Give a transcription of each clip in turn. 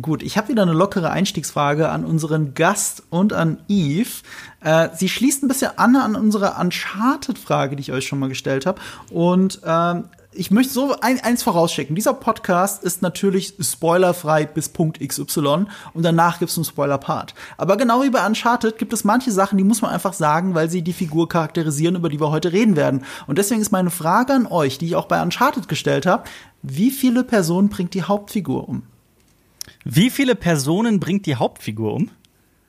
Gut, ich habe wieder eine lockere Einstiegsfrage an unseren Gast und an Eve. Äh, sie schließt ein bisschen an an unsere Uncharted-Frage, die ich euch schon mal gestellt habe. Und ähm, ich möchte so ein, eins vorausschicken. Dieser Podcast ist natürlich spoilerfrei bis Punkt XY und danach gibt es einen Spoiler-Part. Aber genau wie bei Uncharted gibt es manche Sachen, die muss man einfach sagen, weil sie die Figur charakterisieren, über die wir heute reden werden. Und deswegen ist meine Frage an euch, die ich auch bei Uncharted gestellt habe, wie viele Personen bringt die Hauptfigur um? Wie viele Personen bringt die Hauptfigur um?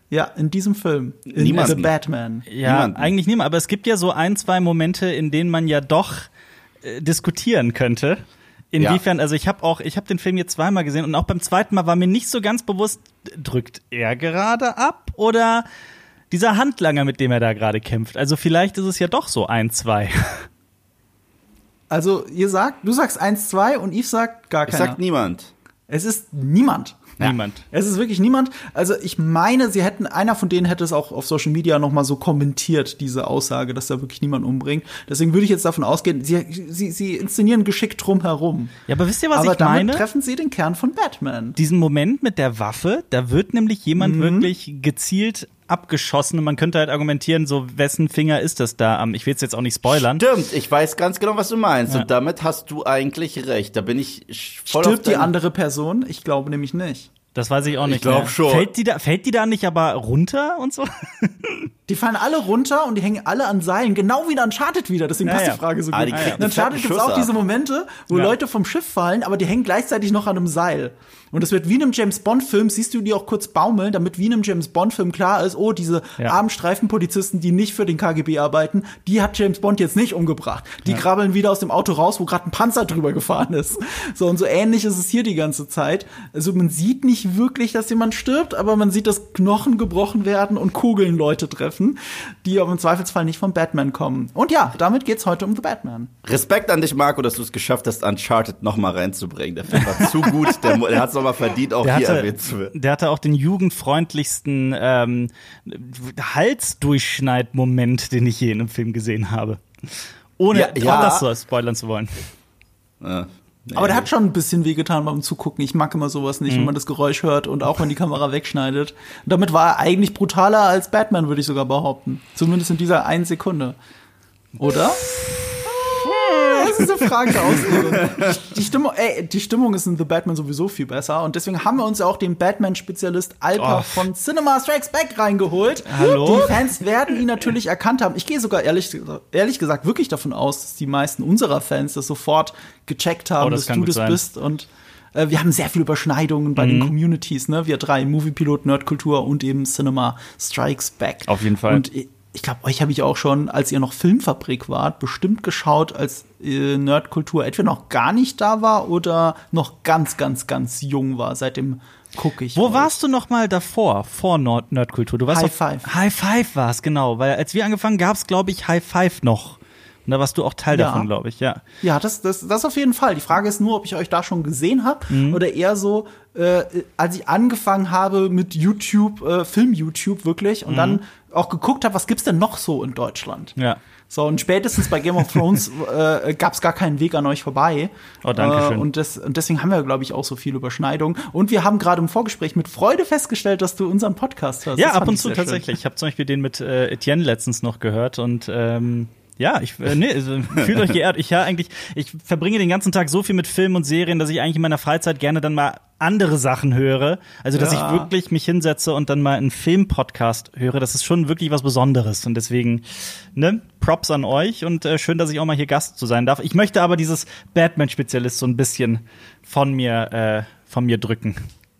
Ja, in diesem Film. In Niemanden. The Batman. Ja, Niemanden. eigentlich niemand. Aber es gibt ja so ein, zwei Momente, in denen man ja doch äh, diskutieren könnte. Inwiefern, also ich habe auch, ich habe den Film jetzt zweimal gesehen und auch beim zweiten Mal war mir nicht so ganz bewusst, drückt er gerade ab oder dieser Handlanger, mit dem er da gerade kämpft. Also vielleicht ist es ja doch so ein, zwei. Also, ihr sagt, du sagst eins, zwei und Yves sagt gar Ich keiner. sag niemand. Es ist niemand. Niemand. Es ist wirklich niemand. Also ich meine, sie hätten, einer von denen hätte es auch auf Social Media noch mal so kommentiert, diese Aussage, dass da wirklich niemand umbringt. Deswegen würde ich jetzt davon ausgehen, sie, sie, sie inszenieren geschickt drumherum. Ja, aber wisst ihr, was Aber ich meine? treffen sie den Kern von Batman. diesen Moment mit der Waffe, da wird nämlich jemand Mhm. wirklich gezielt abgeschossen und man könnte halt argumentieren, so wessen Finger ist das da am, ich will es jetzt auch nicht spoilern. Stimmt, ich weiß ganz genau, was du meinst. Ja. Und damit hast du eigentlich recht. Da bin ich voll auf Stirbt die andere Person? Ich glaube nämlich nicht. Das weiß ich auch nicht. glaub mehr. schon. Fällt die da, fällt die da nicht aber runter und so? Die fallen alle runter und die hängen alle an Seilen, genau wie in Uncharted wieder. Deswegen Ja, passt ja. die Frage so Ah, gut. die kriegt in Uncharted gibt es auch diese. Momente, wo Ja. Leute vom Schiff fallen, aber die hängen gleichzeitig noch an einem Seil. Und das wird wie in einem James Bond-Film, siehst du die auch kurz baumeln, damit wie in einem James Bond-Film klar ist, oh, diese Ja. armen Streifenpolizisten, die nicht für den KGB arbeiten, die hat James Bond jetzt nicht umgebracht. Die krabbeln wieder aus dem Auto raus, wo gerade ein Panzer drüber gefahren ist. So und so ähnlich ist es hier die ganze Zeit. Also man sieht nicht wirklich, dass jemand stirbt, aber man sieht, dass Knochen gebrochen werden und Kugeln Leute treffen, die aber im Zweifelsfall nicht von Batman kommen. Und ja, damit geht's heute um The Batman. Respekt an dich, Marco, dass du es geschafft hast, Uncharted noch mal reinzubringen. Der Film war zu gut. Der, der hat es mal verdient, auch Der hier hatte, erwähnt zu werden. der hatte auch den jugendfreundlichsten ähm, Halsdurchschneid-Moment, den ich je in einem Film gesehen habe. Ohne Ja, auch ja. das so spoilern zu wollen. Ja. Nee. Aber der hat schon ein bisschen wehgetan beim Zugucken. Ich mag immer sowas nicht, wenn man das Geräusch hört und auch wenn die Kamera wegschneidet. Und damit war er eigentlich brutaler als Batman, würde ich sogar behaupten. Zumindest in dieser einen Sekunde. Oder? Das ist eine Frage Auslegung. Die Stimmung, ey, die Stimmung ist in The Batman sowieso viel besser. Und deswegen haben wir uns ja auch den Batman-Spezialist Alpa Oh. von Cinema Strikes Back reingeholt. Hallo? Die Fans werden ihn natürlich erkannt haben. Ich gehe sogar ehrlich, ehrlich gesagt wirklich davon aus, dass die meisten unserer Fans das sofort gecheckt haben, Oh, das dass du das sein. bist. Und äh, wir haben sehr viele Überschneidungen bei Mhm. den Communities, ne? Wir drei, Moviepilot, Nerdkultur und eben Cinema Strikes Back. Auf jeden Fall. Und ich, glaube, euch habe ich auch schon, als ihr noch Filmfabrik wart, bestimmt geschaut, als äh, Nerdkultur entweder noch gar nicht da war oder noch ganz, ganz, ganz jung war. Seitdem gucke ich. Wo euch. warst du noch mal davor, vor Nerd Nerdkultur? Du warst High Five. High Five war es, genau. Weil als wir angefangen, gab es, glaube ich, High Five noch. Und da warst du auch Teil Ja. davon, glaube ich, ja. Ja, das, das, das auf jeden Fall. Die Frage ist nur, ob ich euch da schon gesehen habe Mhm. oder eher so, äh, als ich angefangen habe mit YouTube, äh, Film-YouTube wirklich und dann auch geguckt habe, was gibt's denn noch so in Deutschland? Ja. So, und spätestens bei Game of Thrones äh, gab es gar keinen Weg an euch vorbei. Oh, danke schön. Äh, und, das, und deswegen haben wir, glaube ich, auch so viel Überschneidung. Und wir haben gerade im Vorgespräch mit Freude festgestellt, dass du unseren Podcast hörst. Ja, Das ab und zu sehr schön. tatsächlich. Ich habe zum Beispiel den mit äh, Etienne letztens noch gehört und ähm, ja, ich äh, nee, also, fühlt euch geehrt. Ich ja eigentlich, ich verbringe den ganzen Tag so viel mit Filmen und Serien, dass ich eigentlich in meiner Freizeit gerne dann mal andere Sachen höre. Also dass Ja. ich wirklich mich hinsetze und dann mal einen Filmpodcast höre. Das ist schon wirklich was Besonderes und deswegen ne Props an euch und äh, schön, dass ich auch mal hier Gast zu sein darf. Ich möchte aber dieses Batman-Spezialist so ein bisschen von mir äh, von mir drücken.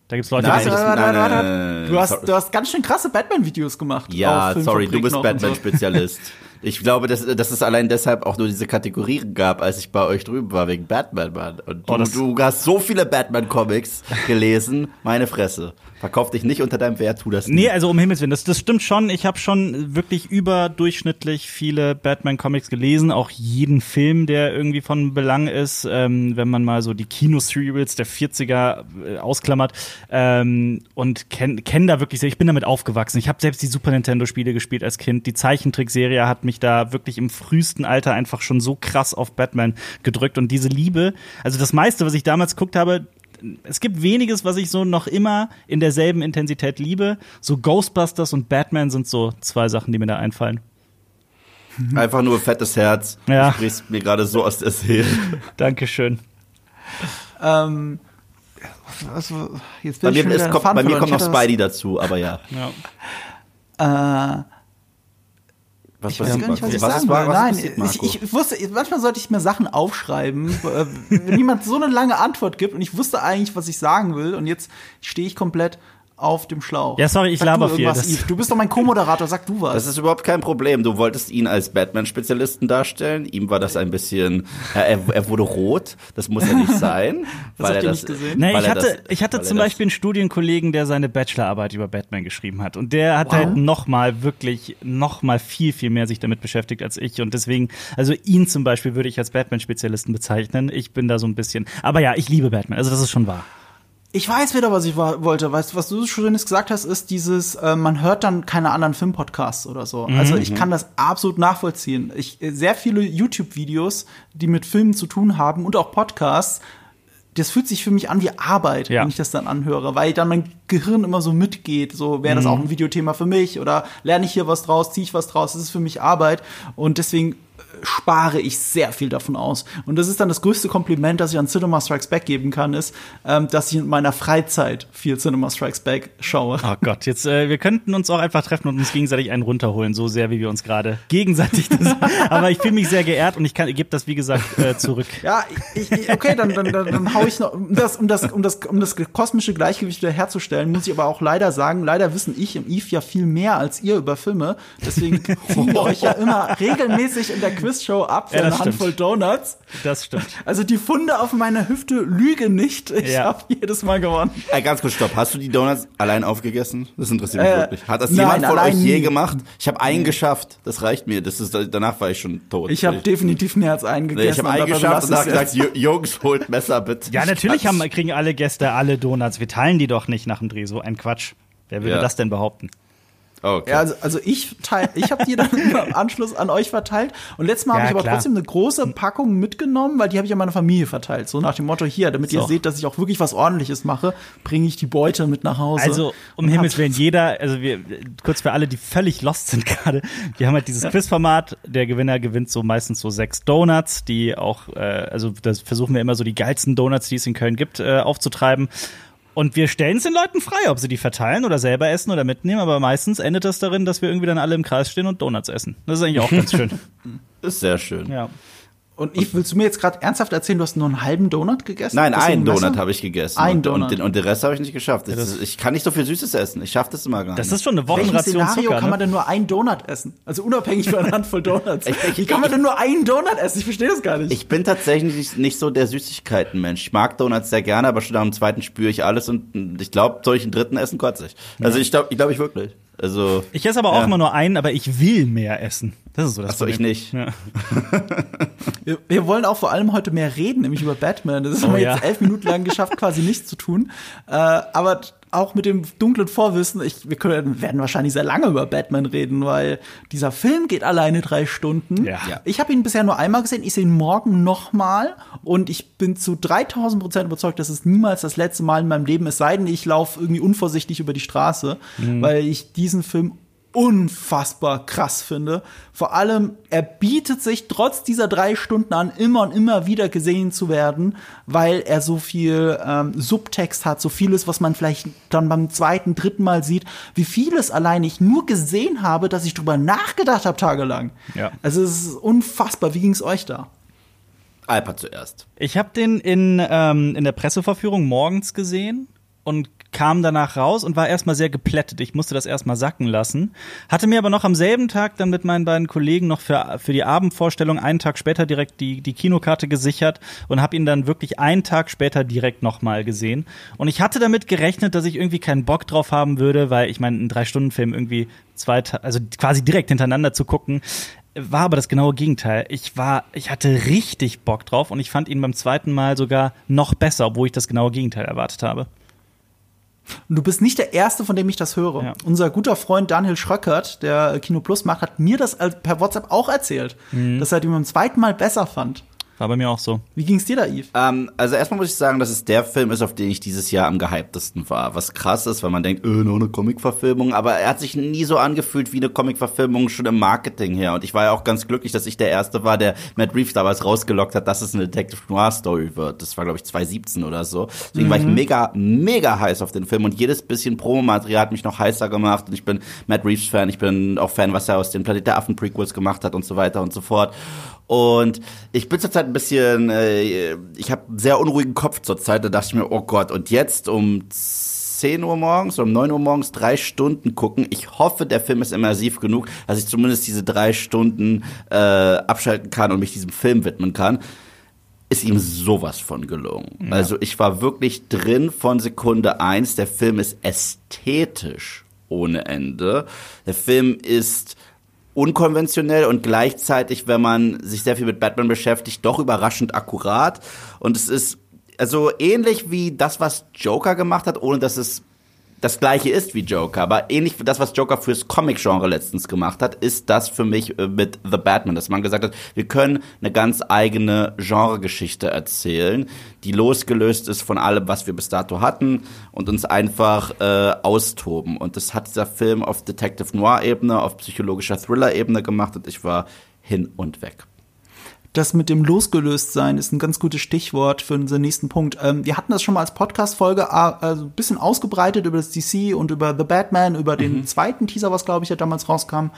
Da gibt's Leute, Nein, die nein, warte, nein, warte. Du hast, sorry. du hast ganz schön krasse Batman-Videos gemacht. Ja, sorry, du bist. Batman-Spezialist. Ich glaube, dass, dass es allein deshalb auch nur diese Kategorie gab, als ich bei euch drüben war, wegen Batman, Mann. Und du, Oh, du hast so viele Batman-Comics gelesen, meine Fresse. Verkauf dich nicht unter deinem Wert, tu das nicht. Nee, also um Himmels Willen, das, das stimmt schon. Ich habe schon wirklich überdurchschnittlich viele Batman-Comics gelesen, auch jeden Film, der irgendwie von Belang ist, ähm, wenn man mal so die Kino-Serials der 40er äh, ausklammert. Ähm, und kenne kenn da wirklich sehr, ich bin damit aufgewachsen. Ich habe selbst die Super Nintendo-Spiele gespielt als Kind. Die Zeichentrickserie hat mich da wirklich im frühesten Alter einfach schon so krass auf Batman gedrückt. Und diese Liebe, also das meiste, was ich damals geguckt habe, es gibt weniges, was ich so noch immer in derselben Intensität liebe. So Ghostbusters und Batman sind so zwei Sachen, die mir da einfallen. Einfach nur fettes Herz. Ja. Du sprichst mir gerade so aus der Seele. Dankeschön. Ähm, was, jetzt Bei bin ich mir, es den kommt, bei mir kommt noch Ich Spidey dazu, aber ja. Ja. Äh, Was Ich weiß gar nicht, was ich was sagen will. was Nein, ich, ich wusste, manchmal sollte ich mir Sachen aufschreiben, äh, wenn jemand so eine lange Antwort gibt und ich wusste eigentlich, was ich sagen will und jetzt stehe ich komplett auf dem Schlauch. Ja, sorry, ich Sag laber du viel. Du bist doch mein Co-Moderator, sag du was. Das ist überhaupt kein Problem. Du wolltest ihn als Batman-Spezialisten darstellen. Ihm war das ein bisschen, er, er- er wurde rot. Das muss ja nicht sein. Das weil habt er ihr das, nicht gesehen? Nee, ich hatte, das- ich hatte zum Beispiel einen Studienkollegen, der seine Bachelorarbeit über Batman geschrieben hat. Und der hat Wow. halt noch mal wirklich, noch mal viel, viel mehr sich damit beschäftigt als ich. Und deswegen, also ihn zum Beispiel würde ich als Batman-Spezialisten bezeichnen. Ich bin da so ein bisschen, aber ja, ich liebe Batman. Also das ist schon wahr. Ich weiß wieder, was ich wollte. Weißt du, was du so schönes gesagt hast, ist dieses, äh, man hört dann keine anderen Filmpodcasts oder so. Mhm. Also ich kann das absolut nachvollziehen. Ich, äh, sehr viele YouTube-Videos, die mit Filmen zu tun haben und auch Podcasts, das fühlt sich für mich an wie Arbeit, Ja. wenn ich das dann anhöre, weil dann mein Gehirn immer so mitgeht. So wäre das auch ein Videothema für mich oder lerne ich hier was draus, ziehe ich was draus, das ist für mich Arbeit und deswegen spare ich sehr viel davon aus. Und das ist dann das größte Kompliment, das ich an Cinema Strikes Back geben kann, ist, ähm, dass ich in meiner Freizeit viel Cinema Strikes Back schaue. Oh Gott, jetzt, äh, wir könnten uns auch einfach treffen und uns gegenseitig einen runterholen, so sehr, wie wir uns gerade gegenseitig das. aber ich fühle mich sehr geehrt und ich gebe das, wie gesagt, äh, zurück. Ja, ich, ich, okay, dann, dann, dann, dann hau ich noch, um das, um das, um das, um das kosmische Gleichgewicht wieder herzustellen, muss ich aber auch leider sagen, leider wissen ich und Eve ja viel mehr als ihr über Filme. Deswegen ziehen wir euch ja immer regelmäßig in der Quizshow ab für Ja, eine Handvoll stimmt. Donuts. Das stimmt. Also die Funde auf meiner Hüfte lüge nicht. Ich Ja. habe jedes Mal gewonnen. Äh, ganz kurz, stopp. Hast du die Donuts allein aufgegessen? Das interessiert mich Äh, wirklich. Hat das nein, jemand von euch je gemacht? Ich habe einen geschafft. Das reicht mir. Das ist, danach war ich schon tot. Ich habe definitiv mehr als einen Nee, gegessen. ich habe einen geschafft und es gesagt, "Ju- Jungs, holt Messer bitte. Ja, Ich natürlich haben, kriegen alle Gäste alle Donuts. Wir teilen die doch nicht nach dem Dreh. So ein Quatsch. Wer würde Ja. das denn behaupten? Okay. Ja, also, also ich teil, ich habe die dann immer im Anschluss an euch verteilt und letztes Mal Ja, habe ich aber klar. trotzdem eine große Packung mitgenommen, weil die habe ich an meine Familie verteilt. So nach dem Motto hier, damit ihr So. seht, dass ich auch wirklich was ordentliches mache, bringe ich die Beute mit nach Hause. Also, um Und Himmels Willen, jeder, also wir, kurz für alle, die völlig lost sind gerade, wir haben halt dieses Quizformat, der Gewinner gewinnt so meistens so sechs Donuts, die auch, äh, also das versuchen wir immer so die geilsten Donuts, die es in Köln gibt, äh, aufzutreiben. Und wir stellen es den Leuten frei, ob sie die verteilen oder selber essen oder mitnehmen, aber meistens endet das darin, dass wir irgendwie dann alle im Kreis stehen und Donuts essen. Das ist eigentlich auch ganz schön. ist sehr schön. Ja. Und ich willst du mir jetzt gerade ernsthaft erzählen, du hast nur einen halben Donut gegessen? Nein, einen? Donut habe ich gegessen. Ein und, Donut. Und den, und den Rest habe ich nicht geschafft. Das das- ist, ich kann nicht so viel Süßes essen. Ich schaffe das immer gar Das nicht. ist schon eine Wochenration Szenario Zucker, kann man ne? denn nur einen Donut essen? Also unabhängig von einer Handvoll Donuts. Ich- ich- Wie kann man denn nur einen Donut essen? Ich verstehe das gar nicht. Ich bin tatsächlich nicht, so der Süßigkeiten-Mensch. Ich mag Donuts sehr gerne, aber schon dem zweiten spüre ich alles und ich glaube, soll ich einen dritten essen, kotze ich. Also ich glaube, ich, glaub ich wirklich. Also Ich esse aber auch Ja. immer nur einen, aber ich will mehr essen. Das ist so das Ach so, ich nicht. Ja. Wir, wir wollen auch vor allem heute mehr reden, nämlich über Batman. Das haben Oh, wir ja. jetzt elf Minuten lang geschafft, quasi nichts zu tun. Äh, aber auch mit dem dunklen Vorwissen, ich, wir können, werden wahrscheinlich sehr lange über Batman reden, weil dieser Film geht alleine drei Stunden. Ja. Ich habe ihn bisher nur einmal gesehen, ich sehe ihn morgen nochmal und ich bin zu 3000 Prozent überzeugt, dass es niemals das letzte Mal in meinem Leben ist, sei denn ich laufe irgendwie unvorsichtig über die Straße, weil ich diesen Film unfassbar krass finde. Vor allem, er bietet sich trotz dieser drei Stunden an, immer und immer wieder gesehen zu werden, weil er so viel ähm, Subtext hat, so vieles, was man vielleicht dann beim zweiten, dritten Mal sieht, wie vieles allein ich nur gesehen habe, dass ich drüber nachgedacht habe tagelang. Ja. Also es ist unfassbar. Wie ging es euch da? Alpa zuerst. Ich habe den in, ähm, in der Presseverführung morgens gesehen und kam danach raus und war erstmal sehr geplättet. Ich musste das erstmal sacken lassen. Hatte mir aber noch am selben Tag dann mit meinen beiden Kollegen noch für, für die Abendvorstellung einen Tag später direkt die, die Kinokarte gesichert und habe ihn dann wirklich einen Tag später direkt nochmal gesehen. Und ich hatte damit gerechnet, dass ich irgendwie keinen Bock drauf haben würde, weil ich meine, einen Drei-Stunden-Film irgendwie zwei, also quasi direkt hintereinander zu gucken, war aber das genaue Gegenteil. Ich war, ich hatte richtig Bock drauf und ich fand ihn beim zweiten Mal sogar noch besser, obwohl ich das genaue Gegenteil erwartet habe. Und du bist nicht der Erste, von dem ich das höre. Ja. Unser guter Freund Daniel Schröckert, der Kino Plus macht, hat mir das per WhatsApp auch erzählt, Mhm. dass er den beim zweiten Mal besser fand. War bei mir auch so. Wie ging's dir da, Yves? Ähm, also erstmal muss ich sagen, dass es der Film ist, auf den ich dieses Jahr am gehyptesten war. Was krass ist, weil man denkt, äh, nur eine Comic-Verfilmung. Aber er hat sich nie so angefühlt wie eine Comic-Verfilmung schon im Marketing her. Und ich war ja auch ganz glücklich, dass ich der Erste war, der Matt Reeves damals rausgelockt hat, dass es eine Detective Noir-Story wird. Das war, glaube ich, 2017 oder so. Deswegen mhm. war ich mega, mega heiß auf den Film. Und jedes bisschen Promomaterial hat mich noch heißer gemacht. Und ich bin Matt Reeves-Fan. Ich bin auch Fan, was er aus den Planet der Affen-Prequels gemacht hat und so weiter und so fort. Und ich bin zurzeit ein bisschen, äh, ich habe sehr unruhigen Kopf zurzeit. Da dachte ich mir, oh Gott, und jetzt um 10 Uhr morgens oder um 9 Uhr morgens drei Stunden gucken. Ich hoffe, der Film ist immersiv genug, dass ich zumindest diese drei Stunden äh, abschalten kann und mich diesem Film widmen kann. Ist ihm sowas von gelungen. Ja. Also ich war wirklich drin von Sekunde eins. Der Film ist ästhetisch ohne Ende. Der Film ist unkonventionell und gleichzeitig, wenn man sich sehr viel mit Batman beschäftigt, doch überraschend akkurat. Und es ist also ähnlich wie das, was Joker gemacht hat, ohne dass es das gleiche ist wie Joker, aber ähnlich das, was Joker fürs Comic-Genre letztens gemacht hat, ist das für mich äh, mit The Batman, dass man gesagt hat, wir können eine ganz eigene Genregeschichte erzählen, die losgelöst ist von allem, was wir bis dato hatten und uns einfach äh, austoben. Und das hat dieser Film auf Detective Noir-Ebene, auf psychologischer Thriller-Ebene gemacht und ich war hin und weg das mit dem Losgelöstsein ist ein ganz gutes Stichwort für unseren nächsten Punkt. Ähm, wir hatten das schon mal als Podcast-Folge also ein bisschen ausgebreitet über das DC und über The Batman, über den mhm. zweiten Teaser, was glaube ich ja damals rauskam.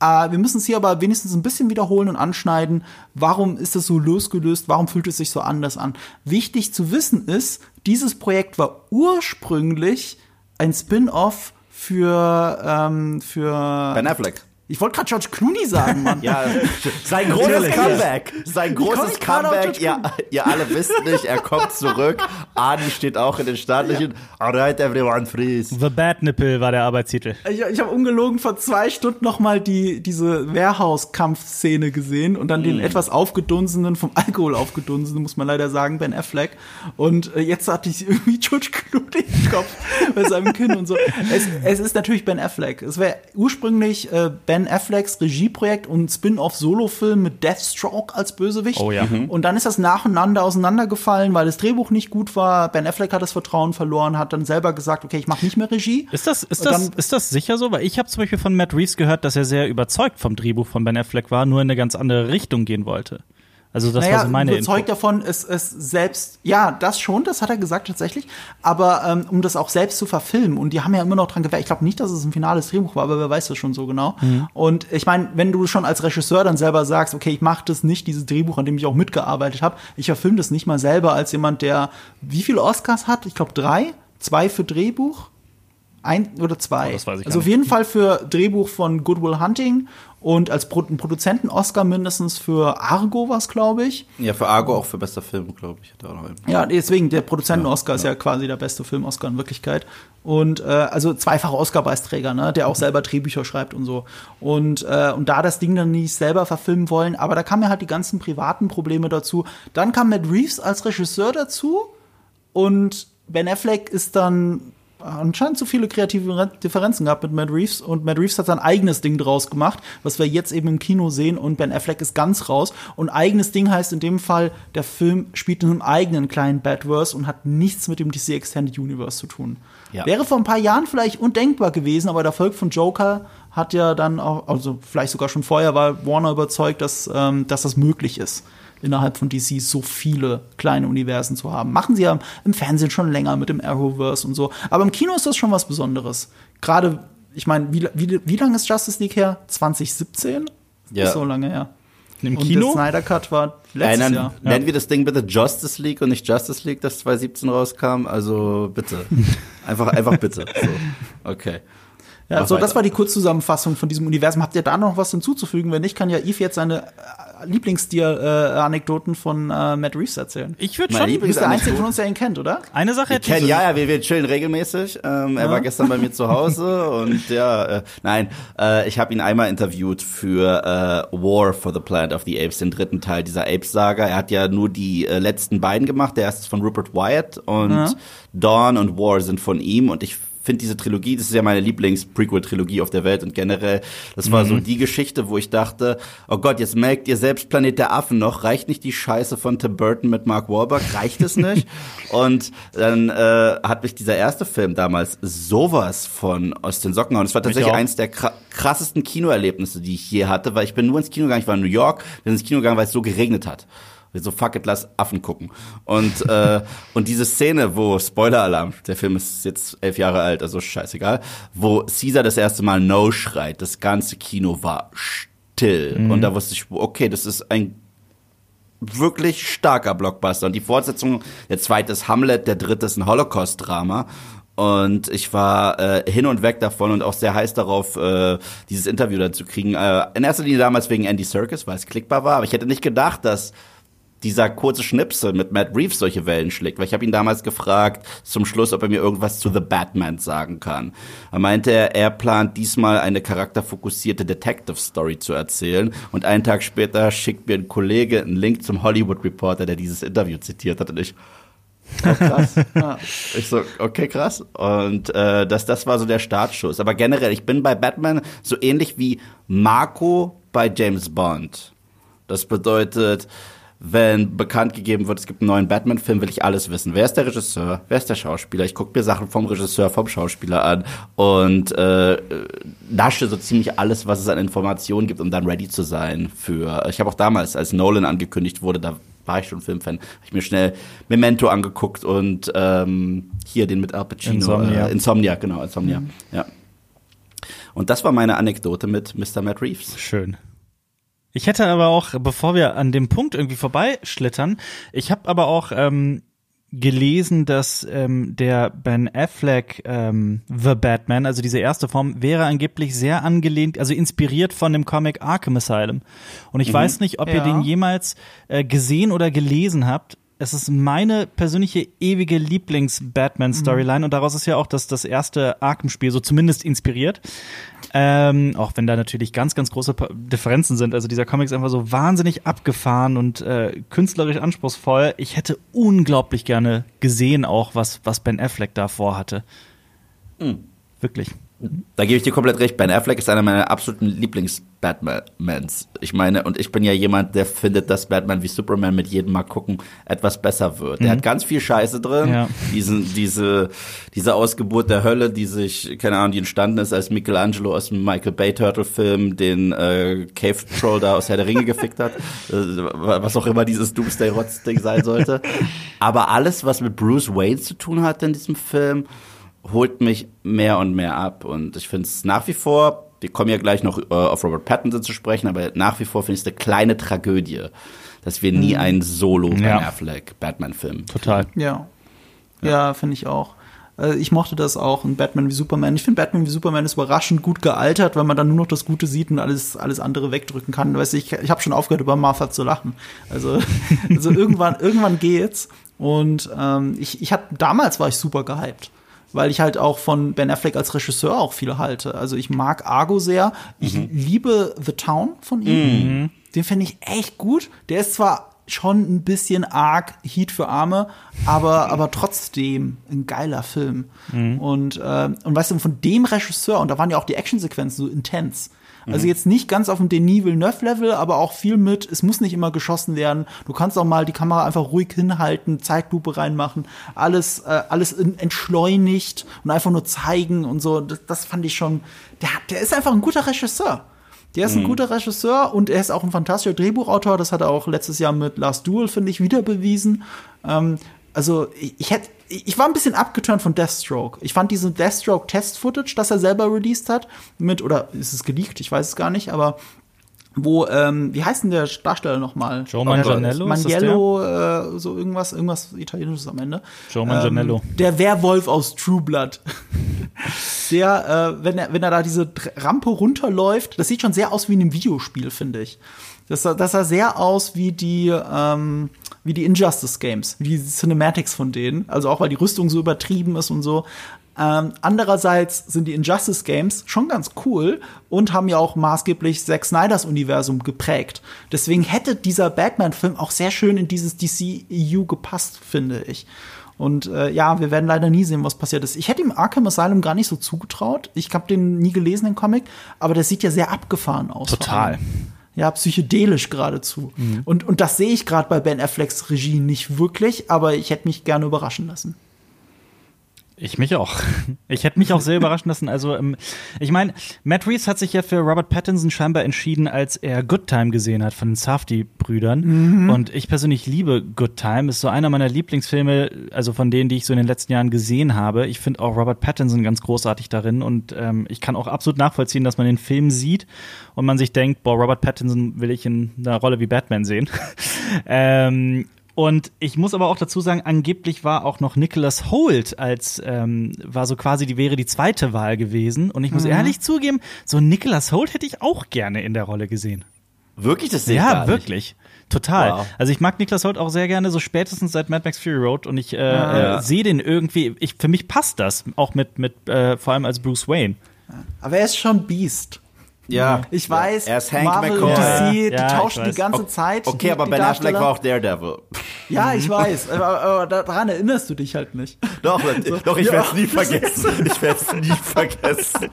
Äh, wir müssen es hier aber wenigstens ein bisschen wiederholen und anschneiden. Warum ist es so losgelöst? Warum fühlt es sich so anders an? Wichtig zu wissen ist, dieses Projekt war ursprünglich ein Spin-off für, ähm, für Ben Affleck. Ich wollte gerade George Clooney sagen, Mann. ja, sein großes Comeback. Sein großes Comeback. Ihr, ihr alle wisst nicht, er kommt zurück. Adi steht auch in den staatlichen. Ja. Alright, everyone, freeze. The Bad Nipple war der Arbeitstitel. Ich, ich habe ungelogen vor zwei Stunden noch mal die, diese Warehouse-Kampfszene gesehen und dann mm. den etwas aufgedunsenen, vom Alkohol aufgedunsenen, muss man leider sagen, Ben Affleck. Und äh, jetzt hatte ich irgendwie George Clooney im Kopf bei seinem Kinn und so. Es, es ist natürlich Ben Affleck. Es wäre ursprünglich äh, Ben Ben Afflecks Regieprojekt und Spin-off-Solo-Film mit Deathstroke als Bösewicht. Oh ja. Mhm. Und dann ist das nacheinander auseinandergefallen, weil das Drehbuch nicht gut war. Ben Affleck hat das Vertrauen verloren, hat dann selber gesagt, okay, ich mache nicht mehr Regie. Ist das, ist das, ist das sicher so? Weil ich habe zum Beispiel von Matt Reeves gehört, dass er sehr überzeugt vom Drehbuch von Ben Affleck war, nur in eine ganz andere Richtung gehen wollte. Also das naja, war so meine überzeugt Info. davon, es, es selbst, ja, das schon, das hat er gesagt tatsächlich, aber ähm, um das auch selbst zu verfilmen und die haben ja immer noch dran gewährt, ich glaube nicht, dass es ein finales Drehbuch war, aber wer weiß das schon so genau. Mhm. Und ich meine, wenn du schon als Regisseur dann selber sagst, okay, ich mache das nicht, dieses Drehbuch, an dem ich auch mitgearbeitet habe, ich verfilme das nicht mal selber als jemand, der wie viele Oscars hat? Ich glaube drei, zwei für Drehbuch. Ein oder zwei. Oh, das weiß ich also auf jeden Fall für Drehbuch von Goodwill Hunting und als Pro Produzenten Oscar mindestens für Argo was, glaube ich. Ja, für Argo auch für bester Film, glaube ich. Ja, deswegen, der Produzenten-Oscar ja, ist ja. ja quasi der beste Film-Oscar in Wirklichkeit. Und äh, also zweifacher Oscar-Preisträger, ne, der auch selber Drehbücher schreibt und so. Und, äh, und da das Ding dann nicht selber verfilmen wollen, aber da kamen ja halt die ganzen privaten Probleme dazu. Dann kam Matt Reeves als Regisseur dazu und Ben Affleck ist dann anscheinend zu viele kreative Differenzen gehabt mit Matt Reeves und Matt Reeves hat sein eigenes Ding draus gemacht, was wir jetzt eben im Kino sehen und Ben Affleck ist ganz raus und eigenes Ding heißt in dem Fall, der Film spielt in einem eigenen kleinen Batverse und hat nichts mit dem DC Extended Universe zu tun. Ja. Wäre vor ein paar Jahren vielleicht undenkbar gewesen, aber der Erfolg von Joker hat ja dann auch, also vielleicht sogar schon vorher war Warner überzeugt, dass, ähm, dass das möglich ist innerhalb von DC so viele kleine Universen zu haben. Machen sie ja im Fernsehen schon länger mit dem Arrowverse und so. Aber im Kino ist das schon was Besonderes. Gerade, ich meine, wie, wie, wie lange ist Justice League her? 2017? Ja. Ist so lange her. Im Kino? Und der Snyder Cut war letztes Nein, Jahr. Nennen wir das Ding bitte Justice League und nicht Justice League, das 2017 rauskam. Also bitte. einfach, einfach bitte. So. Okay. Ja, so, das war die Kurzzusammenfassung von diesem Universum. Habt ihr da noch was hinzuzufügen? Wenn nicht, kann ja Yves jetzt seine Lieblingstier-Anekdoten von äh, Matt Reeves erzählen. Ich würde schon. Du bist der Einzige von uns, der ihn kennt, oder? Eine Sache hätte ich. Kenn, ja, ja, wir, wir chillen regelmäßig. Ähm, er ja. war gestern bei mir zu Hause und ja, äh, nein, äh, ich habe ihn einmal interviewt für äh, War for the Planet of the Apes, den dritten Teil dieser Apes-Saga. Er hat ja nur die äh, letzten beiden gemacht. Der erste ist von Rupert Wyatt und ja. Dawn und War sind von ihm und ich finde diese Trilogie, das ist ja meine Lieblings-Prequel-Trilogie auf der Welt und generell, das war mhm. so die Geschichte, wo ich dachte, oh Gott, jetzt merkt ihr selbst Planet der Affen noch, reicht nicht die Scheiße von Tim Burton mit Mark Wahlberg, reicht es nicht? und dann äh, hat mich dieser erste Film damals sowas von aus den Socken gehauen. Es war tatsächlich eins der krassesten Kinoerlebnisse, die ich je hatte, weil ich bin nur ins Kino gegangen, ich war in New York, bin ins Kino gegangen, weil es so geregnet hat so fuck it, lass Affen gucken. Und, äh, und diese Szene, wo, Spoiler-Alarm, der Film ist jetzt elf Jahre alt, also scheißegal, wo Caesar das erste Mal No schreit, das ganze Kino war still. Mhm. Und da wusste ich, okay, das ist ein wirklich starker Blockbuster. Und die Fortsetzung, der zweite ist Hamlet, der dritte ist ein Holocaust-Drama. Und ich war äh, hin und weg davon und auch sehr heiß darauf, äh, dieses Interview dazu kriegen. Äh, in erster Linie damals wegen Andy Serkis, weil es klickbar war. Aber ich hätte nicht gedacht, dass dieser kurze Schnipsel mit Matt Reeves solche Wellen schlägt. Weil ich habe ihn damals gefragt, zum Schluss, ob er mir irgendwas zu The Batman sagen kann. Er meinte, er, er plant diesmal eine charakterfokussierte Detective-Story zu erzählen. Und einen Tag später schickt mir ein Kollege einen Link zum Hollywood Reporter, der dieses Interview zitiert hat. Und ich, Oh, krass. ja. Ich so, okay, krass. Und äh, das, das war so der Startschuss. Aber generell, ich bin bei Batman so ähnlich wie Marco bei James Bond. Das bedeutet, wenn bekannt gegeben wird, es gibt einen neuen Batman-Film, will ich alles wissen. Wer ist der Regisseur? Wer ist der Schauspieler? Ich gucke mir Sachen vom Regisseur, vom Schauspieler an und äh, nasche so ziemlich alles, was es an Informationen gibt, um dann ready zu sein für. Ich habe auch damals, als Nolan angekündigt wurde, da war ich schon Filmfan, habe ich mir schnell Memento angeguckt und ähm, hier den mit Al Pacino. Insomnia. Äh, Insomnia, genau, Insomnia. Mhm. Ja. Und das war meine Anekdote mit Mr. Matt Reeves. Schön. Ich hätte aber auch, bevor wir an dem Punkt irgendwie vorbeischlittern, ich habe aber auch ähm, gelesen, dass ähm, der Ben Affleck ähm, The Batman, also diese erste Form, wäre angeblich sehr angelehnt, also inspiriert von dem Comic Arkham Asylum. Und ich mhm. weiß nicht, ob ja. ihr den jemals äh, gesehen oder gelesen habt. Es ist meine persönliche ewige Lieblings-Batman-Storyline mhm. und daraus ist ja auch das, das erste Arkham-Spiel so zumindest inspiriert. Ähm, auch wenn da natürlich ganz, ganz große Differenzen sind. Also dieser Comic ist einfach so wahnsinnig abgefahren und äh, künstlerisch anspruchsvoll. Ich hätte unglaublich gerne gesehen, auch was, was Ben Affleck da vorhatte. Mhm. Wirklich. Da gebe ich dir komplett recht. Ben Affleck ist einer meiner absoluten Lieblings-Batmans. Ich meine, und ich bin ja jemand, der findet, dass Batman wie Superman mit jedem Mal gucken etwas besser wird. Mhm. Der hat ganz viel Scheiße drin. Ja. Diesen, diese, diese Ausgeburt der Hölle, die sich, keine Ahnung, die entstanden ist, als Michelangelo aus dem Michael Bay Turtle Film den äh, Cave Troll da aus Herr der Ringe gefickt hat. Äh, was auch immer dieses Doomsday-Rotz-Ding sein sollte. Aber alles, was mit Bruce Wayne zu tun hat in diesem Film, holt mich mehr und mehr ab. Und ich finde es nach wie vor, wir kommen ja gleich noch äh, auf Robert Pattinson zu sprechen, aber nach wie vor finde ich es eine kleine Tragödie, dass wir nie mhm. einen Solo Ben ja. Affleck Batman-Film. Total. Ja. Ja, ja finde ich auch. Äh, ich mochte das auch in Batman wie Superman. Ich finde Batman wie Superman ist überraschend gut gealtert, weil man dann nur noch das Gute sieht und alles, alles andere wegdrücken kann. Weißt du, ich, ich habe schon aufgehört, über Martha zu lachen. Also, also irgendwann, irgendwann geht's. Und ähm, ich, ich hab, damals war ich super gehypt weil ich halt auch von Ben Affleck als Regisseur auch viel halte. Also ich mag Argo sehr. Ich mhm. liebe The Town von ihm. Mhm. Den finde ich echt gut. Der ist zwar schon ein bisschen arg Heat für Arme, aber, aber trotzdem ein geiler Film. Mhm. Und, äh, und weißt du, von dem Regisseur, und da waren ja auch die Actionsequenzen so intens. Also mhm. jetzt nicht ganz auf dem Denis Villeneuve-Level, aber auch viel mit, es muss nicht immer geschossen werden. Du kannst auch mal die Kamera einfach ruhig hinhalten, Zeitlupe reinmachen, alles, äh, alles entschleunigt und einfach nur zeigen und so. Das, das fand ich schon, der, der ist einfach ein guter Regisseur. Der ist ein mhm. guter Regisseur und er ist auch ein fantastischer Drehbuchautor. Das hat er auch letztes Jahr mit Last Duel, finde ich, wieder bewiesen. Ähm, also ich, ich hätte ich war ein bisschen abgeturnt von Deathstroke. Ich fand diesen Deathstroke-Test-Footage, das er selber released hat, mit, oder ist es geleakt, ich weiß es gar nicht, aber wo, ähm, wie heißt denn der Darsteller nochmal? Joe Manganiello? Manganiello, äh, so irgendwas, irgendwas Italienisches am Ende. Joe Manganiello. Ähm, der Werwolf aus True Blood. der, äh, wenn er, wenn er da diese Rampe runterläuft, das sieht schon sehr aus wie in einem Videospiel, finde ich. Das, das sah sehr aus wie die, ähm, wie die Injustice Games, wie die Cinematics von denen. Also auch weil die Rüstung so übertrieben ist und so. Ähm, andererseits sind die Injustice Games schon ganz cool und haben ja auch maßgeblich Zack Snyders Universum geprägt. Deswegen hätte dieser Batman-Film auch sehr schön in dieses DCEU gepasst, finde ich. Und äh, ja, wir werden leider nie sehen, was passiert ist. Ich hätte ihm Arkham Asylum gar nicht so zugetraut. Ich habe den nie gelesen, den Comic, aber der sieht ja sehr abgefahren aus. Total. Ja, psychedelisch geradezu. Mhm. Und, und das sehe ich gerade bei Ben Afflecks Regie nicht wirklich, aber ich hätte mich gerne überraschen lassen. Ich mich auch. Ich hätte mich auch sehr überraschen lassen. Also, ähm, ich meine, Matt Reeves hat sich ja für Robert Pattinson scheinbar entschieden, als er Good Time gesehen hat von den Safdie-Brüdern. Und ich persönlich liebe Good Time. Ist so einer meiner Lieblingsfilme, also von denen, die ich so in den letzten Jahren gesehen habe. Ich finde auch Robert Pattinson ganz großartig darin. Und ähm, ich kann auch absolut nachvollziehen, dass man den Film sieht und man sich denkt, boah, Robert Pattinson will ich in einer Rolle wie Batman sehen. ähm, und ich muss aber auch dazu sagen, angeblich war auch noch Nicholas Holt als ähm, war so quasi die wäre die zweite Wahl gewesen. Und ich muss ehrlich zugeben, so Nicholas Holt hätte ich auch gerne in der Rolle gesehen. Wirklich, das sehe ich Ja, gar nicht. wirklich. Total. Wow. Also ich mag Nicholas Holt auch sehr gerne, so spätestens seit Mad Max Fury Road und ich äh, Ja. äh, sehe den irgendwie, ich, für mich passt das, auch mit, mit äh, vor allem als Bruce Wayne. Aber er ist schon Beast. Ja. Ich weiß, Er ist Hank Marvel McCoy. und DC, Ja, die ja, tauschen die ganze Zeit. Okay, die, aber die Ben Affleck war auch Daredevil. Ja, ich weiß, aber, aber daran erinnerst du dich halt nicht. Doch, doch ich Ja. werde es nie vergessen. Ich werde es nie vergessen.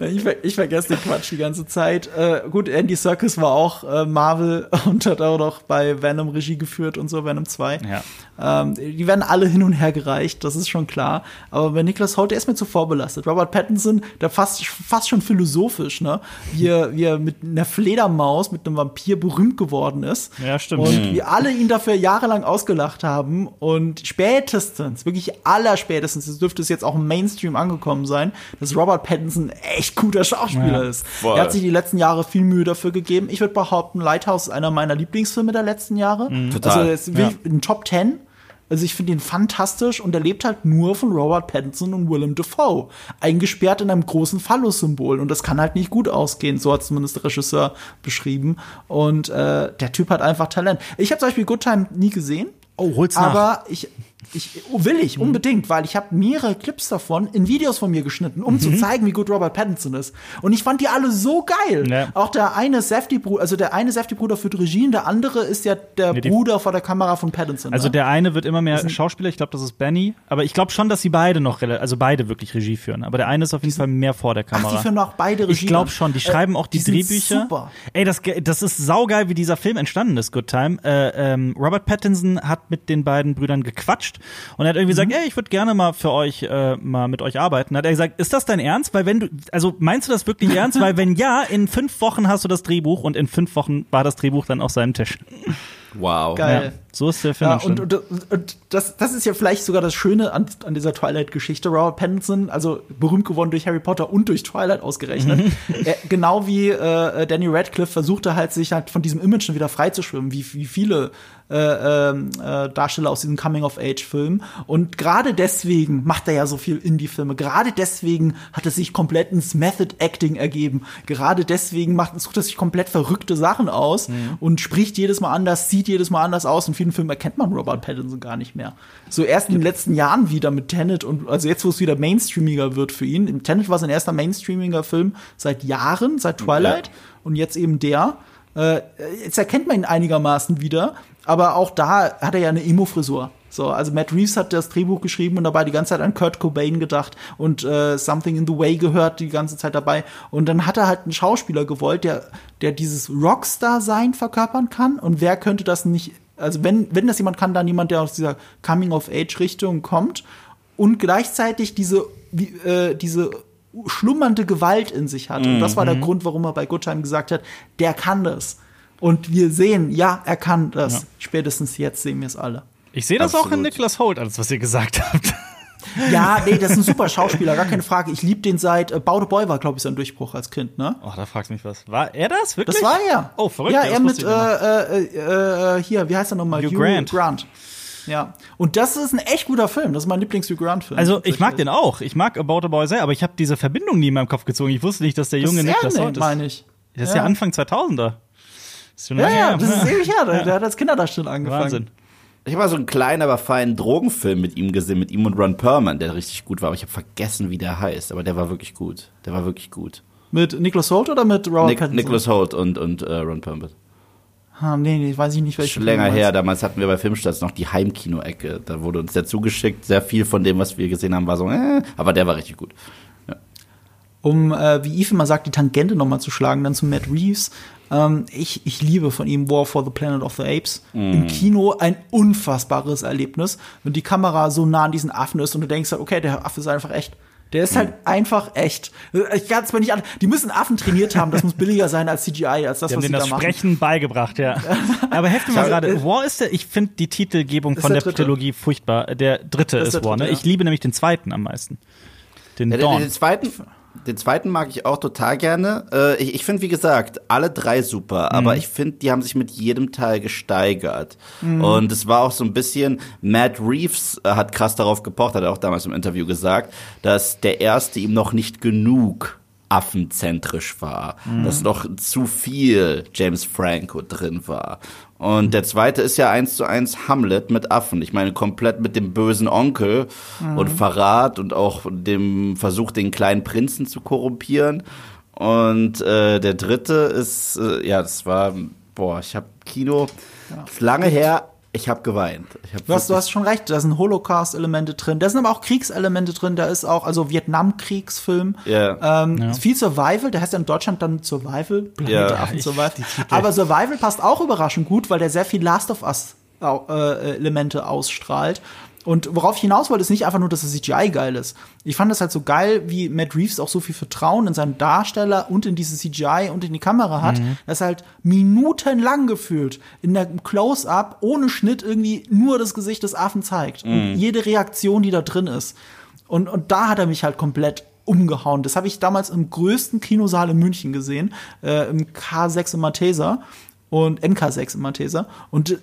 Ich, ver ich vergesse den Quatsch die ganze Zeit. Äh, gut, Andy Serkis war auch äh, Marvel und hat auch noch bei Venom Regie geführt und so, Venom 2. Ja. Ähm, die werden alle hin und her gereicht, das ist schon klar. Aber bei Nicholas Holt, der ist mir zu vorbelastet. Robert Pattinson, der fast, fast schon philosophisch, ne? Wie er, wie er mit einer Fledermaus, mit einem Vampir berühmt geworden ist. Ja, stimmt. Und Mhm. wir alle ihn dafür jahrelang ausgelacht haben. Und spätestens, wirklich allerspätestens, es dürfte es jetzt auch im Mainstream angekommen sein, dass Robert Pattinson ein echt guter Schauspieler Ja. ist. Voll. Er hat sich die letzten Jahre viel Mühe dafür gegeben. Ich würde behaupten, Lighthouse ist einer meiner Lieblingsfilme der letzten Jahre. Total. Also es ist Ja. wie in Top 10. Also ich finde ihn fantastisch und er lebt halt nur von Robert Pattinson und Willem Dafoe. Eingesperrt in einem großen Phallus-Symbol. Und das kann halt nicht gut ausgehen. So hat zumindest der Regisseur beschrieben. Und äh, der Typ hat einfach Talent. Ich habe zum Beispiel Good Time nie gesehen. Oh, hol's nach. Aber ich, ich will ich unbedingt, weil ich habe mehrere Clips davon in Videos von mir geschnitten, um Mhm. zu zeigen, wie gut Robert Pattinson ist. Und ich fand die alle so geil. Ja. Auch der eine Safety-Bruder, also der eine Safety-Bruder führt Regie, und der andere ist ja der die- Bruder vor der Kamera von Pattinson. Also ne? der eine wird immer mehr Schauspieler, ich glaube, das ist Benny. Aber ich glaube schon, dass sie beide noch, also beide wirklich Regie führen. Aber der eine ist auf jeden Fall mehr vor der Ach, Kamera. die führen auch beide Regie. Ich glaube dann. schon, die Äh, schreiben auch die, die Drehbücher. Super. Ey, das, das ist saugeil, wie dieser Film entstanden ist, Good Time. Äh, ähm, Robert Pattinson hat mit den beiden Brüdern gequatscht und er hat irgendwie Mhm. gesagt, ey, ich würde gerne mal für euch äh, mal mit euch arbeiten. Hat er gesagt, ist das dein Ernst? Weil wenn du, also meinst du das wirklich ernst? Weil wenn ja, in fünf Wochen hast du das Drehbuch und in fünf Wochen war das Drehbuch dann auf seinem Tisch. Wow. Geil. Ja, so ist der Film Ja, und, und, und das, das ist ja vielleicht sogar das Schöne an, an dieser Twilight-Geschichte. Robert Pattinson, also berühmt geworden durch Harry Potter und durch Twilight ausgerechnet. er, genau wie äh, Danny Radcliffe versuchte halt, sich halt von diesem Image schon wieder freizuschwimmen, wie, wie viele äh, ähm, äh, Darsteller aus diesen Coming-of-Age-Filmen. Und gerade deswegen macht er ja so viel Indie-Filme. Gerade deswegen hat es sich komplett ins Method-Acting ergeben. Gerade deswegen macht, sucht er sich komplett verrückte Sachen aus und spricht jedes Mal anders, sieht jedes Mal anders aus. In vielen Filmen erkennt man Robert Pattinson gar nicht mehr. So erst in den letzten Jahren wieder mit Tenet und also jetzt, wo es wieder mainstreamiger wird für ihn. Im Tenet war sein erster mainstreamiger Film seit Jahren, seit Twilight. Ja. Und jetzt eben der. Äh, jetzt erkennt man ihn einigermaßen wieder, aber auch da hat er ja eine Emo-Frisur. So, also Matt Reeves hat das Drehbuch geschrieben und dabei die ganze Zeit an Kurt Cobain gedacht und äh, Something in the Way gehört die ganze Zeit dabei. Und dann hat er halt einen Schauspieler gewollt, der, der dieses Rockstar-Sein verkörpern kann. Und wer könnte das nicht, also wenn, wenn das jemand kann, dann jemand, der aus dieser Coming-of-Age-Richtung kommt und gleichzeitig diese, wie, äh, diese schlummernde Gewalt in sich hat. Und das war der Grund, warum er bei Good Time gesagt hat, der kann das. Und wir sehen, ja, er kann das. Ja. Spätestens jetzt sehen wir es alle. Ich sehe das auch in Absolut. Nicholas Holt, alles, was ihr gesagt habt. Ja, nee, das ist ein super Schauspieler, gar keine Frage. Ich liebe den seit äh, Baude Boy war, glaube ich, sein Durchbruch als Kind, ne? Oh, da fragst du mich was. War er das? Wirklich? Das war er. Oh, verrückt. Ja, das er mit, äh, äh, äh, hier, wie heißt er nochmal? Hugh Grant. Grant. Ja. Und das ist ein echt guter Film. Das ist mein Lieblings-Hugh Grant-Film. Also ich mag den auch. Ich mag About a Boy sehr, aber ich habe diese Verbindung nie in meinem Kopf gezogen. Ich wusste nicht, dass der Das junge ist Niklas er, Holt ist. meine ich. Das ist ja, Anfang 2000er. Ist Ja, ja, das ist ewig her. Der, der hat als Kinderdarsteller angefangen. Wahnsinn. Ich habe mal so einen kleinen, aber feinen Drogenfilm mit ihm gesehen, mit ihm und Ron Perlman, der richtig gut war. Aber ich habe vergessen, wie der heißt. Aber der war wirklich gut. Der war wirklich gut. Mit Nicholas Holt oder mit Robert Nick, Pattinson? Nicholas Holt und, und äh, Ron Perlman. Ah, nee, nee, weiß ich nicht, welche. Schon länger her, damals hatten wir bei Filmstarts noch die Heimkino-Ecke. Da wurde uns der zugeschickt. Sehr viel von dem, was wir gesehen haben, war so, äh, aber der war richtig gut. Um, äh, wie Eve immer sagt, die Tangente nochmal zu schlagen, dann zu Matt Reeves. Ähm, ich, ich liebe von ihm War for the Planet of the Apes. Im Kino ein unfassbares Erlebnis, wenn die Kamera so nah an diesen Affen ist und du denkst halt, okay, der Affe ist einfach echt. Der ist halt einfach echt. Ich kann es mir nicht an. Die müssen Affen trainiert haben. Das muss billiger sein als CGI, als das, Die haben was sie denen das da machen. Sprechen beigebracht, ja. Aber wir Ja, gerade. äh, War ist der, ich finde die Titelgebung von der der. Trilogie furchtbar. Der dritte Ist ist, der War, ne? dritte, ja. Ich liebe nämlich den zweiten am meisten. Den Ja, den, den, zweiten, den zweiten mag ich auch total gerne. Äh, ich ich finde, wie gesagt, alle drei super, aber ich finde, die haben sich mit jedem Teil gesteigert. Und es war auch so ein bisschen, Matt Reeves äh, hat krass darauf gepocht, hat er auch damals im Interview gesagt, dass der erste ihm noch nicht genug affenzentrisch war, dass noch zu viel James Franco drin war. Und der zweite ist ja eins zu eins Hamlet mit Affen. Ich meine, komplett mit dem bösen Onkel und Verrat und auch dem Versuch, den kleinen Prinzen zu korrumpieren. Und äh, der dritte ist, äh, ja, das war, boah, ich habe Kino, ist lange her, ich habe geweint. Ich hab Du hast, du hast schon recht, da sind Holocaust-Elemente drin, da sind aber auch Kriegselemente drin, da ist auch, also Vietnamkriegsfilm, Ja. ähm, viel Survival, der heißt ja in Deutschland dann Survival, Planet Ja. Affen Survival. Aber Survival passt auch überraschend gut, weil der sehr viel Last of Us äh, Elemente ausstrahlt. Und worauf ich hinaus wollte, ist nicht einfach nur, dass das CGI geil ist. Ich fand das halt so geil, wie Matt Reeves auch so viel Vertrauen in seinen Darsteller und in diese CGI und in die Kamera hat, dass er halt minutenlang gefühlt in der Close-Up ohne Schnitt irgendwie nur das Gesicht des Affen zeigt. Und jede Reaktion, die da drin ist. Und, und da hat er mich halt komplett umgehauen. Das habe ich damals im größten Kinosaal in München gesehen, äh, im K6 im Matheser und MK6 im Matheser. Und äh,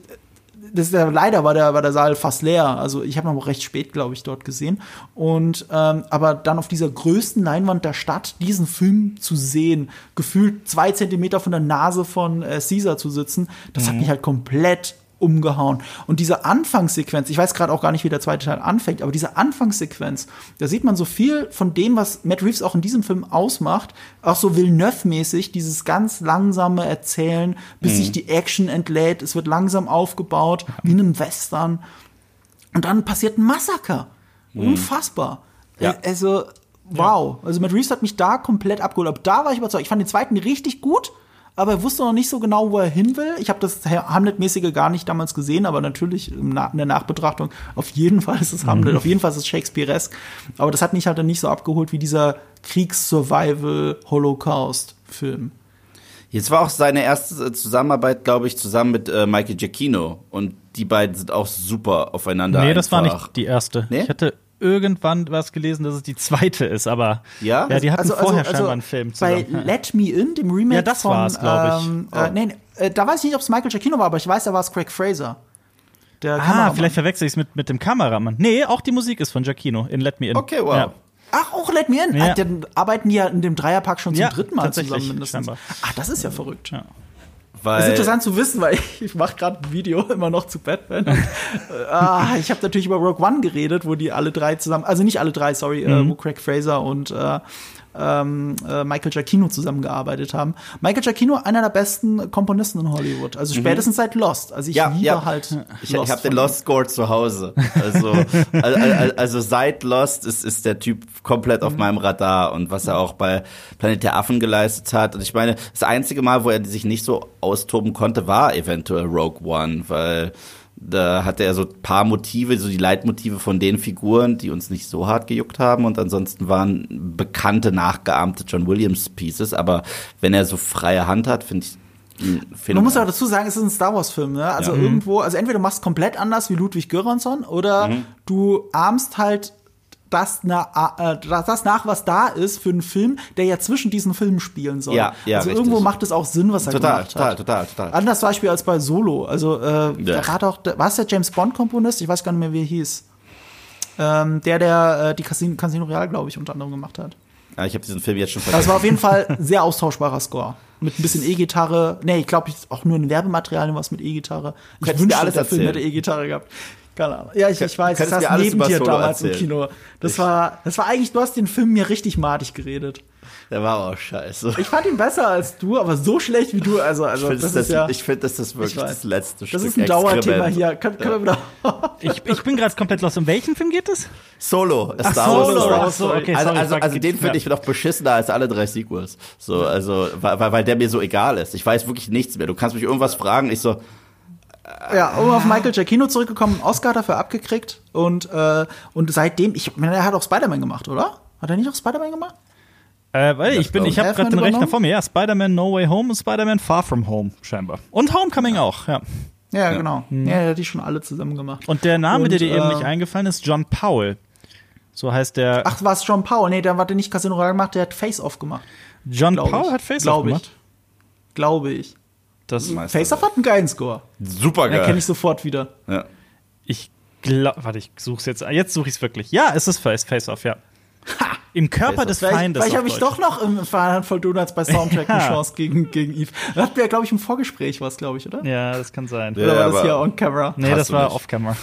das ja, leider war der, war der Saal fast leer. Also ich habe noch recht spät, glaube ich, dort gesehen. Und ähm, aber dann auf dieser größten Leinwand der Stadt diesen Film zu sehen, gefühlt zwei Zentimeter von der Nase von äh, Caesar zu sitzen, das hat mich halt komplett umgehauen. Und diese Anfangssequenz, ich weiß gerade auch gar nicht, wie der zweite Teil anfängt, aber diese Anfangssequenz, da sieht man so viel von dem, was Matt Reeves auch in diesem Film ausmacht, auch so Villeneuve-mäßig, dieses ganz langsame Erzählen, bis sich die Action entlädt, es wird langsam aufgebaut, wie in einem Western. Und dann passiert ein Massaker. Unfassbar. Ja. Also, wow. Also Matt Reeves hat mich da komplett abgeholt. Aber da war ich überzeugt. Ich fand den zweiten richtig gut, aber er wusste noch nicht so genau, wo er hin will. Ich habe das Hamlet-mäßige gar nicht damals gesehen, aber natürlich in der Nachbetrachtung auf jeden Fall ist es Hamlet, auf jeden Fall ist es Shakespearesk. Aber das hat mich halt dann nicht so abgeholt wie dieser Kriegs-Survival-Holocaust-Film. Jetzt war auch seine erste äh, Zusammenarbeit, glaube ich, zusammen mit äh, Michael Giacchino. Und die beiden sind auch super aufeinander. Nee, das war einfach. nicht die erste. Nee? Ich hatte irgendwann was gelesen, dass es die zweite ist, aber Ja? ja die hatten vorher scheinbar einen Film Bei zusammen. Let Me In, dem Remake Ja, das von, war's, glaub ich. Ähm, Oh. äh, nee, äh, da weiß ich nicht, ob es Michael Giacchino war, aber ich weiß, da war es Craig Fraser. Der ah, Kameramann. vielleicht verwechsel ich es mit, mit dem Kameramann. Nee, auch die Musik ist von Giacchino in Let Me In. Okay, wow. Ja. Ach, auch Let Me In. Ja. Ah, Dann arbeiten die ja in dem Dreierpack schon zum Ja, dritten Mal tatsächlich, zusammen mindestens. scheinbar. Ach, das ist ja verrückt. Ja. Weil, Das ist interessant zu wissen, weil ich, ich mache gerade ein Video immer noch zu Batman. Äh, ah, ich habe natürlich über Rogue One geredet, wo die alle drei zusammen, also nicht alle drei, sorry, Mhm. äh, wo Craig Fraser und äh, ähm, äh, Michael Giacchino zusammengearbeitet haben. Michael Giacchino, einer der besten Komponisten in Hollywood. Also spätestens seit Lost. Also ich Ja, liebe ja. halt Ich, ich habe den. Lost Score zu Hause. Also, al- al- also seit Lost ist, ist der Typ komplett Mhm. auf meinem Radar und was er auch bei Planet der Affen geleistet hat. Und ich meine, das einzige Mal, wo er sich nicht so austoben konnte, war eventuell Rogue One, weil da hatte er so ein paar Motive, so die Leitmotive von den Figuren, die uns nicht so hart gejuckt haben. Und ansonsten waren bekannte, nachgeahmte John Williams Pieces. Aber wenn er so freie Hand hat, finde ich. Man muss aber dazu sagen, es ist ein Star Wars-Film, ne? Also irgendwo, also entweder du machst komplett anders wie Ludwig Göransson oder Mhm. du ahmst halt das, na, äh, das nach, was da ist für einen Film, der ja zwischen diesen Filmen spielen soll. Ja, ja, also richtig. irgendwo macht es auch Sinn, was er Total, gemacht total, hat. total, total. Anders Beispiel als bei Solo. Also, äh, da war doch, war es der James Bond-Komponist? Ich weiß gar nicht mehr, wie er hieß. Ähm, der, der äh, die Casino, Casino Real, glaube ich, unter anderem gemacht hat. Ja, ich habe diesen Film jetzt schon Das vergessen. war auf jeden Fall sehr austauschbarer Score. Mit ein bisschen E-Gitarre. Nee, ich glaube, auch nur ein Werbematerial, was mit E-Gitarre. Ich wünschte, alles der Film hätte E-Gitarre gehabt. Keine Ahnung. Ja, ich, ich weiß, ich Könntest saß neben dir Solo damals im erzählen? Kino. Das war, das war eigentlich, du hast den Film mir richtig madig geredet. Der war auch scheiße. Ich fand ihn besser als du, aber so schlecht wie du. Also, also Ich finde, das das, ist ja. ich find, das ist wirklich weiß. das letzte das Stück ist ein Dauerthema hier. Können, können wir wieder. Ich, ich bin gerade komplett los. Um welchen Film geht es? Solo. Ach, Star Solo. Story. Ach so, okay, also, sorry, also, fuck, also den ja. finde ich noch beschissener als alle drei Sequels. So, also, weil, weil weil der mir so egal ist. Ich weiß wirklich nichts mehr. Du kannst mich irgendwas fragen, ich so, Ja, um auf Michael Giacchino zurückgekommen, Oscar dafür abgekriegt und, äh, und seitdem, ich meine, er hat auch Spider-Man gemacht, oder? Hat er nicht auch Spider-Man gemacht? Äh, weil ich bin, ich habe gerade den Rechner vor mir. Ja, Spider-Man No Way Home und Spider-Man Far From Home scheinbar. Und Homecoming auch, ja. Ja, genau. Ja, er hat die schon alle zusammen gemacht. Und der Name, Und, der dir eben äh, nicht eingefallen ist, John Powell. So heißt der. Ach, war es John Powell? Nee, der hat nicht Casino Royale gemacht, der hat Face-Off gemacht. John Powell ich. hat Face Glaub gemacht. ich. Glaube ich. Das, Face-Off hat einen geilen Score. super Den geil. kenne ich sofort wieder. ja. ich glaube, warte, ich such's jetzt. Jetzt suche ich's wirklich. Ja, es ist Face, Face Off, ja. Im Körper des Feindes. vielleicht habe ich doch noch im Final von Donuts bei Soundtrack eine. Chance gegen, gegen Eve. Da hatten wir, glaube ich, im Vorgespräch was, glaube ich, oder? Ja, das kann sein. Ja. Oder war das hier on camera? Nee, das war nicht. off-camera.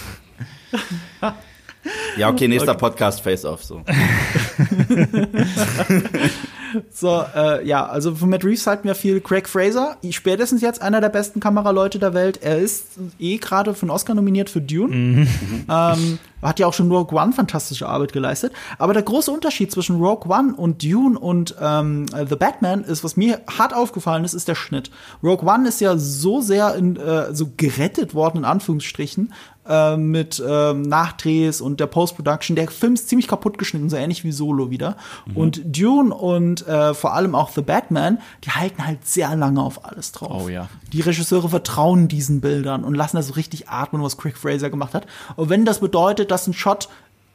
ja, okay, nächster Podcast Face-Off. So. So, äh, ja, also von Matt Reeves halten wir viel Craig Fraser, spätestens jetzt einer der besten Kameraleute der Welt. Er ist eh gerade für einen Oscar nominiert für Dune. Ähm, hat ja auch schon Rogue One fantastische Arbeit geleistet. Aber der große Unterschied zwischen Rogue One und Dune und ähm, The Batman ist, was mir hart aufgefallen ist, ist der Schnitt. Rogue One ist ja so sehr in, äh, so gerettet worden, in Anführungsstrichen, äh, mit ähm, Nachdrehs und der Post-Production. Der Film ist ziemlich kaputt geschnitten, so ähnlich wie Solo wieder. Und Dune und äh, vor allem auch The Batman, die halten halt sehr lange auf alles drauf. Oh ja. Die Regisseure vertrauen diesen Bildern und lassen das so richtig atmen, was Craig Fraser gemacht hat. Und wenn das bedeutet, dass ein Shot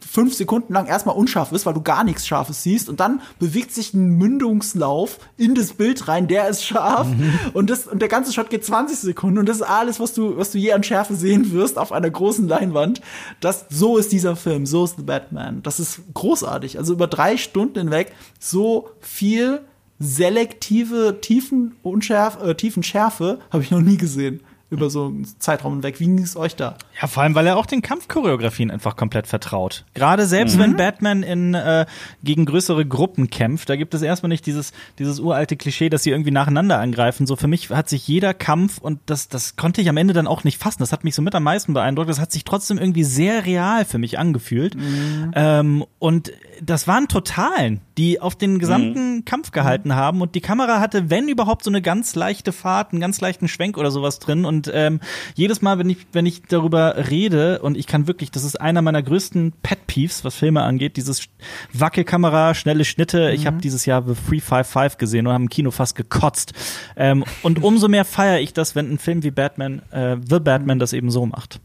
fünf Sekunden lang erstmal unscharf ist, weil du gar nichts Scharfes siehst und dann bewegt sich ein Mündungslauf in das Bild rein, der ist scharf und das und der ganze Shot geht 20 Sekunden und das ist alles, was du was du je an Schärfe sehen wirst auf einer großen Leinwand. Das so ist dieser Film, so ist The Batman. Das ist großartig. Also über drei Stunden hinweg so viel selektive Tiefen äh, Tiefenschärfe habe ich noch nie gesehen über so einen Zeitraum hinweg. Wie ging es euch da? Ja, vor allem, weil er auch den Kampfchoreografien einfach komplett vertraut. Gerade selbst wenn Batman in äh, gegen größere Gruppen kämpft, da gibt es erstmal nicht dieses dieses uralte Klischee, dass sie irgendwie nacheinander angreifen. So für mich hat sich jeder Kampf und das das konnte ich am Ende dann auch nicht fassen. Das hat mich so mit am meisten beeindruckt. Das hat sich trotzdem irgendwie sehr real für mich angefühlt. Ähm, und das waren Totalen, die auf den gesamten Kampf gehalten haben und die Kamera hatte, wenn überhaupt, so eine ganz leichte Fahrt, einen ganz leichten Schwenk oder sowas drin und ähm, jedes Mal, wenn ich wenn ich darüber rede und ich kann wirklich, das ist einer meiner größten Pet Peeves, was Filme angeht, dieses Wackelkamera, schnelle Schnitte. Ich habe dieses Jahr The 355 gesehen und habe im Kino fast gekotzt. Ähm, und umso mehr feiere ich das, wenn ein Film wie Batman, äh, The Batman, das eben so macht.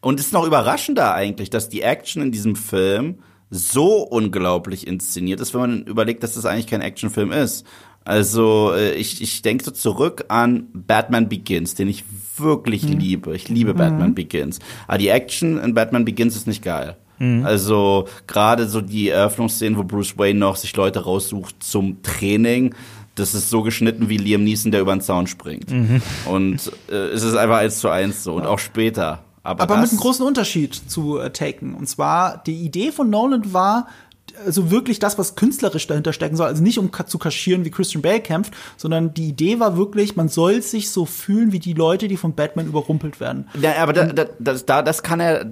Und es ist noch überraschender eigentlich, dass die Action in diesem Film so unglaublich inszeniert ist, wenn man überlegt, dass das eigentlich kein Actionfilm ist. Also äh, ich, ich denke so zurück an Batman Begins, den ich wirklich liebe. Ich liebe Batman Begins. Aber die Action in Batman Begins ist nicht geil. Also gerade so die Eröffnungsszenen, wo Bruce Wayne noch sich Leute raussucht zum Training, das ist so geschnitten wie Liam Neeson, der über den Zaun springt. Und äh, es ist einfach eins zu eins so. Und auch später. Aber, Aber mit einem großen Unterschied zu äh, Taken. Und zwar, die Idee von Nolan war, also wirklich das, was künstlerisch dahinter stecken soll. Also nicht um zu kaschieren, wie Christian Bale kämpft, sondern die Idee war wirklich, man soll sich so fühlen wie die Leute, die von Batman überrumpelt werden. Ja, aber da, da, das, da, das kann er.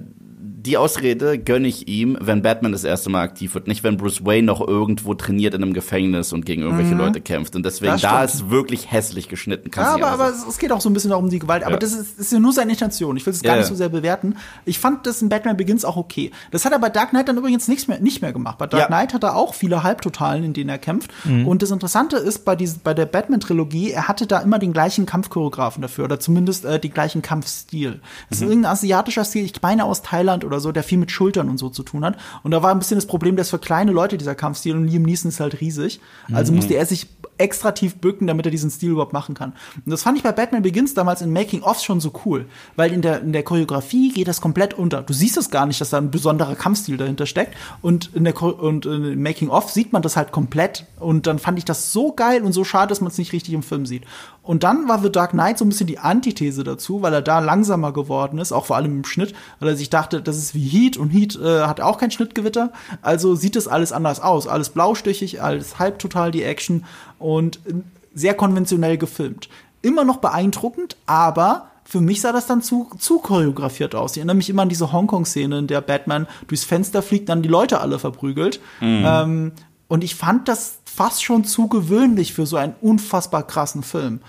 Die Ausrede gönne ich ihm, wenn Batman das erste Mal aktiv wird, nicht wenn Bruce Wayne noch irgendwo trainiert in einem Gefängnis und gegen irgendwelche Leute kämpft. Und deswegen, da ist wirklich hässlich geschnitten. Ja, kannst du aber, nicht aber es, geht auch so ein bisschen auch um die Gewalt. Aber Ja. das ist, ist ja nur seine Intention. Ich will es gar Ja, nicht ja. so sehr bewerten. Ich fand das in Batman Begins auch okay. Das hat er bei Dark Knight dann übrigens nichts mehr, nicht mehr gemacht. Bei Dark Ja. Knight hat er auch viele Halbtotalen, in denen er kämpft. Mhm. Und das Interessante ist bei, diesen, bei der Batman-Trilogie, er hatte da immer den gleichen Kampfchoreografen dafür. Oder zumindest äh, den gleichen Kampfstil. Das Mhm. ist irgendein asiatischer Stil, ich meine aus Thailand oder so, der viel mit Schultern und so zu tun hat. Und da war ein bisschen das Problem, dass für kleine Leute dieser Kampfstil und Liam Neeson ist halt riesig. Also Mhm. musste er sich extra tief bücken, damit er diesen Stil überhaupt machen kann. Und das fand ich bei Batman Begins damals in Making Offs schon so cool, weil in der, in der Choreografie geht das komplett unter. Du siehst es gar nicht, dass da ein besonderer Kampfstil dahinter steckt. Und in der und in Making Off sieht man das halt komplett. Und dann fand ich das so geil und so schade, dass man es nicht richtig im Film sieht. Und dann war The Dark Knight so ein bisschen die Antithese dazu, weil er da langsamer geworden ist, auch vor allem im Schnitt, weil er sich dachte, das ist wie Heat und Heat äh, hat auch kein Schnittgewitter. Also sieht es alles anders aus. Alles blaustichig, alles halbtotal die Action und äh, sehr konventionell gefilmt. Immer noch beeindruckend, aber für mich sah das dann zu, zu choreografiert aus. Ich erinnere mich immer an diese Hongkong-Szene, in der Batman durchs Fenster fliegt, dann die Leute alle verprügelt. Mhm. Ähm, und ich fand das fast schon zu gewöhnlich für so einen unfassbar krassen Film.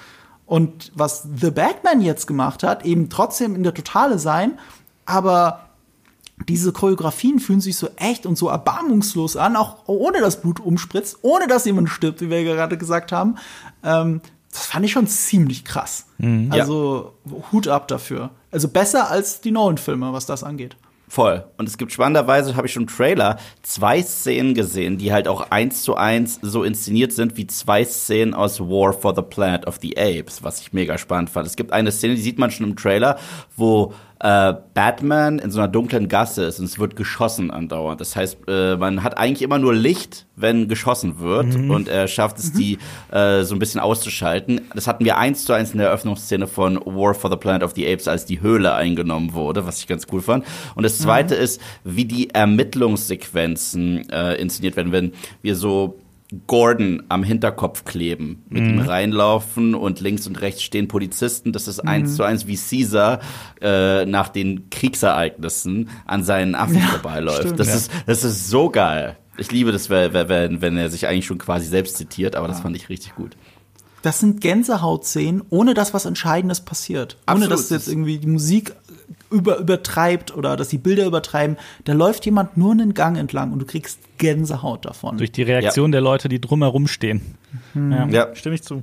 Und was The Batman jetzt gemacht hat, eben trotzdem in der Totale sein, aber diese Choreografien fühlen sich so echt und so erbarmungslos an, auch ohne dass Blut umspritzt, ohne dass jemand stirbt, wie wir gerade gesagt haben. Ähm, das fand ich schon ziemlich krass. Mhm, also ja. Hut ab dafür. Also besser als die neuen Filme, was das angeht. Voll. Und es gibt spannenderweise, habe ich schon im Trailer, zwei Szenen gesehen, die halt auch eins zu eins so inszeniert sind wie zwei Szenen aus War for the Planet of the Apes, was ich mega spannend fand. Es gibt eine Szene, die sieht man schon im Trailer, wo äh, Batman in so einer dunklen Gasse ist und es wird geschossen andauernd. Das heißt, äh, man hat eigentlich immer nur Licht, wenn geschossen wird mhm. und er schafft es, mhm. die äh, so ein bisschen auszuschalten. Das hatten wir eins zu eins in der Eröffnungsszene von War for the Planet of the Apes, als die Höhle eingenommen wurde, was ich ganz cool fand. Und das zweite mhm. ist, wie die Ermittlungssequenzen äh, inszeniert werden, wenn wir so Gordon am Hinterkopf kleben, mit mhm. ihm reinlaufen und links und rechts stehen Polizisten. Das ist eins mhm. zu eins wie Caesar äh, nach den Kriegsereignissen an seinen Affen ja, vorbeiläuft. Stimmt, das ja. ist das ist so geil. Ich liebe das, wenn, wenn er sich eigentlich schon quasi selbst zitiert, aber das fand ich richtig gut. Das sind Gänsehautszenen, ohne dass was Entscheidendes passiert. Absolut. Ohne dass jetzt irgendwie die Musik über, übertreibt oder dass die Bilder übertreiben. Da läuft jemand nur einen Gang entlang und du kriegst Gänsehaut davon. Durch die Reaktion ja. der Leute, die drumherum stehen. Mhm. Ja, ja, stimme ich zu.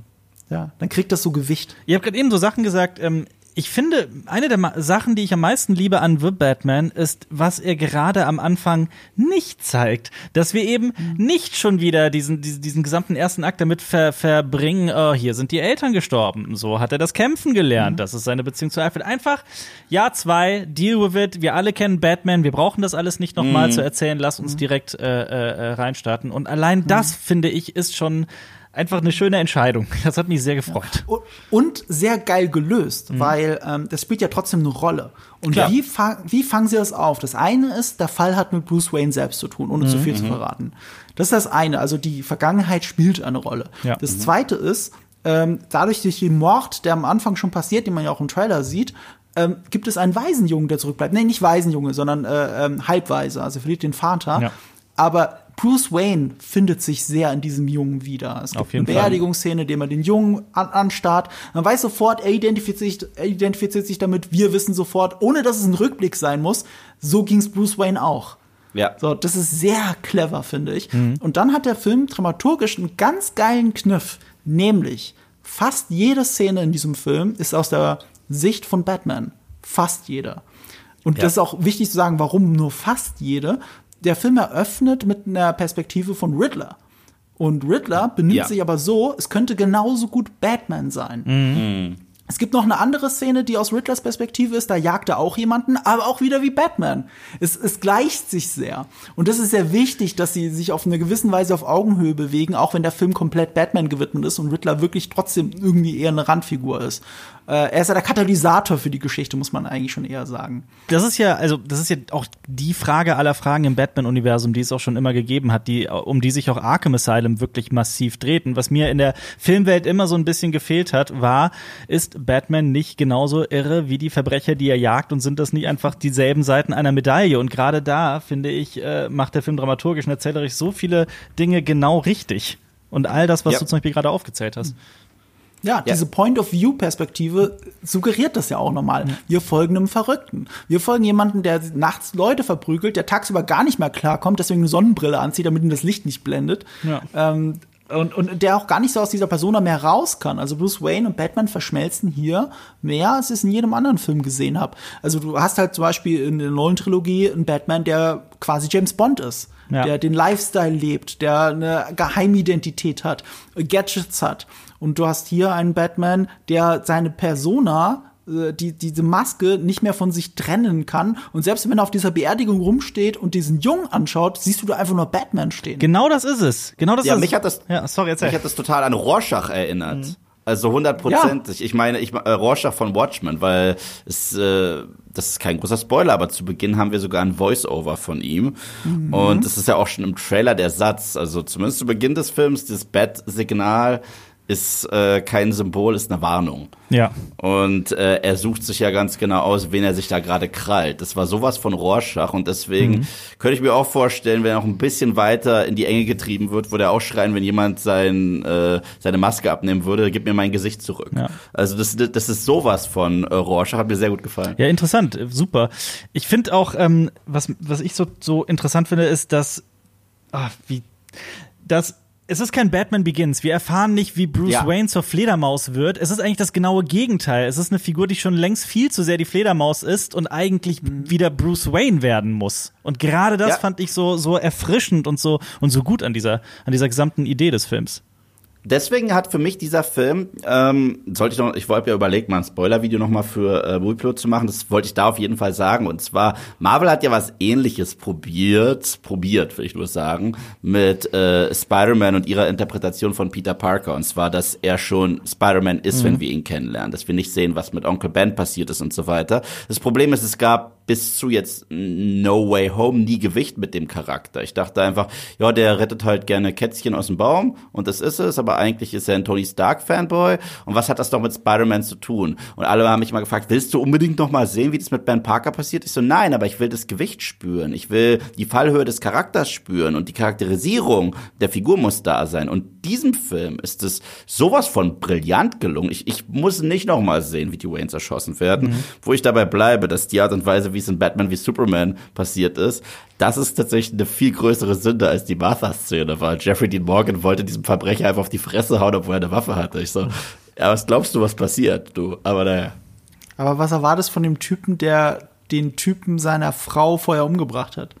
Ja, dann kriegt das so Gewicht. Ihr habt gerade eben so Sachen gesagt, ähm, ich finde, eine der Sachen, die ich am meisten liebe an The Batman, ist, was er gerade am Anfang nicht zeigt. Dass wir eben mhm. nicht schon wieder diesen, diesen, diesen gesamten ersten Akt damit ver verbringen, oh, hier sind die Eltern gestorben. So hat er das Kämpfen gelernt. Mhm. Das ist seine Beziehung zu Alfred. Einfach, Jahr zwei, deal with it. Wir alle kennen Batman. Wir brauchen das alles nicht nochmal mhm. zu erzählen. Lass uns mhm. direkt äh, äh, reinstarten. Und allein mhm. das, finde ich, ist schon einfach eine schöne Entscheidung. Das hat mich sehr gefreut. Ja. Und sehr geil gelöst, mhm. weil ähm, das spielt ja trotzdem eine Rolle. Und wie, fang, wie fangen sie das auf? Das eine ist, der Fall hat mit Bruce Wayne selbst zu tun, ohne mhm. zu viel zu mhm. verraten. Das ist das eine. Also die Vergangenheit spielt eine Rolle. Ja. Das mhm. zweite ist, ähm, dadurch durch den Mord, der am Anfang schon passiert, den man ja auch im Trailer sieht, ähm, gibt es einen Waisenjungen, der zurückbleibt. Nee, nicht Waisenjunge, sondern äh, ähm, Halbweise. Also verliert den Vater. Ja. Aber Bruce Wayne findet sich sehr in diesem Jungen wieder. Es gibt eine Beerdigungsszene, in der man den Jungen an anstarrt. Man weiß sofort, er identifiziert, sich, er identifiziert sich damit. Wir wissen sofort, ohne dass es ein Rückblick sein muss, so ging es Bruce Wayne auch. Ja. So, das ist sehr clever, finde ich. Mhm. Und dann hat der Film dramaturgisch einen ganz geilen Kniff, nämlich fast jede Szene in diesem Film ist aus der Sicht von Batman. Fast jeder. Und ja. das ist auch wichtig zu sagen, warum nur fast jede, der Film eröffnet mit einer Perspektive von Riddler. Und Riddler benimmt ja. sich aber so, es könnte genauso gut Batman sein. Mhm. Es gibt noch eine andere Szene, die aus Riddlers Perspektive ist. Da jagt er auch jemanden, aber auch wieder wie Batman. Es, es gleicht sich sehr. Und das ist sehr wichtig, dass sie sich auf eine gewisse Weise auf Augenhöhe bewegen, auch wenn der Film komplett Batman gewidmet ist und Riddler wirklich trotzdem irgendwie eher eine Randfigur ist. Äh, er ist ja der Katalysator für die Geschichte, muss man eigentlich schon eher sagen. Das ist ja, also, das ist ja auch die Frage aller Fragen im Batman-Universum, die es auch schon immer gegeben hat, die, um die sich auch Arkham Asylum wirklich massiv dreht. Und was mir in der Filmwelt immer so ein bisschen gefehlt hat, war, ist Batman nicht genauso irre wie die Verbrecher, die er jagt und sind das nicht einfach dieselben Seiten einer Medaille? Und gerade da, finde ich, äh, macht der Film dramaturgisch und erzählerisch so viele Dinge genau richtig. Und all das, was ja. du zum Beispiel gerade aufgezählt hast. Mhm. Ja, ja, diese Point-of-View-Perspektive suggeriert das ja auch nochmal. Wir folgen einem Verrückten. Wir folgen jemanden, der nachts Leute verprügelt, der tagsüber gar nicht mehr klarkommt, deswegen eine Sonnenbrille anzieht, damit ihn das Licht nicht blendet. Ja. Ähm, Und, und der auch gar nicht so aus dieser Persona mehr raus kann. Also Bruce Wayne und Batman verschmelzen hier mehr, als ich es in jedem anderen Film gesehen habe. Also du hast halt zum Beispiel in der neuen Trilogie einen Batman, der quasi James Bond ist. Ja. Der den Lifestyle lebt, der eine Geheimidentität hat, Gadgets hat. Und du hast hier einen Batman, der seine Persona äh, die diese Maske nicht mehr von sich trennen kann. Und selbst wenn er auf dieser Beerdigung rumsteht und diesen Jungen anschaut, siehst du da einfach nur Batman stehen. Genau das ist es. Genau das Ja, ist mich es. hat das, Ja, sorry, erzähl. mich hat das total an Rorschach erinnert. Also hundertprozentig. Ich meine, ich äh, Rorschach von Watchmen, weil es, äh, das ist kein großer Spoiler, aber zu Beginn haben wir sogar ein Voice-Over von ihm. Und es ist ja auch schon im Trailer der Satz. Also zumindest zu Beginn des Films, dieses Bat-Signal ist äh, kein Symbol, ist eine Warnung. ja. Und äh, er sucht sich ja ganz genau aus, wen er sich da gerade krallt. Das war sowas von Rorschach und deswegen Mhm. könnte ich mir auch vorstellen, wenn er noch ein bisschen weiter in die Enge getrieben wird, würde er auch schreien, wenn jemand sein, äh, seine Maske abnehmen würde, gib mir mein Gesicht zurück. Ja. Also das, das ist sowas von äh, Rorschach, hat mir sehr gut gefallen. Ja, interessant, äh, super. Ich finde auch, ähm, was, was ich so, so interessant finde, ist, dass, ah, wie, dass es ist kein Batman Begins. Wir erfahren nicht, wie Bruce Ja. Wayne zur Fledermaus wird. Es ist eigentlich das genaue Gegenteil. Es ist eine Figur, die schon längst viel zu sehr die Fledermaus ist und eigentlich wieder Bruce Wayne werden muss. Und gerade das Ja. fand ich so, so erfrischend und so, und so gut an dieser, an dieser gesamten Idee des Films. Deswegen hat für mich dieser Film, ähm, sollte ich noch, ich wollte ja überlegt, mal ein Spoiler-Video noch mal für äh, Movieplot zu machen. Das wollte ich da auf jeden Fall sagen. Und zwar, Marvel hat ja was Ähnliches probiert, probiert, will ich nur sagen, mit äh, Spider-Man und ihrer Interpretation von Peter Parker. Und zwar, dass er schon Spider-Man ist, wenn wir ihn kennenlernen, dass wir nicht sehen, was mit Onkel Ben passiert ist und so weiter. Das Problem ist, es gab bis zu jetzt No Way Home nie Gewicht mit dem Charakter. Ich dachte einfach, ja, der rettet halt gerne Kätzchen aus dem Baum und das ist es, aber eigentlich ist er ein Tony Stark Fanboy und was hat das doch mit Spider-Man zu tun? Und alle haben mich mal gefragt, willst du unbedingt noch mal sehen, wie das mit Ben Parker passiert? Ich so, nein, aber ich will das Gewicht spüren. Ich will die Fallhöhe des Charakters spüren und die Charakterisierung der Figur muss da sein. Und diesem Film ist es sowas von brillant gelungen. Ich, ich muss nicht noch mal sehen, wie die Waynes erschossen werden, wo ich dabei bleibe, dass die Art und Weise, wie es in Batman wie Superman passiert ist, das ist tatsächlich eine viel größere Sünde als die Martha-Szene, weil Jeffrey Dean Morgan wollte diesem Verbrecher einfach auf die Fresse hauen, obwohl er eine Waffe hatte. Ich so, ja, was glaubst du, was passiert, du? Aber naja. Aber was erwartest du von dem Typen, der den Typen seiner Frau vorher umgebracht hat?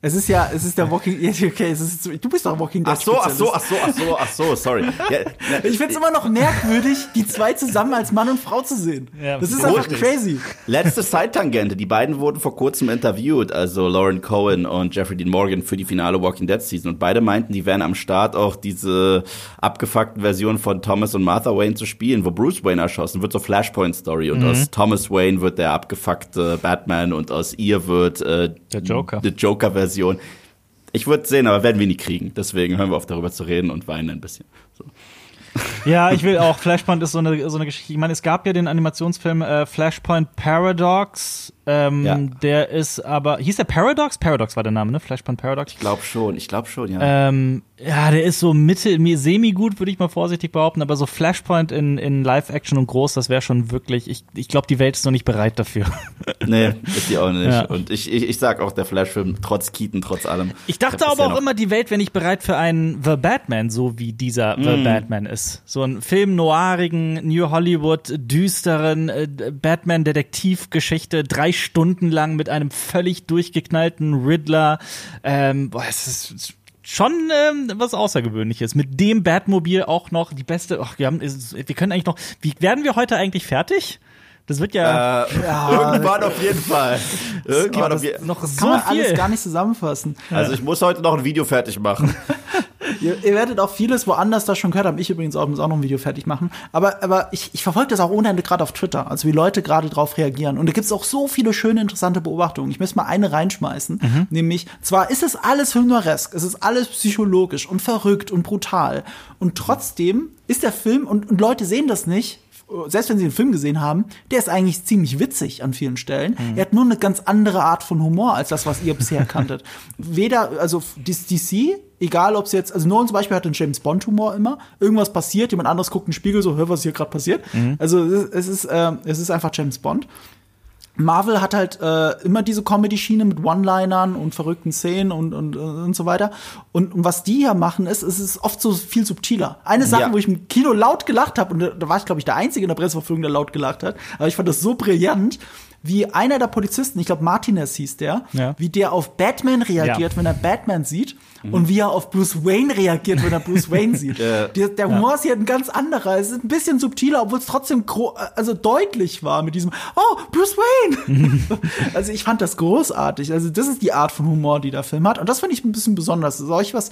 Es ist ja, es ist der Walking, ja, okay, es ist, du bist doch Walking Dead. Ach so, ach so, ach so, ach so, ach so, sorry. Ja, na, Ich find's immer noch merkwürdig, die zwei zusammen als Mann und Frau zu sehen. Ja, das ist einfach crazy. Letzte Zeittangente. Die beiden wurden vor kurzem interviewt, also Lauren Cohen und Jeffrey Dean Morgan für die finale Walking Dead Season. Und beide meinten, die wären am Start auch diese abgefuckten Versionen von Thomas und Martha Wayne zu spielen, wo Bruce Wayne erschossen wird, so Flashpoint Story. Und aus Thomas Wayne wird der abgefuckte Batman und aus ihr wird äh, Der Joker. die Joker-Version. Ich würde sehen, aber werden wir nie kriegen. Deswegen hören wir auf, darüber zu reden und weinen ein bisschen. So. Ja, ich will auch. Flashpoint ist so eine, so eine Geschichte. Ich meine, es gab ja den Animationsfilm äh, Flashpoint Paradox. Ähm, Ja. Der ist aber. Hieß der Paradox? Paradox war der Name, ne? Flashpoint Paradox. Ich glaube schon, ich glaube schon, ja. Ähm, ja, der ist so mittel, mir semi-gut, würde ich mal vorsichtig behaupten, aber so Flashpoint in, in Live-Action und groß, das wäre schon wirklich, ich, ich glaube, die Welt ist noch nicht bereit dafür. Nee, ist die auch nicht. Ja. Und ich, ich, ich sag auch, der Flash-Film, trotz Keaton, trotz allem. Ich dachte aber auch immer, die Welt wäre nicht bereit für einen The Batman, so wie dieser The Batman ist. So ein Film noirigen, New Hollywood, düsteren äh, Batman-Detektivgeschichte, drei Stunden lang mit einem völlig durchgeknallten Riddler. Ähm, boah, es ist schon ähm, was Außergewöhnliches. Mit dem Batmobil auch noch die beste. Ach, wir haben, wir können eigentlich noch. Wie werden wir heute eigentlich fertig? Das wird ja, Äh, irgendwann auf jeden Fall. Irgendwann auf jeden noch Kann so man viel. alles gar nicht zusammenfassen. Also ich muss heute noch ein Video fertig machen. Ihr, ihr werdet auch vieles woanders das schon gehört haben. Ich übrigens auch, muss auch noch ein Video fertig machen. Aber, aber ich, ich verfolge das auch ohne Ende gerade auf Twitter, also wie Leute gerade drauf reagieren. Und da gibt es auch so viele schöne, interessante Beobachtungen. Ich möchte mal eine reinschmeißen. Nämlich, zwar ist es alles Filmaresk, es ist alles psychologisch und verrückt und brutal. Und trotzdem ist der Film, und, und Leute sehen das nicht, selbst wenn sie den Film gesehen haben, der ist eigentlich ziemlich witzig an vielen Stellen. Er hat nur eine ganz andere Art von Humor als das, was ihr bisher kanntet. Weder, also DC, egal ob es jetzt, also Nolan zum Beispiel hat einen James Bond Humor immer. Irgendwas passiert, jemand anderes guckt in den Spiegel, so, hör, was hier gerade passiert. Also es ist, es ist, äh, es ist einfach James Bond. Marvel hat halt äh, immer diese Comedy-Schiene mit One-Linern und verrückten Szenen und, und, und so weiter. Und, und was die hier machen, ist, es ist oft so viel subtiler. Eine Sache, Ja. wo ich im Kino laut gelacht habe, und da- da war ich, glaube ich, der Einzige in der Presseverfügung, der laut gelacht hat, aber ich fand das so brillant, wie einer der Polizisten, ich glaube Martinez hieß der, Ja. wie der auf Batman reagiert, wenn er Batman sieht und wie er auf Bruce Wayne reagiert, wenn er Bruce Wayne sieht. Ja. Der, der Humor ist hier ein ganz anderer. Es ist ein bisschen subtiler, obwohl es trotzdem also deutlich war mit diesem Oh, Bruce Wayne! also ich fand das großartig. Also das ist die Art von Humor, die der Film hat. Und das finde ich ein bisschen besonders. Ist euch was,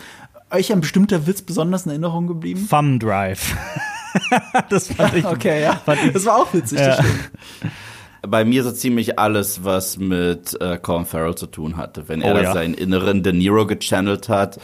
euch ein bestimmter Witz besonders in Erinnerung geblieben? Thumb Drive. das fand ich. Okay, ja. Fand ich, Das war auch witzig, das Ja. stimmt. Bei mir so ziemlich alles, was mit äh, Colin Farrell zu tun hatte. Wenn er Oh, ja. seinen inneren De Niro gechannelt hat,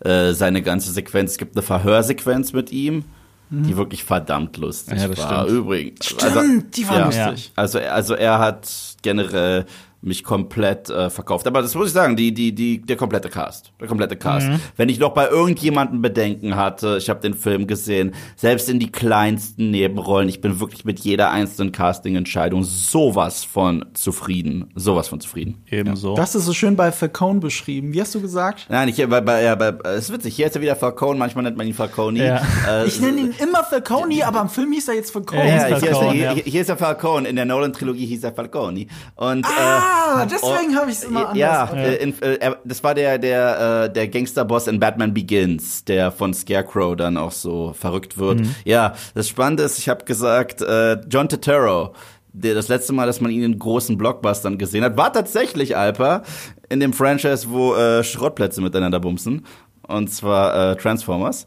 äh, seine ganze Sequenz, es gibt eine Verhörsequenz mit ihm, die wirklich verdammt lustig Ja, das war. stimmt. Übrigens. Stimmt, die war ja, lustig. Also, also er hat generell mich komplett äh, verkauft. Aber das muss ich sagen, die, die, die, der komplette Cast. Der komplette Cast. Mhm. Wenn ich noch bei irgendjemandem Bedenken hatte, ich habe den Film gesehen, selbst in die kleinsten Nebenrollen, ich bin wirklich mit jeder einzelnen Casting-Entscheidung sowas von zufrieden. Sowas von zufrieden. Ebenso. Das ist so schön bei Falcone beschrieben. Wie hast du gesagt? Nein, ich, bei, bei, ja, bei, es ist witzig, hier ist er wieder Falcone, manchmal nennt man ihn Falcone. Ja. Äh, Ich nenne ihn immer Falcone, aber im Film hieß er jetzt Falcone. Ja, Ja, hier, ist er, Falcone, hier, ja. hier ist er Falcone. In der Nolan-Trilogie hieß er Falcone. Und, Ah, äh, deswegen habe ich es immer anders. Ja, Okay. äh, in, äh, er- das war der der äh, der Gangsterboss in Batman Begins, der von Scarecrow dann auch so verrückt wird. Mhm. Ja, das Spannende ist, ich habe gesagt, äh, John Turturro, der das letzte Mal, dass man ihn in großen Blockbustern gesehen hat, war tatsächlich Alper in dem Franchise, wo äh, Schrottplätze miteinander bumsen, und zwar äh, Transformers.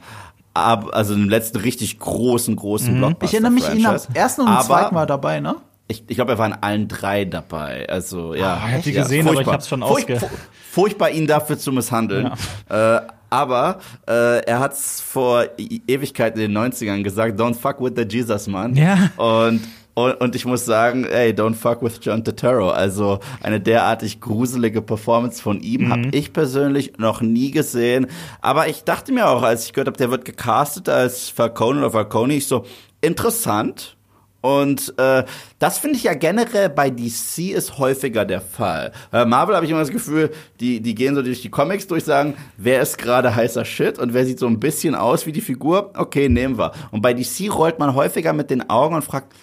Ab, also im letzten richtig großen, großen Blockbuster. Mhm. Ich erinnere mich, ihn am ersten und zweiten Mal dabei, ne? Ich, ich glaube, er war in allen drei dabei. Also, ja. Ah, ich hab die ja, gesehen, aber ich hab's schon Furch- ausge- fu- Furchtbar, ihn dafür zu misshandeln. Äh, aber äh, er hat's vor Ewigkeiten in den 90ern gesagt, don't fuck with the Jesus, man. Ja. Und, und, und ich muss sagen, ey, don't fuck with John Turturro. Also eine derartig gruselige Performance von ihm Mhm. habe ich persönlich noch nie gesehen. Aber ich dachte mir auch, als ich gehört habe, der wird gecastet als Falcone oder Falcone, ich so, interessant. Und äh, das finde ich ja generell bei DC ist häufiger der Fall. Bei Marvel habe ich immer das Gefühl, die, die gehen so durch die Comics durch, sagen, wer ist gerade heißer Shit und wer sieht so ein bisschen aus wie die Figur, okay, nehmen wir. Und bei DC rollt man häufiger mit den Augen und fragt,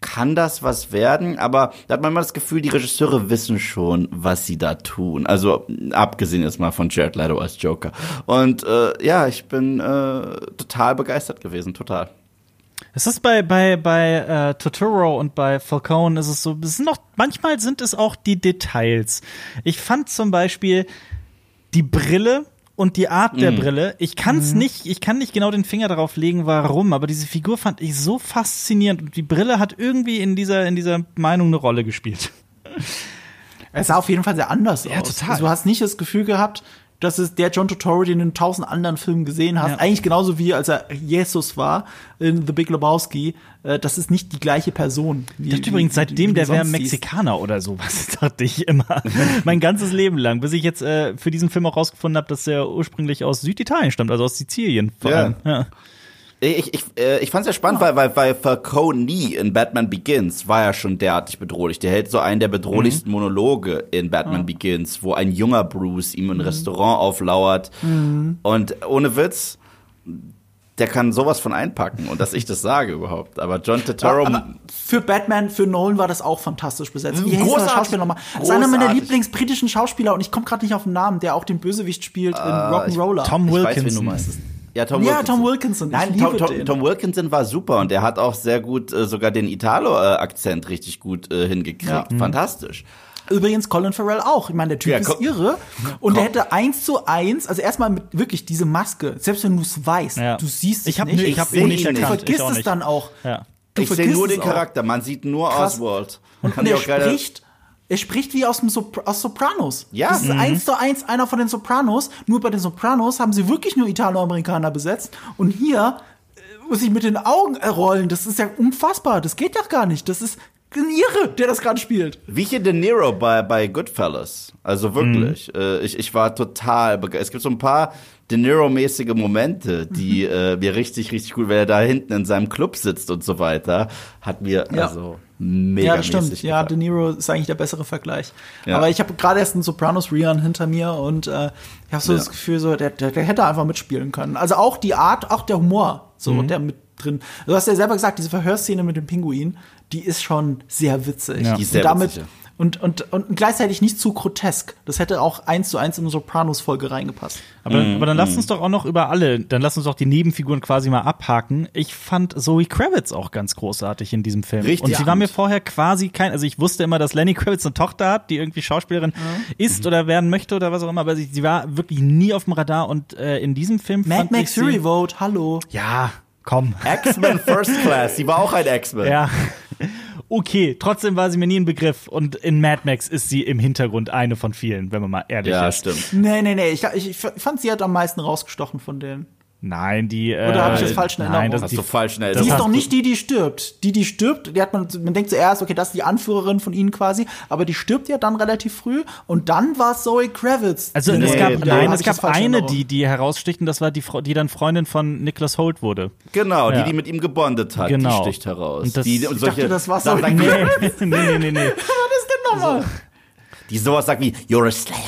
kann das was werden? Aber da hat man immer das Gefühl, die Regisseure wissen schon, was sie da tun. Also abgesehen jetzt mal von Jared Leto als Joker. Und äh, ja, ich bin äh, total begeistert gewesen, total. Es ist bei, bei, bei äh, Totoro und bei Falcone ist es so, es sind noch, manchmal sind es auch die Details. Ich fand zum Beispiel die Brille und die Art der Brille. Ich kann es nicht, ich kann nicht genau den Finger darauf legen, warum, aber diese Figur fand ich so faszinierend und die Brille hat irgendwie in dieser, in dieser Meinung eine Rolle gespielt. Es sah auf jeden Fall sehr anders Ja, aus. total. Also du hast nicht das Gefühl gehabt, dass es der John Turturro, den du in tausend anderen Filmen gesehen hast, Ja. eigentlich genauso wie als er Jesus war in The Big Lebowski, äh, das ist nicht die gleiche Person. Wie, Ich dachte übrigens, seitdem der wäre. Mexikaner oder sowas, dachte ich immer. mein ganzes Leben lang, bis ich jetzt äh, für diesen Film auch rausgefunden habe, dass er ursprünglich aus Süditalien stammt, also aus Sizilien vor allem. Ja. Ich, ich, äh, ich fand es ja spannend, weil, weil, weil Falcone in Batman Begins war ja schon derartig bedrohlich. Der hält so einen der bedrohlichsten Monologe in Batman Begins, wo ein junger Bruce ihm ein Restaurant auflauert. Und ohne Witz, der kann sowas von einpacken und dass ich das sage überhaupt. Aber John Turturro, Aber für Batman, für Nolan war das auch fantastisch besetzt. Wie heißt der. Schauspieler nochmal? Das ist einer meiner. Lieblingsbritischen Schauspieler und ich komme gerade nicht auf den Namen, der auch den Bösewicht spielt in Rock'n'Roller. Tom ich weiß, wen du Wilkinson. meinst. Ja, Tom Ja, Wilkinson. Tom Wilkinson. Ich Nein, liebe Tom, Tom, den. Tom Wilkinson war super und der hat auch sehr gut äh, sogar den Italo-Akzent richtig gut äh, hingekriegt. Ja. Fantastisch. Übrigens Colin Farrell auch. Ich meine, der Typ Ja, ist irre. Und der Komm. hätte eins zu eins, also erstmal mit wirklich diese Maske, selbst wenn du es weißt, Ja. du siehst es Ich hab- nicht. ich hab ihn nicht du erkannt, vergisst ich auch es nicht. dann auch. Ja. Du ich sehe vergisst nur den auch. Charakter, man sieht nur Krass. Oswald. Und, Kann und er spricht, er spricht wie aus, dem Sopr aus Sopranos. Ja. Das ist Mhm. eins zu eins einer von den Sopranos. Nur bei den Sopranos haben sie wirklich nur Italo-Amerikaner besetzt. Und hier äh, muss ich mit den Augen rollen. Das ist ja unfassbar. Das geht doch gar nicht. Das ist Ein Ire, der das gerade spielt. Wie hier De Niro bei, bei Goodfellas. Also wirklich. Mhm. Äh, ich, ich war total begeistert. Es gibt so ein paar De Niro-mäßige Momente, die Mhm. äh, mir richtig, richtig gut, wenn er da hinten in seinem Club sitzt und so weiter, hat mir Ja. also mega Ja, das stimmt. mäßig Ja, De gefallen. Niro ist eigentlich der bessere Vergleich. Ja. Aber ich habe gerade erst einen Sopranos Rian hinter mir und äh, ich habe so Ja. das Gefühl, so der, der, der hätte einfach mitspielen können. Also auch die Art, auch der Humor, so Mhm. der mit drin. Du hast ja selber gesagt, diese Verhörszene mit dem Pinguin, die ist schon sehr witzig. Ja. Die ist sehr und damit witzig. Und, und, und gleichzeitig nicht zu grotesk. Das hätte auch eins zu eins in eine Sopranos-Folge reingepasst. Aber, aber dann lasst uns doch auch noch über alle, dann lasst uns doch die Nebenfiguren quasi mal abhaken. Ich fand Zoe Kravitz auch ganz großartig in diesem Film. Richtig Und sie war mir vorher quasi kein, also ich wusste immer, dass Lenny Kravitz eine Tochter hat, die irgendwie Schauspielerin ist oder werden möchte oder was auch immer, aber sie, sie war wirklich nie auf dem Radar und äh, in diesem Film Mad fand Max ich sie, Fury Vote, hallo. Ja, komm. X-Men First Class, sie war auch ein X-Men. Ja. Okay, trotzdem war sie mir nie ein Begriff und in Mad Max ist sie im Hintergrund eine von vielen, wenn man mal ehrlich Ja, ist. stimmt. Nee, nee, nee. Ich, ich, ich fand, sie hat am meisten rausgestochen von denen. Nein, die. Äh, Oder hab ich das falsch in Nein, das Hast die, du falsch schnell. Die ist doch nicht die, die stirbt. Die, die stirbt, die hat man, man denkt zuerst, okay, das ist die Anführerin von ihnen quasi, aber die stirbt ja dann relativ früh und dann war es Zoe Kravitz. Also Nee, es Nee, gab, da nein, es ich gab eine, die, die heraussticht, und das war die, Frau, die dann Freundin von Nicholas Holt wurde. Genau, Ja. die, die mit ihm gebondet hat, Genau. die sticht heraus. Und das- die, Ich und dachte, das war so- Sachen, Nee, nee, nee, nee, nee. Was ist denn nochmal? die sowas sagt wie, you're a slayer.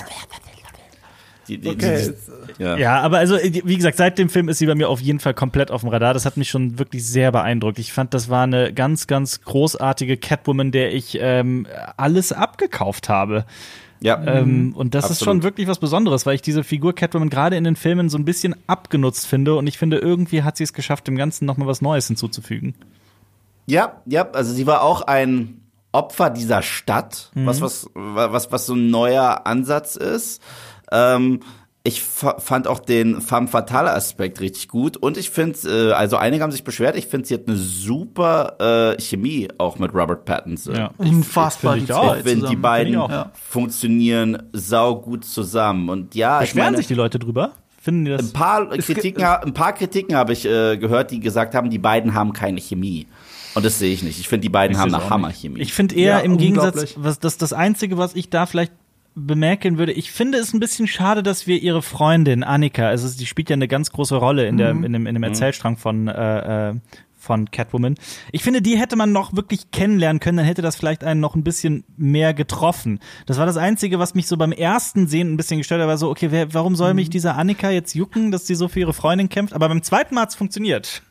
Die, die, Okay. Die, ja. Ja, aber also, wie gesagt, seit dem Film ist sie bei mir auf jeden Fall komplett auf dem Radar. Das hat mich schon wirklich sehr beeindruckt. Ich fand, das war eine ganz, ganz großartige Catwoman, der ich ähm, alles abgekauft habe. ja. Ähm, und das ist Absolut. schon wirklich was Besonderes, weil ich diese Figur Catwoman gerade in den Filmen so ein bisschen abgenutzt finde. Und ich finde, irgendwie hat sie es geschafft, dem Ganzen nochmal was Neues hinzuzufügen. Ja, ja, also sie war auch ein Opfer dieser Stadt, was, was, was, was so ein neuer Ansatz ist. Ähm, ich fa- fand auch den femme fatale Aspekt richtig gut und ich finde, äh, also einige haben sich beschwert, ich finde, sie hat eine super äh, Chemie auch mit Robert Pattinson. Ja. Unfassbar, Find die ich auch. zwei Ich finde, die beiden ich auch. funktionieren saugut zusammen. Und ja, ich Beschweren meine, sich die Leute drüber? Finden die das? ein paar Kritiken, ein paar Kritiken habe ich äh, gehört, die gesagt haben, die beiden haben keine Chemie. Und das sehe ich nicht. Ich finde, die beiden haben seh's eine Hammerchemie. Ich finde eher Ja, im Gegensatz, was das das einzige, was ich da vielleicht bemerken würde, ich finde es ein bisschen schade, dass wir ihre Freundin Annika, also die spielt ja eine ganz große Rolle in der in dem in dem Erzählstrang von äh, äh, von Catwoman. Ich finde, die hätte man noch wirklich kennenlernen können, dann hätte das vielleicht einen noch ein bisschen mehr getroffen. Das war das Einzige, was mich so beim ersten Sehen ein bisschen gestört hat, war so, okay, wer, warum soll mich diese Annika jetzt jucken, dass sie so für ihre Freundin kämpft? Aber beim zweiten Mal hat es funktioniert.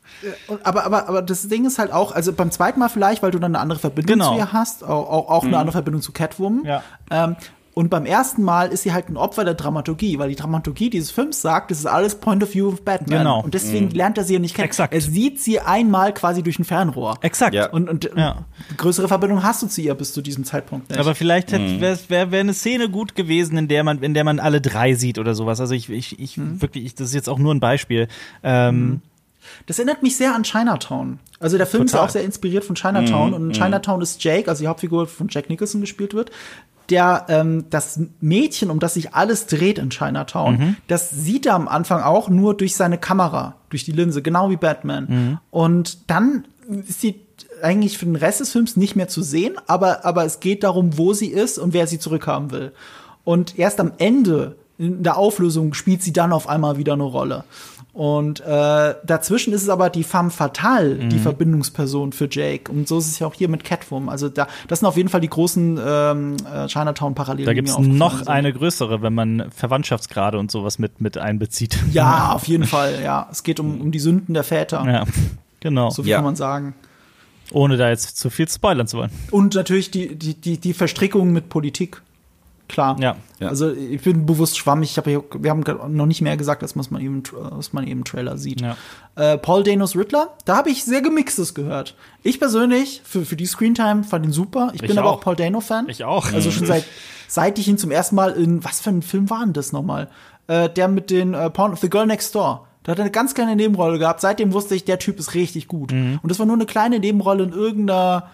Aber, aber, aber das Ding ist halt auch, also beim zweiten Mal vielleicht, weil du dann eine andere Verbindung Genau. zu ihr hast, auch, auch, auch eine andere Verbindung zu Catwoman. Ja. Ähm, und beim ersten Mal ist sie halt ein Opfer der Dramaturgie, weil die Dramaturgie dieses Films sagt, das ist alles Point of View of Batman. Genau. Und deswegen lernt er sie ja nicht kennen. Exakt. Er sieht sie einmal quasi durch ein Fernrohr. Exakt. Ja. Und, und Ja. größere Verbindung hast du zu ihr bis zu diesem Zeitpunkt nicht. Aber vielleicht Mhm. wäre wär, wär eine Szene gut gewesen, in der man, in der man alle drei sieht oder sowas. Also ich, ich, ich Mhm. wirklich, ich, das ist jetzt auch nur ein Beispiel. Ähm, Das erinnert mich sehr an Chinatown. Also der Film ist ja Total. auch sehr inspiriert von Chinatown. und in Chinatown ist Jake, also die Hauptfigur von Jack Nicholson gespielt wird, der ähm, das Mädchen, um das sich alles dreht in Chinatown, das sieht er am Anfang auch nur durch seine Kamera, durch die Linse, genau wie Batman. Und dann ist sie eigentlich für den Rest des Films nicht mehr zu sehen, aber, aber es geht darum, wo sie ist und wer sie zurückhaben will. Und erst am Ende, in der Auflösung, spielt sie dann auf einmal wieder eine Rolle. Und äh, dazwischen ist es aber die femme fatale, die Mhm. Verbindungsperson für Jake. Und so ist es ja auch hier mit Catwoman. Also da, das sind auf jeden Fall die großen ähm, äh, Chinatown-Parallelen. da die mir aufgefallen noch sind. eine größere, wenn man Verwandtschaftsgrade und sowas mit, mit einbezieht. Ja, auf jeden Fall, ja. Es geht um, um die Sünden der Väter. Ja, genau. So viel Ja. kann man sagen. Ohne da jetzt zu viel spoilern zu wollen. Und natürlich die, die, die, die Verstrickung mit Politik. Klar. Ja. Ja. Also ich bin bewusst schwammig. Ich hab, hier- wir haben noch nicht mehr gesagt, als was man eben, was man eben im Trailer sieht. Ja. Äh, Paul Danos Riddler, da habe ich sehr gemixtes gehört. Ich persönlich, für, für die Screentime, fand ihn super. Ich, Ich bin aber auch. auch Paul Dano-Fan. Ich auch. Also schon seit, seit ich ihn zum ersten Mal in, was für ein Film war denn das nochmal? Äh, der mit den äh, Porn, The Girl Next Door. Da hat er eine ganz kleine Nebenrolle gehabt. Seitdem wusste ich, der Typ ist richtig gut. Mhm. Und das war nur eine kleine Nebenrolle in irgendeiner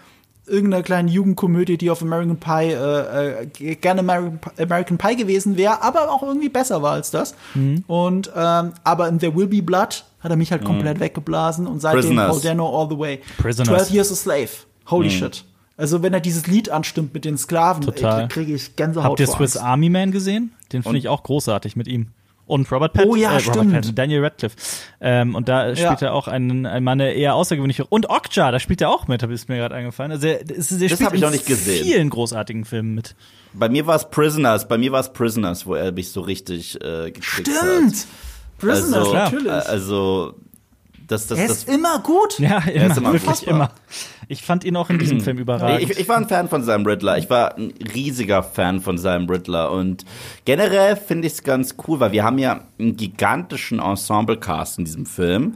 irgendeiner kleinen Jugendkomödie, die auf American Pie äh, äh, gerne American, Pie- American Pie gewesen wäre, aber auch irgendwie besser war als das. Mhm. Und ähm, aber in There Will Be Blood hat er mich halt komplett weggeblasen und seitdem Prisoners. Paul Dano all the way. Prisoners. 12 Years a Slave. Holy shit. Also wenn er dieses Lied anstimmt mit den Sklaven, kriege ich Gänsehaut Habt ihr Swiss. Army Man gesehen? Den finde ich auch großartig mit ihm. Und Robert Pattinson. Oh ja, Robert stimmt. Pattinson, Daniel Radcliffe. Ähm, und da spielt Ja. er auch einen, einen Mann, der eher außergewöhnliche. Und Okja, da spielt er auch mit, ist mir gerade eingefallen. Also er, er Das spielt hab ich in noch nicht gesehen. vielen großartigen Filmen mit. Bei mir war es Prisoners, bei mir war es Prisoners, wo er mich so richtig äh, gekriegt hat. Stimmt! Prisoners, Also, natürlich. äh, also das, das, er das, ist immer gut. Ja, immer, ist immer wirklich unfassbar. immer. Ich fand ihn auch in diesem Film überragend. Ich, ich war ein Fan von seinem Riddler. Ich war ein riesiger Fan von seinem Riddler. Und generell finde ich es ganz cool, weil wir haben ja einen gigantischen Ensemble-Cast in diesem Film.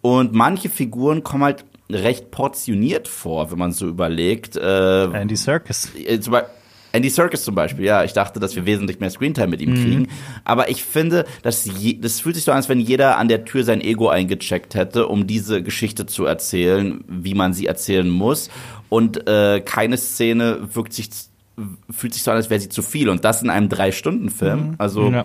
Und manche Figuren kommen halt recht portioniert vor, wenn man so überlegt. Äh, Andy Serkis. äh, zum Beispiel Andy Serkis zum Beispiel, ja, ich dachte, dass wir wesentlich mehr Screentime mit ihm Mhm. kriegen. Aber ich finde, dass je, das fühlt sich so an, als wenn jeder an der Tür sein Ego eingecheckt hätte, um diese Geschichte zu erzählen, wie man sie erzählen muss. Und äh, keine Szene wirkt sich, fühlt sich so an, als wäre sie zu viel. Und das in einem Drei-Stunden-Film. Also, Ja.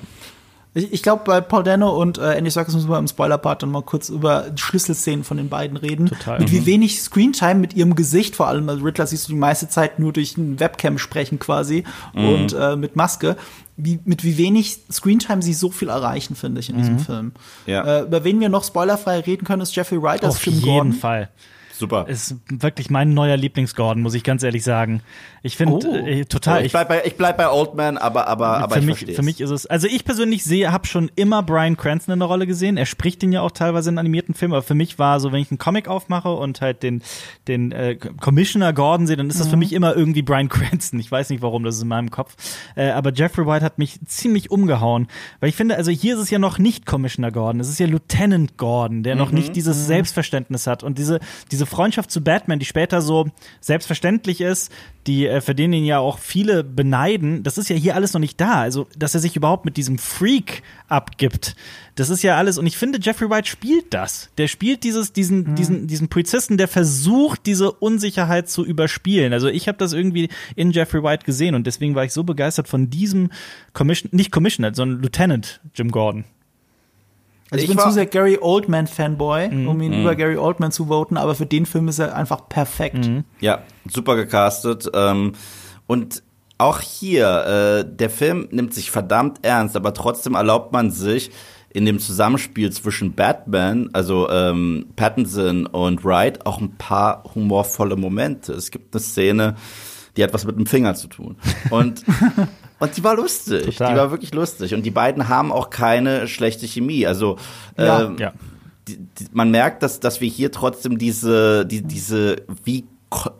Ich, ich glaube, bei Paul Dano und äh, Andy Serkis müssen wir im Spoiler-Part dann mal kurz über die Schlüsselszenen von den beiden reden. Total. Mit wie Mhm. wenig Screentime mit ihrem Gesicht vor allem. Also Riddler siehst du die meiste Zeit nur durch ein Webcam sprechen quasi und äh, mit Maske. Wie, mit wie wenig Screentime sie so viel erreichen, finde ich, in diesem Film. Ja. Äh, über wen wir noch spoilerfrei reden können, ist Jeffrey Wright als Auf Jim jeden Gordon. Fall. Super. Ist wirklich mein neuer Lieblingsgordon, muss ich ganz ehrlich sagen. Ich finde Oh. äh, total. ich bleib bei, ich bleib bei Old Man, aber, aber, aber für ich mich, versteh's. für mich ist es, also ich persönlich sehe, habe schon immer Brian Cranston in der Rolle gesehen. Er spricht den ja auch teilweise in animierten Filmen, aber für mich war so, wenn ich einen Comic aufmache und halt den, den äh, Commissioner Gordon sehe, dann ist das für mich immer irgendwie Brian Cranston. Ich weiß nicht warum, das ist in meinem Kopf. Äh, aber Jeffrey White hat mich ziemlich umgehauen, weil ich finde, also hier ist es ja noch nicht Commissioner Gordon, es ist ja Lieutenant Gordon, der noch nicht dieses Selbstverständnis hat und diese, diese Freundschaft zu Batman, die später so selbstverständlich ist, die äh, für den ihn ja auch viele beneiden, das ist ja hier alles noch nicht da. Also, dass er sich überhaupt mit diesem Freak abgibt, das ist ja alles. Und ich finde, Jeffrey White spielt das. Der spielt dieses, diesen, diesen, diesen Polizisten, der versucht, diese Unsicherheit zu überspielen. Also, ich habe das irgendwie in Jeffrey White gesehen und deswegen war ich so begeistert von diesem Commission, nicht Commissioner, sondern Lieutenant Jim Gordon. Also ich, Ich bin zu sehr Gary Oldman Fanboy, Mhm. um ihn über Gary Oldman zu voten, aber für den Film ist er einfach perfekt. Mhm. Ja, super gecastet. Ähm, und auch hier, äh, der Film nimmt sich verdammt ernst, aber trotzdem erlaubt man sich in dem Zusammenspiel zwischen Batman, also ähm, Pattinson und Wright, auch ein paar humorvolle Momente. Es gibt eine Szene, die hat was mit dem Finger zu tun. Und Und die war lustig. Total. Die war wirklich lustig. Und die beiden haben auch keine schlechte Chemie. Also Ja. ähm, Ja. die, die, man merkt, dass, dass wir hier trotzdem diese, die, diese wie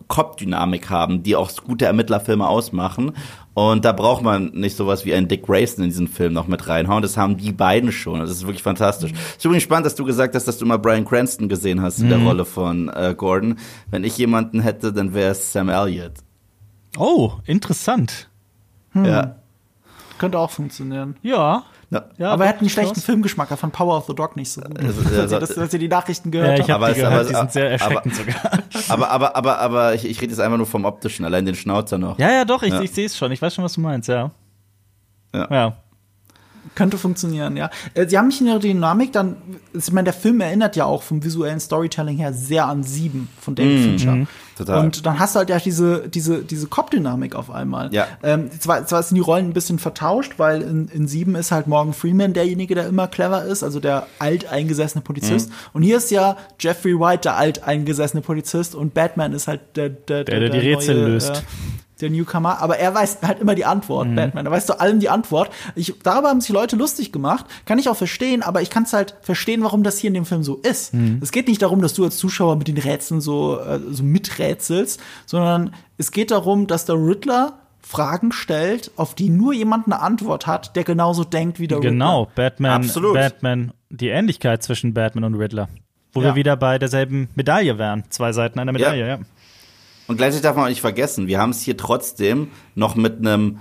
Cop-Dynamik haben, die auch gute Ermittlerfilme ausmachen. Und da braucht man nicht sowas wie einen Dick Grayson in diesen Film noch mit reinhauen. Das haben die beiden schon. Das ist wirklich fantastisch. Ist übrigens spannend, dass du gesagt hast, dass du mal Brian Cranston gesehen hast in der Rolle von äh, Gordon. Wenn ich jemanden hätte, dann wäre es Sam Elliott. Oh, interessant. Ja. Könnte auch funktionieren. Ja. Na, ja aber er hat einen schlechten Filmgeschmack. Er fand Power of the Dog nicht so gut. Also, als, also- ihr das, als ihr die Nachrichten Ja, gehört ich habt. habe Aber die gehört, aber- die sind sehr aber- erschreckend sogar. aber, aber, aber, aber ich, ich rede jetzt einfach nur vom Optischen, allein den Schnauzer noch. Ja, ja, doch, ich, Ja. ich sehe es schon. Ich weiß schon, was du meinst, ja. Ja. Ja. Könnte funktionieren, ja. Äh, Sie haben nicht in ihrer Dynamik dann, ich meine, der Film erinnert ja auch vom visuellen Storytelling her sehr an Sieben von David Fincher. total. Und dann hast du halt ja diese, diese, diese Cop-Dynamik auf einmal. Ja. Ähm, zwar, zwar sind die Rollen ein bisschen vertauscht, weil in, in Sieben ist halt Morgan Freeman derjenige, der immer clever ist, also der alteingesessene Polizist. Und hier ist ja Jeffrey White der alteingesessene Polizist und Batman ist halt der, der, Der, der die Rätsel löst. Äh, der Newcomer, aber er weiß halt immer die Antwort, Mhm. Batman. Er weiß zu allem die Antwort. Ich, darüber haben sich Leute lustig gemacht, kann ich auch verstehen, aber ich kann es halt verstehen, warum das hier in dem Film so ist. Mhm. Es geht nicht darum, dass du als Zuschauer mit den Rätseln so, äh, so miträtselst, sondern es geht darum, dass der Riddler Fragen stellt, auf die nur jemand eine Antwort hat, der genauso denkt wie der Genau, Riddler. Batman, Absolut. Batman, die Ähnlichkeit zwischen Batman und Riddler. Wo Ja. wir wieder bei derselben Medaille wären. Zwei Seiten einer Medaille, ja. Und gleichzeitig darf man auch nicht vergessen, wir haben es hier trotzdem noch mit einem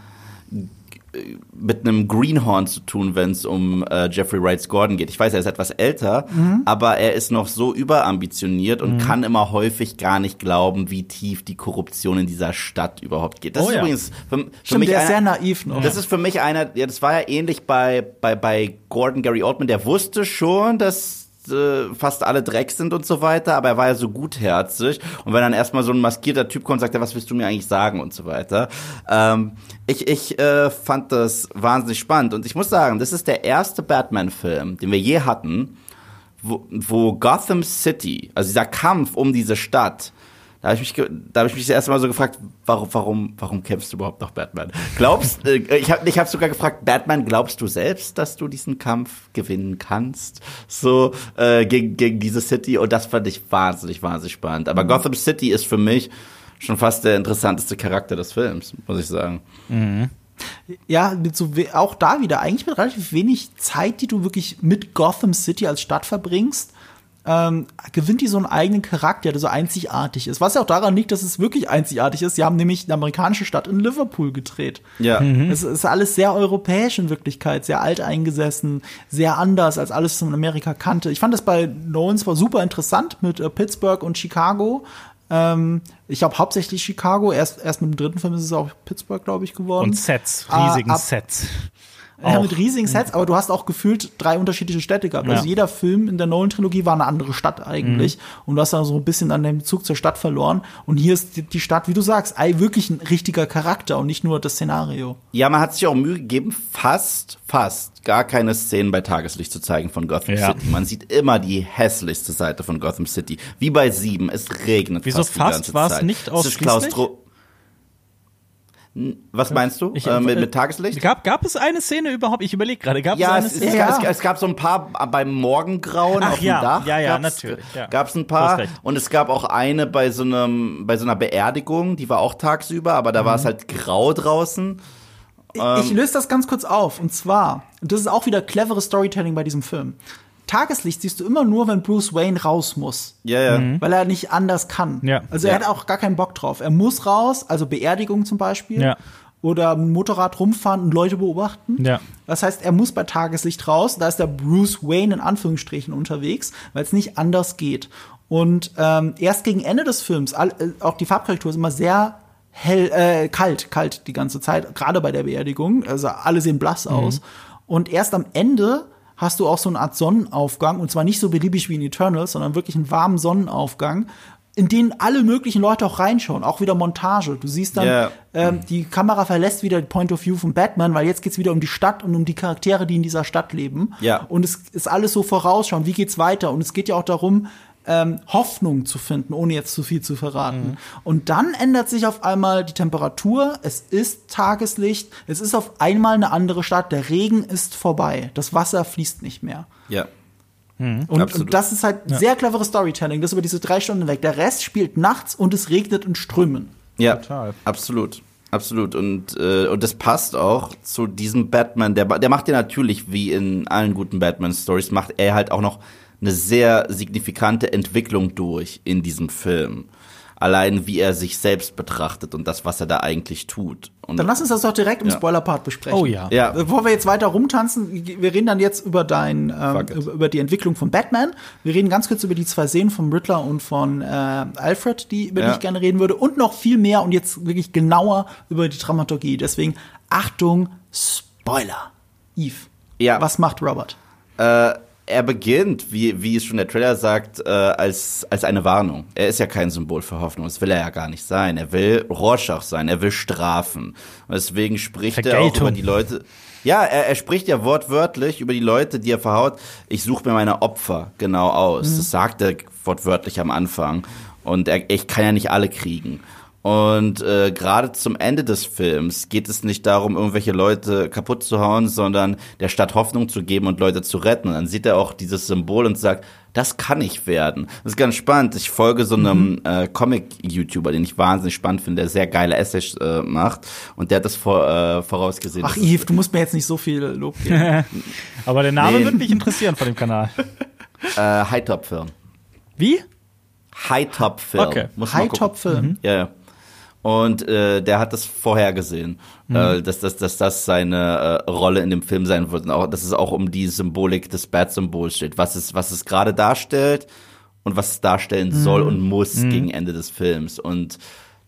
mit einem Greenhorn zu tun, wenn es um äh, Jeffrey Wrights Gordon geht. Ich weiß, er ist etwas älter, Mhm. aber er ist noch so überambitioniert und kann immer häufig gar nicht glauben, wie tief die Korruption in dieser Stadt überhaupt geht. Das Oh ist ja. übrigens für, für Stimmt, mich der ist einer- sehr naiv noch. das ist für mich einer, ja, das war ja ähnlich bei, bei, bei Gordon Gary Oldman, der wusste schon, dass fast, äh, fast alle Dreck sind und so weiter, aber er war ja so gutherzig. Und wenn dann erstmal so ein maskierter Typ kommt und sagt, ja, was willst du mir eigentlich sagen und so weiter. Ähm, ich ich äh, fand das wahnsinnig spannend. Und ich muss sagen, das ist der erste Batman-Film, den wir je hatten, wo, wo Gotham City, also dieser Kampf um diese Stadt, da habe ich mich, da habe ich mich das erste Mal so gefragt, warum, warum, warum kämpfst du überhaupt noch Batman? Glaubst, äh, ich habe, ich habe sogar gefragt, Batman, glaubst du selbst, dass du diesen Kampf gewinnen kannst, so äh, gegen gegen diese City? Und das fand ich wahnsinnig, wahnsinnig spannend. Aber Gotham City ist für mich schon fast der interessanteste Charakter des Films, muss ich sagen. Ja, mit so auch da wieder, eigentlich mit relativ wenig Zeit, die du wirklich mit Gotham City als Stadt verbringst, ähm, gewinnt die so einen eigenen Charakter, der so einzigartig ist. Was ja auch daran liegt, dass es wirklich einzigartig ist. Sie haben nämlich eine amerikanische Stadt in Liverpool gedreht. Ja. Es ist alles sehr europäisch in Wirklichkeit, sehr alteingesessen, sehr anders als alles, was man in Amerika kannte. Ich fand das bei Nolan zwar super interessant mit äh, Pittsburgh und Chicago. Ähm, ich glaube hauptsächlich Chicago. Erst, erst mit dem dritten Film ist es auch Pittsburgh, glaube ich, geworden. Und Sets, Ah, riesigen ab- Sets. Ja, Auch. mit riesigen Sets, aber du hast auch gefühlt drei unterschiedliche Städte gehabt. Ja. Also jeder Film in der Nolan-Trilogie war eine andere Stadt eigentlich. Mhm. Und du hast dann so ein bisschen an dem Bezug zur Stadt verloren. Und hier ist die, die Stadt, wie du sagst, wirklich ein richtiger Charakter und nicht nur das Szenario. Ja, man hat sich auch Mühe gegeben, fast, fast gar keine Szenen bei Tageslicht zu zeigen von Gotham Ja. City. Man sieht immer die hässlichste Seite von Gotham City. Wie bei Sieben, es regnet Wieso fast die fast? ganze War es Zeit. nicht Es ist ausschließlich? Klaustro Was meinst du Ich- äh, mit, äh, mit Tageslicht? Gab, gab es eine Szene überhaupt? Ich überlege gerade. Gab Ja, es eine es, es, Szene? Ja. es, es gab so ein paar beim Morgengrauen Ach auf ja, dem Dach. ja, ja, gab's, natürlich, ja. Gab's ein Du paar. Und es gab auch eine bei so einem, bei so einer Beerdigung, die war auch tagsüber, aber da war Mhm. es halt grau draußen. Ich- Ähm. ich löse das ganz kurz auf. Und zwar, und das ist auch wieder cleveres Storytelling bei diesem Film. Tageslicht siehst du immer nur, wenn Bruce Wayne raus muss. Ja, ja. Weil er nicht anders kann. Ja. Also er Ja. hat auch gar keinen Bock drauf. Er muss raus, also Beerdigung zum Beispiel. Ja. Oder Motorrad rumfahren und Leute beobachten. Ja. Das heißt, er muss bei Tageslicht raus. Da ist der Bruce Wayne in Anführungsstrichen unterwegs, weil es nicht anders geht. Und ähm, erst gegen Ende des Films, all, äh, auch die Farbkorrektur ist immer sehr hell, äh, kalt, kalt die ganze Zeit, gerade bei der Beerdigung. Also alle sehen blass aus. Und erst am Ende hast du auch so eine Art Sonnenaufgang, und zwar nicht so beliebig wie in Eternals, sondern wirklich einen warmen Sonnenaufgang, in den alle möglichen Leute auch reinschauen, auch wieder Montage. Du siehst dann, Ja. ähm, die Kamera verlässt wieder die Point of View von Batman, weil jetzt geht's wieder um die Stadt und um die Charaktere, die in dieser Stadt leben. Ja. Und es ist alles so vorausschauen, wie geht's weiter? Und es geht ja auch darum, ähm, Hoffnung zu finden, ohne jetzt zu viel zu verraten. Und dann ändert sich auf einmal die Temperatur, es ist Tageslicht, es ist auf einmal eine andere Stadt, der Regen ist vorbei, das Wasser fließt nicht mehr. Ja. Und, Absolut. und das ist halt sehr cleveres Storytelling, das über diese drei Stunden weg. Der Rest spielt nachts und es regnet in Strömen. Ja, Total. absolut. Absolut. Und, äh, und das passt auch zu diesem Batman. Der, der macht ja natürlich, wie in allen guten Batman-Stories, macht er halt auch noch eine sehr signifikante Entwicklung durch in diesem Film. Allein wie er sich selbst betrachtet und das, was er da eigentlich tut. Und Dann lass uns das doch direkt im Ja. Spoiler-Part besprechen. Oh ja. Ja. Bevor wir jetzt weiter rumtanzen, wir reden dann jetzt über dein, ähm, über, die Entwicklung von Batman. Wir reden ganz kurz über die zwei Szenen von Riddler und von äh, Alfred, die, über die Ja. ich gerne reden würde. Und noch viel mehr und jetzt wirklich genauer über die Dramaturgie. Deswegen Achtung, Spoiler. Eve. Ja. Was macht Robert? Äh, er beginnt, wie, wie es schon der Trailer sagt, äh, als, als eine Warnung. Er ist ja kein Symbol für Hoffnung. Das will er ja gar nicht sein. Er will Rorschach sein. Er will strafen. Und deswegen spricht er auch Vergeltung. über die Leute. Ja, er, er spricht ja wortwörtlich über die Leute, die er verhaut. Ich suche mir meine Opfer genau aus. Das sagt er wortwörtlich am Anfang. Und er, ich kann ja nicht alle kriegen. Und äh, gerade zum Ende des Films geht es nicht darum, irgendwelche Leute kaputt zu hauen, sondern der Stadt Hoffnung zu geben und Leute zu retten. Und dann sieht er auch dieses Symbol und sagt, das kann ich werden. Das ist ganz spannend. Ich folge so einem äh, Comic-YouTuber, den ich wahnsinnig spannend finde, der sehr geile Essays äh, macht. Und der hat das vor, äh, vorausgesehen. Ach, dass es- Eve, du musst mir jetzt nicht so viel Lob geben. Aber der Name Nee. würde mich interessieren von dem Kanal. Äh, High-Top-Film. Wie? High-Top-Film. Okay. Muss man gucken. High-Top-Film. Ja, ja. Und äh, der hat das vorhergesehen, äh, dass, dass, dass das seine äh, Rolle in dem Film sein wird. Und auch, dass es auch um die Symbolik des Bat-Symbols steht. Was es, was es gerade darstellt und was es darstellen soll und muss gegen Ende des Films. Und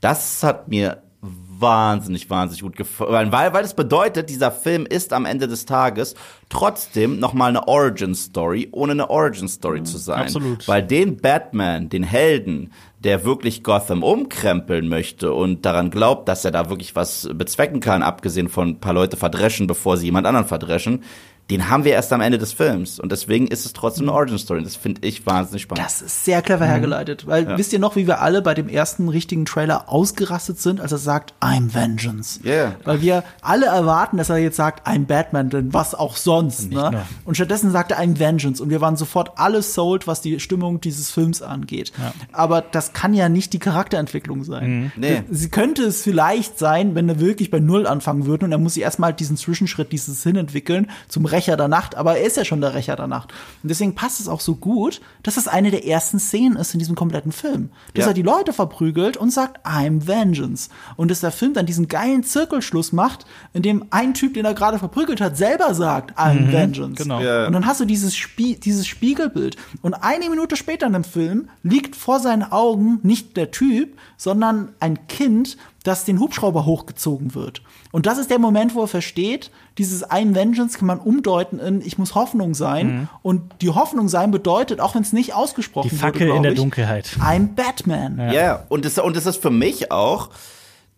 das hat mir wahnsinnig, wahnsinnig gut gefallen, weil, weil das bedeutet, dieser Film ist am Ende des Tages trotzdem nochmal eine Origin-Story, ohne eine Origin-Story zu sein. Absolut. Weil den Batman, den Helden, der wirklich Gotham umkrempeln möchte und daran glaubt, dass er da wirklich was bezwecken kann, abgesehen von ein paar Leute verdreschen, bevor sie jemand anderen verdreschen, den haben wir erst am Ende des Films. Und deswegen ist es trotzdem eine Origin Story. Das finde ich wahnsinnig spannend. Das ist sehr clever hergeleitet, weil Ja. wisst ihr noch, wie wir alle bei dem ersten richtigen Trailer ausgerastet sind, als er sagt, I'm Vengeance. Yeah. Weil wir alle erwarten, dass er jetzt sagt, I'm Batman, denn was auch sonst. Ne? Und stattdessen sagt er, I'm Vengeance. Und wir waren sofort alle sold, was die Stimmung dieses Films angeht. Aber das kann ja nicht die Charakterentwicklung sein. Nee. Sie könnte es vielleicht sein, wenn er wirklich bei Null anfangen würde und er muss sich erstmal diesen Zwischenschritt, dieses hinentwickeln zum Rächer der Nacht, aber er ist ja schon der Rächer der Nacht. Und deswegen passt es auch so gut, dass es eine der ersten Szenen ist in diesem kompletten Film. Dass Ja. er die Leute verprügelt und sagt, I'm Vengeance. Und dass der Film dann diesen geilen Zirkelschluss macht, in dem ein Typ, den er gerade verprügelt hat, selber sagt, I'm Vengeance. genau. Ja. Und dann hast du dieses, Spie dieses Spiegelbild. Und eine Minute später in dem Film liegt vor seinen Augen nicht der Typ, sondern ein Kind, das den Hubschrauber hochgezogen wird. Und das ist der Moment, wo er versteht, dieses ein Vengeance kann man umdeuten in ich muss Hoffnung sein. Und die Hoffnung sein bedeutet, auch wenn es nicht ausgesprochen Die wurde, Fackel glaub in der ich, Dunkelheit. I'm Batman. Ja, und das, und das ist für mich auch,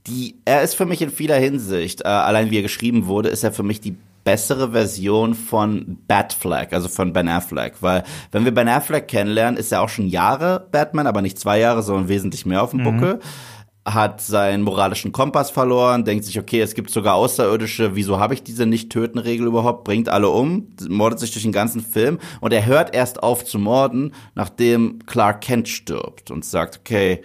die, er ist für mich in vieler Hinsicht, äh, allein wie er geschrieben wurde, ist er für mich die bessere Version von Batfleck, also von Ben Affleck, weil wenn wir Ben Affleck kennenlernen, ist er auch schon Jahre Batman, aber nicht zwei Jahre, sondern wesentlich mehr auf dem Buckel. Hat seinen moralischen Kompass verloren, denkt sich, okay, es gibt sogar Außerirdische, wieso habe ich diese Nicht-Töten-Regel überhaupt? Bringt alle um, mordet sich durch den ganzen Film und er hört erst auf zu morden, nachdem Clark Kent stirbt und sagt, okay,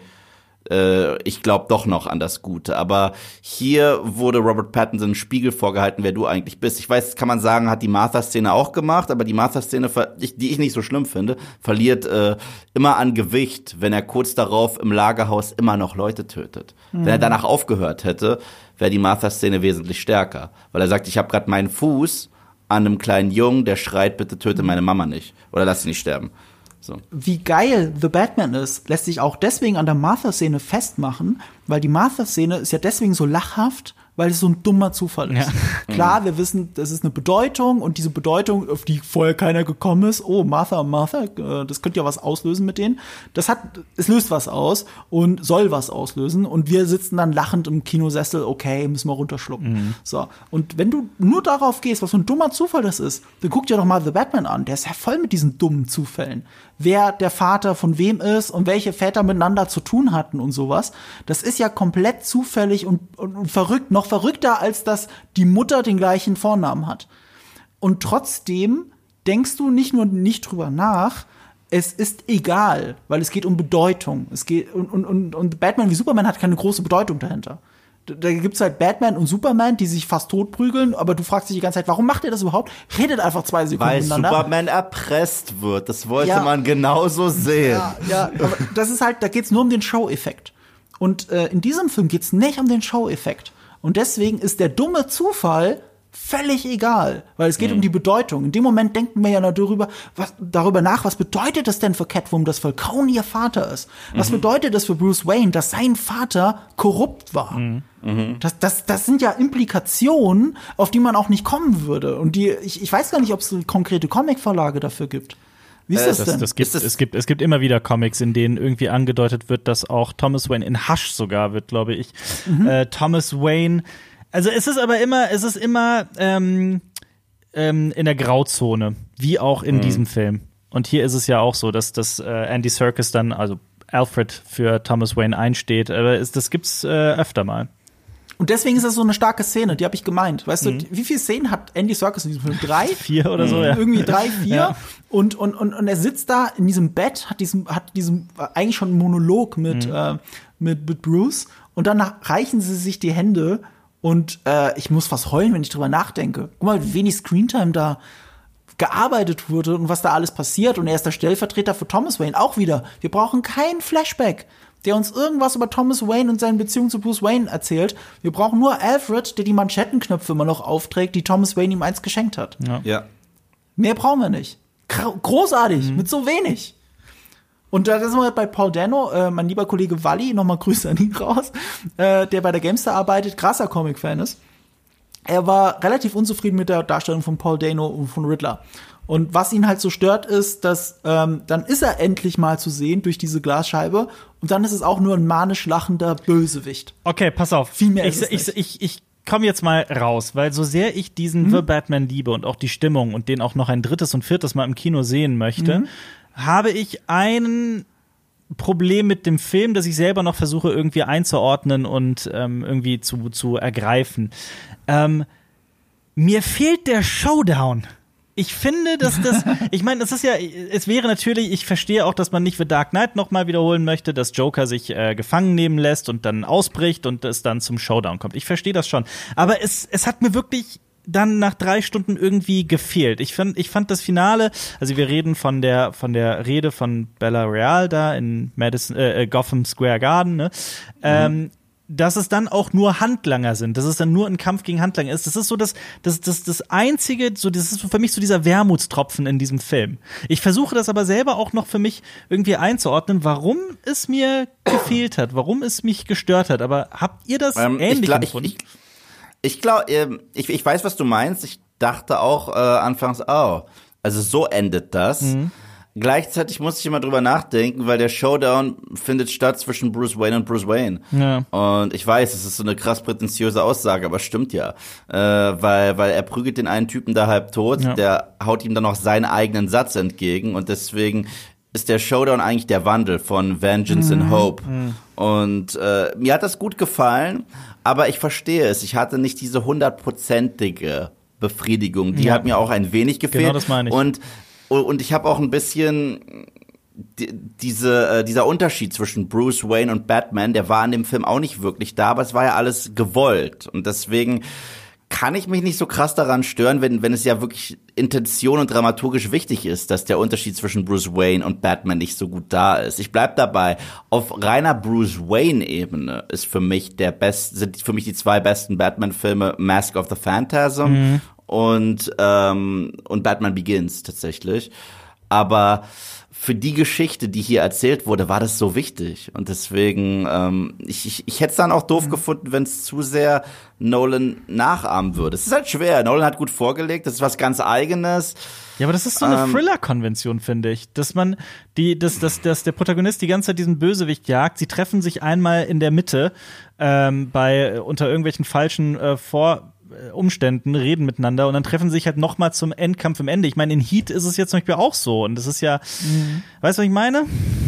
äh, ich glaube doch noch an das Gute. Aber hier wurde Robert Pattinson Spiegel vorgehalten, wer du eigentlich bist. Ich weiß, kann man sagen, hat die Martha-Szene auch gemacht, aber die Martha-Szene, die ich nicht so schlimm finde, verliert äh, immer an Gewicht, wenn er kurz darauf im Lagerhaus immer noch Leute tötet. Wenn er danach aufgehört hätte, wäre die Martha-Szene wesentlich stärker. Weil er sagt, ich habe gerade meinen Fuß an einem kleinen Jungen, der schreit, bitte töte meine Mama nicht. Oder lass sie nicht sterben. So. wie geil The Batman ist, lässt sich auch deswegen an der Martha-Szene festmachen, weil die Martha-Szene ist ja deswegen so lachhaft, weil es so ein dummer Zufall ist. Klar, wir wissen, das ist eine Bedeutung und diese Bedeutung, auf die vorher keiner gekommen ist, oh, Martha, Martha, äh, das könnte ja was auslösen mit denen. Das hat, es löst was aus und soll was auslösen und wir sitzen dann lachend im Kinosessel, okay, müssen wir runterschlucken. So. Und wenn du nur darauf gehst, was für ein dummer Zufall das ist, dann guck dir doch mal The Batman an. Der ist ja voll mit diesen dummen Zufällen. Wer der Vater von wem ist und welche Väter miteinander zu tun hatten und sowas. Das ist ja komplett zufällig und, und, und verrückt. Noch verrückter, als dass die Mutter den gleichen Vornamen hat. Und trotzdem denkst du nicht nur nicht drüber nach, es ist egal, weil es geht um Bedeutung. Es geht und, und, und, und Batman wie Superman hat keine große Bedeutung dahinter. Da, gibt's halt Batman und Superman, die sich fast totprügeln, aber du fragst dich die ganze Zeit, warum macht ihr das überhaupt? Redet einfach zwei Sekunden Weil miteinander. Superman erpresst wird. Das wollte Ja. man genauso sehen. Ja, ja, aber das ist halt, da geht's nur um den Show-Effekt. Und äh, in diesem Film geht's nicht um den Show-Effekt. Und deswegen ist der dumme Zufall völlig egal, weil es geht um die Bedeutung. In dem Moment denken wir ja darüber, was, darüber nach, was bedeutet das denn für Catwoman, dass Falcone ihr Vater ist? Was bedeutet das für Bruce Wayne, dass sein Vater korrupt war? Das, das, das sind ja Implikationen, auf die man auch nicht kommen würde. Und die, ich, ich weiß gar nicht, ob es eine konkrete Comicvorlage dafür gibt. Wie ist Äh, das, Das, denn? das gibt, das- es, gibt, es gibt immer wieder Comics, in denen irgendwie angedeutet wird, dass auch Thomas Wayne in Hush sogar wird, glaube ich. Äh, Thomas Wayne. Also es ist aber immer, es ist immer ähm, ähm, in der Grauzone, wie auch in diesem Film. Und hier ist es ja auch so, dass, dass äh, Andy Serkis dann, also Alfred für Thomas Wayne einsteht. Aber es, das gibt's äh, öfter mal. Und deswegen ist das so eine starke Szene, die habe ich gemeint. Weißt Mhm. du, wie viele Szenen hat Andy Serkis in diesem Film? Drei? Vier oder so, ja. Irgendwie drei, vier. Ja. Und, und, und, und er sitzt da in diesem Bett, hat diesen, hat diesen eigentlich schon einen Monolog mit, Mhm. äh, mit, mit Bruce. Und dann reichen sie sich die Hände und äh, ich muss fast heulen, wenn ich drüber nachdenke. Guck mal, wie wenig Screentime da gearbeitet wurde und was da alles passiert. Und er ist der Stellvertreter für Thomas Wayne. Auch wieder. Wir brauchen keinen Flashback, der uns irgendwas über Thomas Wayne und seine Beziehung zu Bruce Wayne erzählt. Wir brauchen nur Alfred, der die Manschettenknöpfe immer noch aufträgt, die Thomas Wayne ihm einst geschenkt hat. Ja. Mehr brauchen wir nicht. Gro- Großartig, mit so wenig. Und da sind wir bei Paul Dano, äh, mein lieber Kollege Walli, nochmal Grüße an ihn raus, äh, der bei der Gamestar arbeitet, krasser Comic-Fan ist. Er war relativ unzufrieden mit der Darstellung von Paul Dano und von Riddler. Und was ihn halt so stört, ist, dass ähm, dann ist er endlich mal zu sehen durch diese Glasscheibe und dann ist es auch nur ein manisch lachender Bösewicht. Okay, pass auf. Viel mehr ich, ist es ich, nicht. ich, ich komme jetzt mal raus, weil so sehr ich diesen The Batman liebe und auch die Stimmung und den auch noch ein drittes und viertes Mal im Kino sehen möchte, habe ich ein Problem mit dem Film, das ich selber noch versuche irgendwie einzuordnen und ähm, irgendwie zu, zu ergreifen. Ähm, mir fehlt der Showdown. Ich finde, dass das, ich meine, es ist ja, es wäre natürlich, ich verstehe auch, dass man nicht The Dark Knight nochmal wiederholen möchte, dass Joker sich äh, gefangen nehmen lässt und dann ausbricht und es dann zum Showdown kommt. Ich verstehe das schon. Aber es, es hat mir wirklich dann nach drei Stunden irgendwie gefehlt. Ich fand, ich fand das Finale, also wir reden von der, von der Rede von Bella Real da in Madison, äh, äh, Gotham Square Garden, ne? Ähm, dass es dann auch nur Handlanger sind, dass es dann nur ein Kampf gegen Handlanger ist. Das ist so das, das, das, das einzige, so, das ist für mich so dieser Wermutstropfen in diesem Film. Ich versuche das aber selber auch noch für mich irgendwie einzuordnen, warum es mir gefehlt hat, warum es mich gestört hat. Aber habt ihr das Ähm, ähnlich ich glaub, ich, empfunden? ich, ich glaube, ähm, ich, ich weiß, was du meinst. Ich dachte auch äh, anfangs, oh, also so endet das. Mhm. Gleichzeitig muss ich immer drüber nachdenken, weil der Showdown findet statt zwischen Bruce Wayne und Bruce Wayne. Ja. Und ich weiß, es ist so eine krass prätentiöse Aussage, aber stimmt ja. Äh, weil, weil er prügelt den einen Typen da halb tot, Ja. der haut ihm dann noch seinen eigenen Satz entgegen und deswegen ist der Showdown eigentlich der Wandel von Vengeance Mhm. and Hope. Und äh, mir hat das gut gefallen, aber ich verstehe es. Ich hatte nicht diese hundertprozentige Befriedigung. Die Ja. hat mir auch ein wenig gefehlt. Genau das meine ich. Und, und ich habe auch ein bisschen die- diese, äh, dieser Unterschied zwischen Bruce Wayne und Batman, der war in dem Film auch nicht wirklich da, aber es war ja alles gewollt. Und deswegen kann ich mich nicht so krass daran stören, wenn, wenn es ja wirklich Intention und dramaturgisch wichtig ist, dass der Unterschied zwischen Bruce Wayne und Batman nicht so gut da ist. Ich bleib dabei. Auf reiner Bruce Wayne-Ebene ist für mich der best, sind für mich die zwei besten Batman-Filme Mask of the Phantasm und, ähm, und Batman Begins tatsächlich. Aber für die Geschichte, die hier erzählt wurde, war das so wichtig. Und deswegen, ähm, ich, ich, ich hätte es dann auch doof gefunden, wenn es zu sehr Nolan nachahmen würde. Es ist halt schwer. Nolan hat gut vorgelegt, das ist was ganz Eigenes. Ja, aber das ist so eine Ähm, Thriller-Konvention, finde ich. Dass man, die, dass, dass, dass der Protagonist die ganze Zeit diesen Bösewicht jagt. Sie treffen sich einmal in der Mitte ähm, bei unter irgendwelchen falschen äh, Vor Umständen reden miteinander und dann treffen sie sich halt noch mal zum Endkampf im Ende. Ich meine, in Heat ist es jetzt zum Beispiel auch so und das ist ja, weißt du, was ich meine?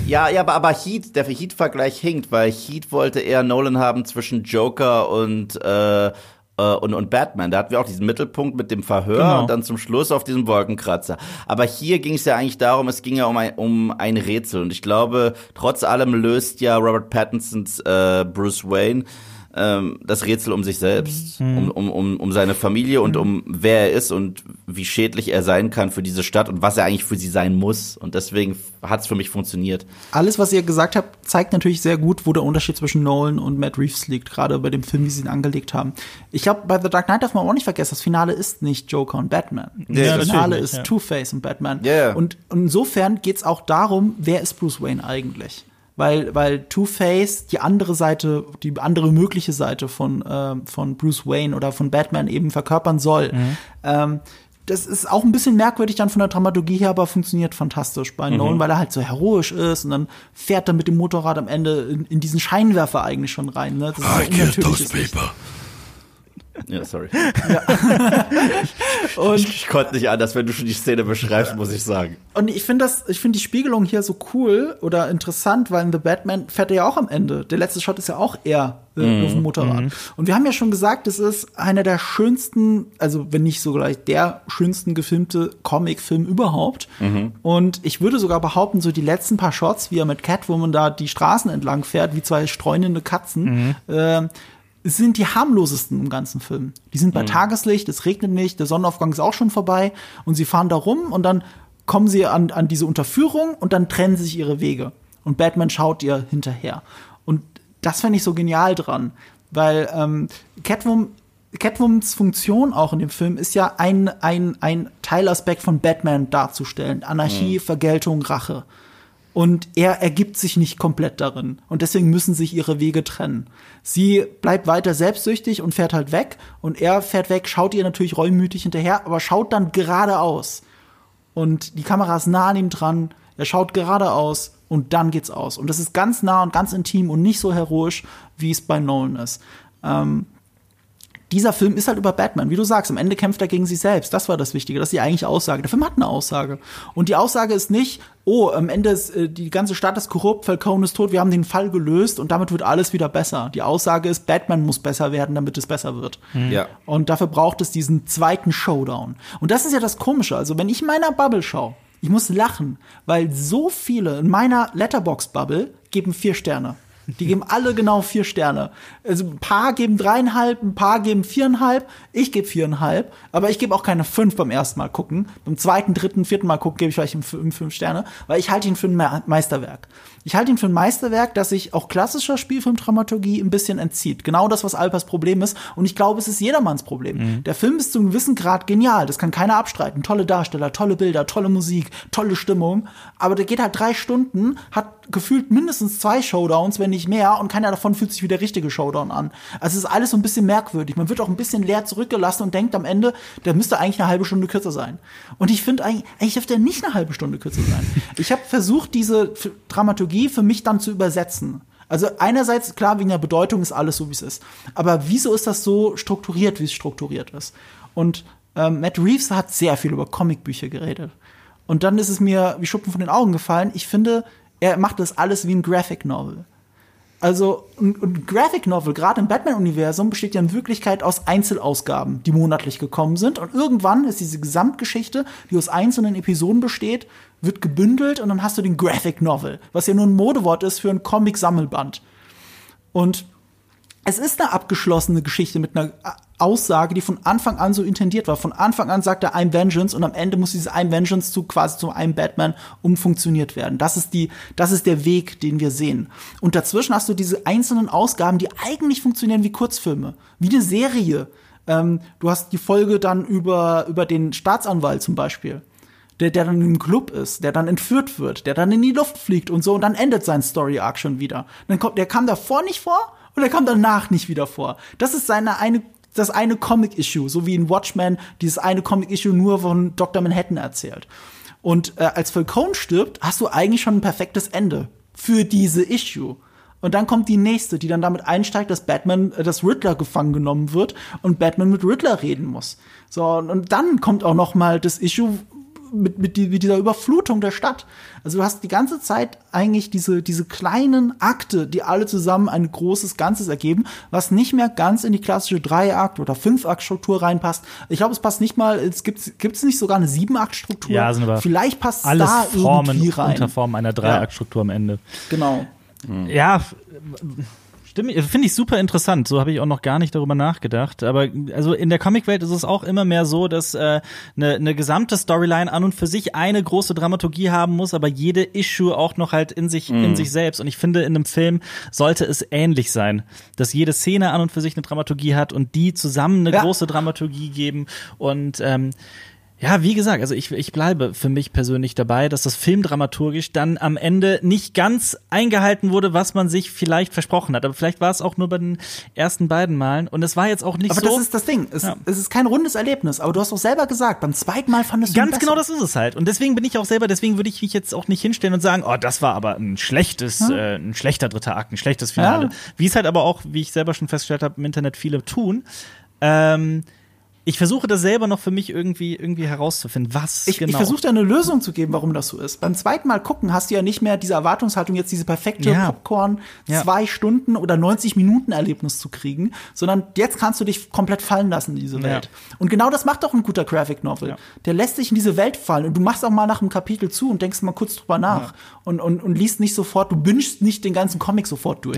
Ja, ja, aber, aber Heat, der Heat-Vergleich hinkt, weil Heat wollte eher Nolan haben zwischen Joker und, äh, äh, und, und Batman. Da hatten wir auch diesen Mittelpunkt mit dem Verhör Genau. und dann zum Schluss auf diesem Wolkenkratzer. Aber hier ging es ja eigentlich darum, es ging ja um ein, um ein Rätsel. Und ich glaube, trotz allem löst ja Robert Pattinsons äh, Bruce Wayne ähm, das Rätsel um sich selbst, um, um, um, um seine Familie und um wer er ist und wie schädlich er sein kann für diese Stadt und was er eigentlich für sie sein muss. Und deswegen hat es für mich funktioniert. Alles, was ihr gesagt habt, zeigt natürlich sehr gut, wo der Unterschied zwischen Nolan und Matt Reeves liegt, gerade bei dem Film, wie sie ihn angelegt haben. Ich glaube, bei The Dark Knight darf man auch nicht vergessen, das Finale ist nicht Joker und Batman. Ja, das Finale ist ja. Two-Face und Batman. Ja. Und, insofern geht's auch darum, wer ist Bruce Wayne eigentlich? Weil, weil Two-Face die andere Seite, die andere mögliche Seite von, ähm, von Bruce Wayne oder von Batman eben verkörpern soll. Mhm. Ähm, das ist auch ein bisschen merkwürdig dann von der Dramaturgie her, aber funktioniert fantastisch bei Nolan, weil er halt so heroisch ist und dann fährt er mit dem Motorrad am Ende in, in diesen Scheinwerfer eigentlich schon rein. Ne? Das ist ja unnatürliches Licht. Ja, sorry. Und, Ich konnte nicht anders, wenn du schon die Szene beschreibst, muss ich sagen. und ich finde das, ich finde die Spiegelung hier so cool oder interessant, weil in The Batman fährt er ja auch am Ende. Der letzte Shot ist ja auch er äh, auf dem Motorrad. Und wir haben ja schon gesagt, es ist einer der schönsten, also wenn nicht so gleich der schönsten gefilmte Comicfilm überhaupt. Und ich würde sogar behaupten, so die letzten paar Shots, wie er mit Catwoman da die Straßen entlang fährt, wie zwei streunende Katzen, äh, es sind die harmlosesten im ganzen Film. Die sind bei Tageslicht, es regnet nicht, der Sonnenaufgang ist auch schon vorbei und sie fahren da rum und dann kommen sie an, an diese Unterführung und dann trennen sich ihre Wege. Und Batman schaut ihr hinterher. Und das fände ich so genial dran, weil ähm, Catwoman, Catwomans Funktion auch in dem Film ist ja ein, ein, ein Teilaspekt von Batman darzustellen. Anarchie, Vergeltung, Rache. Und er ergibt sich nicht komplett darin. Und deswegen müssen sich ihre Wege trennen. Sie bleibt weiter selbstsüchtig und fährt halt weg. Und er fährt weg, schaut ihr natürlich reumütig hinterher, aber schaut dann geradeaus. Und die Kamera ist nah an ihm dran. Er schaut geradeaus und dann geht's aus. Und das ist ganz nah und ganz intim und nicht so heroisch, wie es bei Nolan ist. Ähm, dieser Film ist halt über Batman, wie du sagst. Am Ende kämpft er gegen sich selbst. Das war das Wichtige. Das ist die eigentliche Aussage. Der Film hat eine Aussage. Und die Aussage ist nicht, oh, am Ende ist äh, die ganze Stadt ist korrupt, Falcone ist tot, wir haben den Fall gelöst und damit wird alles wieder besser. Die Aussage ist, Batman muss besser werden, damit es besser wird. Mhm. Ja. Und dafür braucht es diesen zweiten Showdown. Und das ist ja das Komische. Also, wenn ich in meiner Bubble schaue, ich muss lachen, weil so viele in meiner Letterbox-Bubble geben vier Sterne. Die geben alle genau vier Sterne. Also ein paar geben dreieinhalb, ein paar geben viereinhalb. Ich gebe viereinhalb, aber ich gebe auch keine fünf beim ersten Mal gucken. Beim zweiten, dritten, vierten Mal gucken gebe ich vielleicht fünf, fünf Sterne, weil ich halte ihn für ein Meisterwerk. Ich halte ihn für ein Meisterwerk, das sich auch klassischer Spielfilmdramaturgie ein bisschen entzieht. Genau das, was Alpers Problem ist. Und ich glaube, es ist jedermanns Problem. Mhm. Der Film ist zu einem gewissen Grad genial. Das kann keiner abstreiten. Tolle Darsteller, tolle Bilder, tolle Musik, tolle Stimmung. Aber der geht halt drei Stunden, hat gefühlt mindestens zwei Showdowns, wenn nicht mehr. Und keiner davon fühlt sich wie der richtige Showdown an. Also es ist alles so ein bisschen merkwürdig. Man wird auch ein bisschen leer zurückgelassen und denkt am Ende, der müsste eigentlich eine halbe Stunde kürzer sein. Und ich finde eigentlich, eigentlich dürfte er nicht eine halbe Stunde kürzer sein. Ich habe versucht, diese Dramaturgie für mich dann zu übersetzen. Also einerseits, klar, wegen der Bedeutung ist alles so, wie es ist. Aber wieso ist das so strukturiert, wie es strukturiert ist? Und ähm, Matt Reeves hat sehr viel über Comicbücher geredet. Und dann ist es mir wie Schuppen von den Augen gefallen. Ich finde, er macht das alles wie ein Graphic Novel. Also ein, ein Graphic Novel, gerade im Batman-Universum, besteht ja in Wirklichkeit aus Einzelausgaben, die monatlich gekommen sind. Und irgendwann ist diese Gesamtgeschichte, die aus einzelnen Episoden besteht, wird gebündelt und dann hast du den Graphic Novel, was ja nur ein Modewort ist für ein Comic-Sammelband. Und es ist eine abgeschlossene Geschichte mit einer Aussage, die von Anfang an so intendiert war. Von Anfang an sagt er I'm Vengeance und am Ende muss dieses I'm Vengeance zu quasi zum I'm Batman umfunktioniert werden. Das ist die, das ist der Weg, den wir sehen. Und dazwischen hast du diese einzelnen Ausgaben, die eigentlich funktionieren wie Kurzfilme, wie eine Serie. Ähm, du hast die Folge dann über, über den Staatsanwalt zum Beispiel. Der, der dann im Club ist, der dann entführt wird, der dann in die Luft fliegt und so, und dann endet sein Story-Arc schon wieder. Dann kommt, der kam davor nicht vor und er kommt danach nicht wieder vor. Das ist seine eine das eine Comic-Issue, so wie in Watchmen dieses eine Comic-Issue nur von Dr. Manhattan erzählt. Und äh, als Falcone stirbt, hast du eigentlich schon ein perfektes Ende für diese Issue. Und dann kommt die nächste, die dann damit einsteigt, dass Batman, äh, dass Riddler gefangen genommen wird und Batman mit Riddler reden muss. So, und, und dann kommt auch noch mal das Issue, mit, mit, die, mit dieser Überflutung der Stadt. Also du hast die ganze Zeit eigentlich diese, diese kleinen Akte, die alle zusammen ein großes Ganzes ergeben, was nicht mehr ganz in die klassische Drei-Akt- oder Fünf-Akt-Struktur reinpasst. Ich glaube, es passt nicht mal, es gibt es nicht sogar eine Sieben-Akt-Struktur. Ja, sind aber Vielleicht passt alles da Formen, irgendwie rein. Unterformen einer Drei-Akt-Struktur am Ende. Genau. Ja, Stimmt, finde ich super interessant. So habe ich auch noch gar nicht darüber nachgedacht. Aber also in der Comicwelt ist es auch immer mehr so, dass eine äh, ne, gesamte Storyline an und für sich eine große Dramaturgie haben muss, aber jede Issue auch noch halt in sich Mhm. in sich selbst. Und ich finde, in einem Film sollte es ähnlich sein, dass jede Szene an und für sich eine Dramaturgie hat und die zusammen eine Ja. große Dramaturgie geben. Und ähm, ja, wie gesagt, also ich, ich bleibe für mich persönlich dabei, dass das filmdramaturgisch dann am Ende nicht ganz eingehalten wurde, was man sich vielleicht versprochen hat. Aber vielleicht war es auch nur bei den ersten beiden Malen. Und es war jetzt auch nicht Aber so. das ist das Ding. Es, Ja. es ist kein rundes Erlebnis. Aber du hast doch selber gesagt, beim zweiten Mal fandest du ihn Ganz genau das ist es halt. Und deswegen bin ich auch selber, deswegen würde ich mich jetzt auch nicht hinstellen und sagen, oh, das war aber ein schlechtes, äh, ein schlechter dritter Akt, ein schlechtes Finale. Ja. Wie es halt aber auch, wie ich selber schon festgestellt habe, im Internet viele tun. Ähm, ich versuche das selber noch für mich irgendwie, irgendwie herauszufinden, was Ich, genau. ich versuche dir eine Lösung zu geben, warum das so ist. Beim zweiten Mal gucken hast du ja nicht mehr diese Erwartungshaltung, jetzt diese perfekte Ja. Popcorn Ja. zwei Stunden oder 90 Minuten Erlebnis zu kriegen, sondern jetzt kannst du dich komplett fallen lassen in diese Ja. Welt. Und genau das macht doch ein guter Graphic Novel. Ja. Der lässt sich in diese Welt fallen und du machst auch mal nach einem Kapitel zu und denkst mal kurz drüber nach und, und, und liest nicht sofort, du bingst nicht den ganzen Comic sofort durch.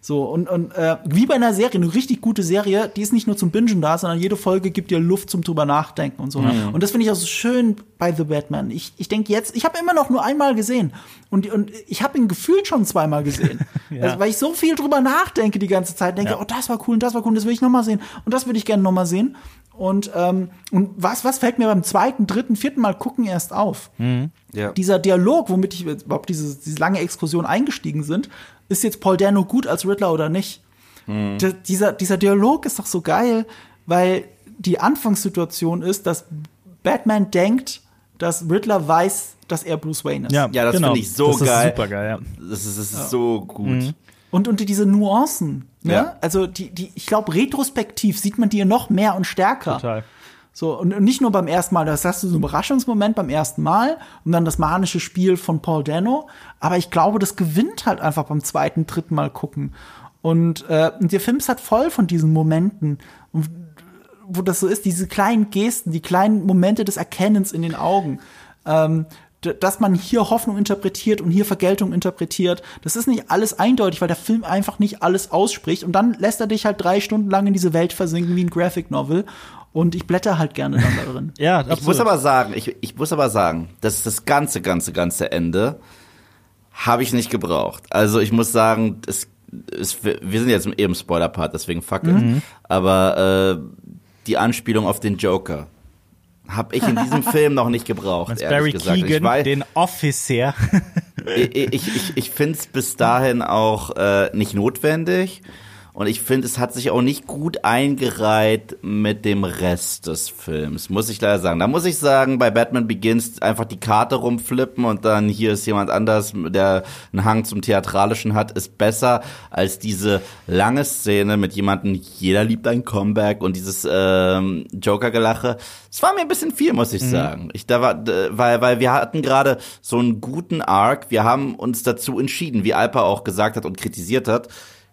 So, und, und äh, wie bei einer Serie, eine richtig gute Serie, die ist nicht nur zum Bingen da, sondern jede Folge gibt dir Luft zum drüber nachdenken und so. Und das finde ich auch so schön bei The Batman. Ich, ich denke jetzt, ich habe immer noch nur einmal gesehen. Und, und ich habe ihn gefühlt schon zweimal gesehen. Ja. also, weil ich so viel drüber nachdenke die ganze Zeit, denke, Ja. oh, das war cool und das war cool, und das will ich noch mal sehen. Und das würde ich gerne noch mal sehen. Und, ähm, und was, was fällt mir beim zweiten, dritten, vierten Mal gucken erst auf? Ja. Dieser Dialog, womit ich überhaupt diese, diese lange Exkursion eingestiegen sind, ist jetzt Paul Dano gut als Riddler oder nicht? D dieser, dieser Dialog ist doch so geil, weil die Anfangssituation ist, dass Batman denkt, dass Riddler weiß, dass er Bruce Wayne ist. Ja, das finde ich so das geil. Ist super geil, ja. Das ist, das ist so gut. Und, und diese Nuancen, ne? Ja. Also die, die, ich glaube, retrospektiv sieht man die noch mehr und stärker. Total. So, und nicht nur beim ersten Mal, das hast du so einen Überraschungsmoment beim ersten Mal und dann das manische Spiel von Paul Dano, aber ich glaube, das gewinnt halt einfach beim zweiten, dritten Mal gucken. Und, äh, und der Film ist halt voll von diesen Momenten, und, wo das so ist, diese kleinen Gesten, die kleinen Momente des Erkennens in den Augen. Ähm, dass man hier Hoffnung interpretiert und hier Vergeltung interpretiert. Das ist nicht alles eindeutig, weil der Film einfach nicht alles ausspricht. Und dann lässt er dich halt drei Stunden lang in diese Welt versinken wie ein Graphic Novel. Und ich blätter halt gerne dann da drin. Ja, Ich muss aber sagen, ich, ich muss aber sagen, dass das ganze, ganze, ganze Ende habe ich nicht gebraucht. Also ich muss sagen, es, es, wir sind jetzt im- eben im Spoiler-Part, deswegen fuck it. Mhm. Aber äh, die Anspielung auf den Joker habe ich in diesem Film noch nicht gebraucht, Als ehrlich Barry gesagt. ich Keegan, weiß, den Officer. ich, ich, ich, ich finde es bis dahin auch äh, nicht notwendig. Und ich finde, es hat sich auch nicht gut eingereiht mit dem Rest des Films, muss ich leider sagen. Da muss ich sagen, bei Batman Begins einfach die Karte rumflippen und dann hier ist jemand anders, der einen Hang zum Theatralischen hat, ist besser als diese lange Szene mit jemandem, jeder liebt ein Comeback und dieses ähm, Joker-Gelache. Es war mir ein bisschen viel, muss ich sagen. Ich, da war, weil, weil wir hatten gerade so einen guten Arc. Wir haben uns dazu entschieden, wie Alpa auch gesagt hat und kritisiert hat,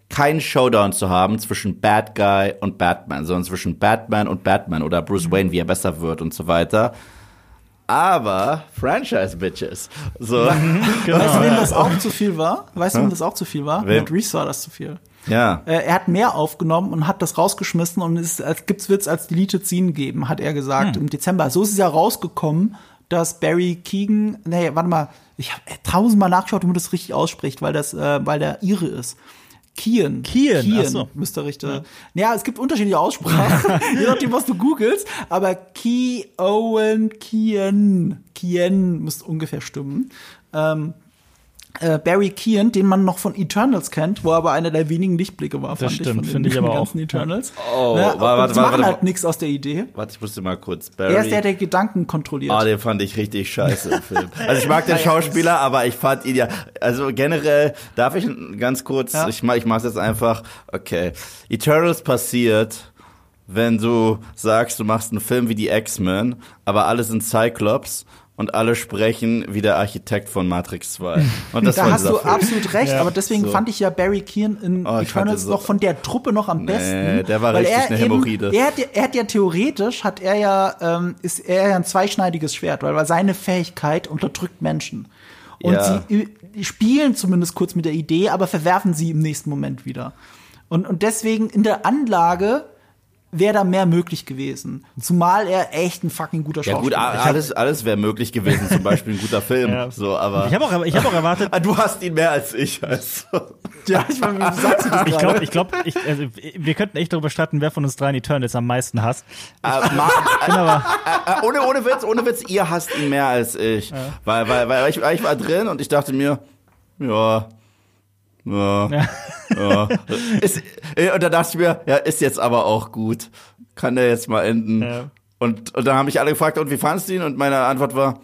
keinen Showdown zu haben zwischen Bad Guy und Batman, sondern zwischen Batman und Batman oder Bruce Wayne, wie er besser wird und so weiter. Aber Franchise-Bitches. So. Weißt du, wem das auch zu viel war? Weißt du, wem das auch zu viel war? Wem? Matt Reeves war das zu viel. Ja. Äh, er hat mehr aufgenommen und hat das rausgeschmissen und es als gibt's wird's als Deleted Scene geben, hat er gesagt im Dezember. So ist es ja rausgekommen, dass Barry Keegan, nee, warte mal, ich habe tausendmal nachgeschaut, wie man das richtig ausspricht, weil das, äh, weil der Ire ist. Kian. Kian, ach so. müsste richtig. Ja. es gibt unterschiedliche Aussprachen, je nachdem, was du googelst. Aber Ki Owen Kian. Kian müsste ungefähr stimmen. Ähm, äh, Barry Keoghan, den man noch von Eternals kennt, wo er aber einer der wenigen Lichtblicke war, fand stimmt, ich, von den- finde ich aber auch. ganzen Eternals. Oh, ja, warte, warte, sie machen warte, halt warte. nichts aus der Idee. Warte, ich musste mal kurz. Barry. Er ist der, der Gedanken kontrolliert. Ah, den fand ich richtig scheiße im Film. Also ich mag den Schauspieler, aber ich fand ihn ja, also generell, darf ich ganz kurz, Ja. ich mach, ich mach's jetzt einfach, okay. Eternals passiert, wenn du sagst, du machst einen Film wie die X-Men, aber alle sind Cyclops und alle sprechen wie der Architekt von Matrix 2. Und das da war hast du Film. absolut recht, Ja, aber deswegen so. fand ich ja Barry Keoghan in Oh, Eternals so- noch von der Truppe noch am Nee, besten. der war weil richtig er eine eben- Hämorrhoide. Er hat, ja- er hat ja theoretisch, hat er ja, ähm, ist er ja ein zweischneidiges Schwert, weil, weil seine Fähigkeit unterdrückt Menschen. Und Ja. sie äh, spielen zumindest kurz mit der Idee, aber verwerfen sie im nächsten Moment wieder. Und, und deswegen in der Anlage wäre da mehr möglich gewesen. Zumal er echt ein fucking guter Ja gut, Schauspieler a- alles, alles wäre möglich gewesen, zum Beispiel ein guter Film. Ja. So, aber. Ich habe auch, ich hab auch erwartet, Ah, du hast ihn mehr als ich. Also. Ja, ich meine, wie sagst du das ich glaube, ich glaub, ich, also, wir könnten echt darüber streiten, wer von uns dreien Eternals am meisten hasst. Äh, aber, äh, ohne, ohne Witz, ohne Witz, ihr hasst ihn mehr als ich. Weil, weil, weil ich, ich war drin und ich dachte mir, ja, ja, ja. Ist, äh, und da dachte ich mir, ja, ist jetzt aber auch gut. Kann der jetzt mal enden. Ja. Und, und dann haben mich alle gefragt, und wie fandest du ihn? Und meine Antwort war,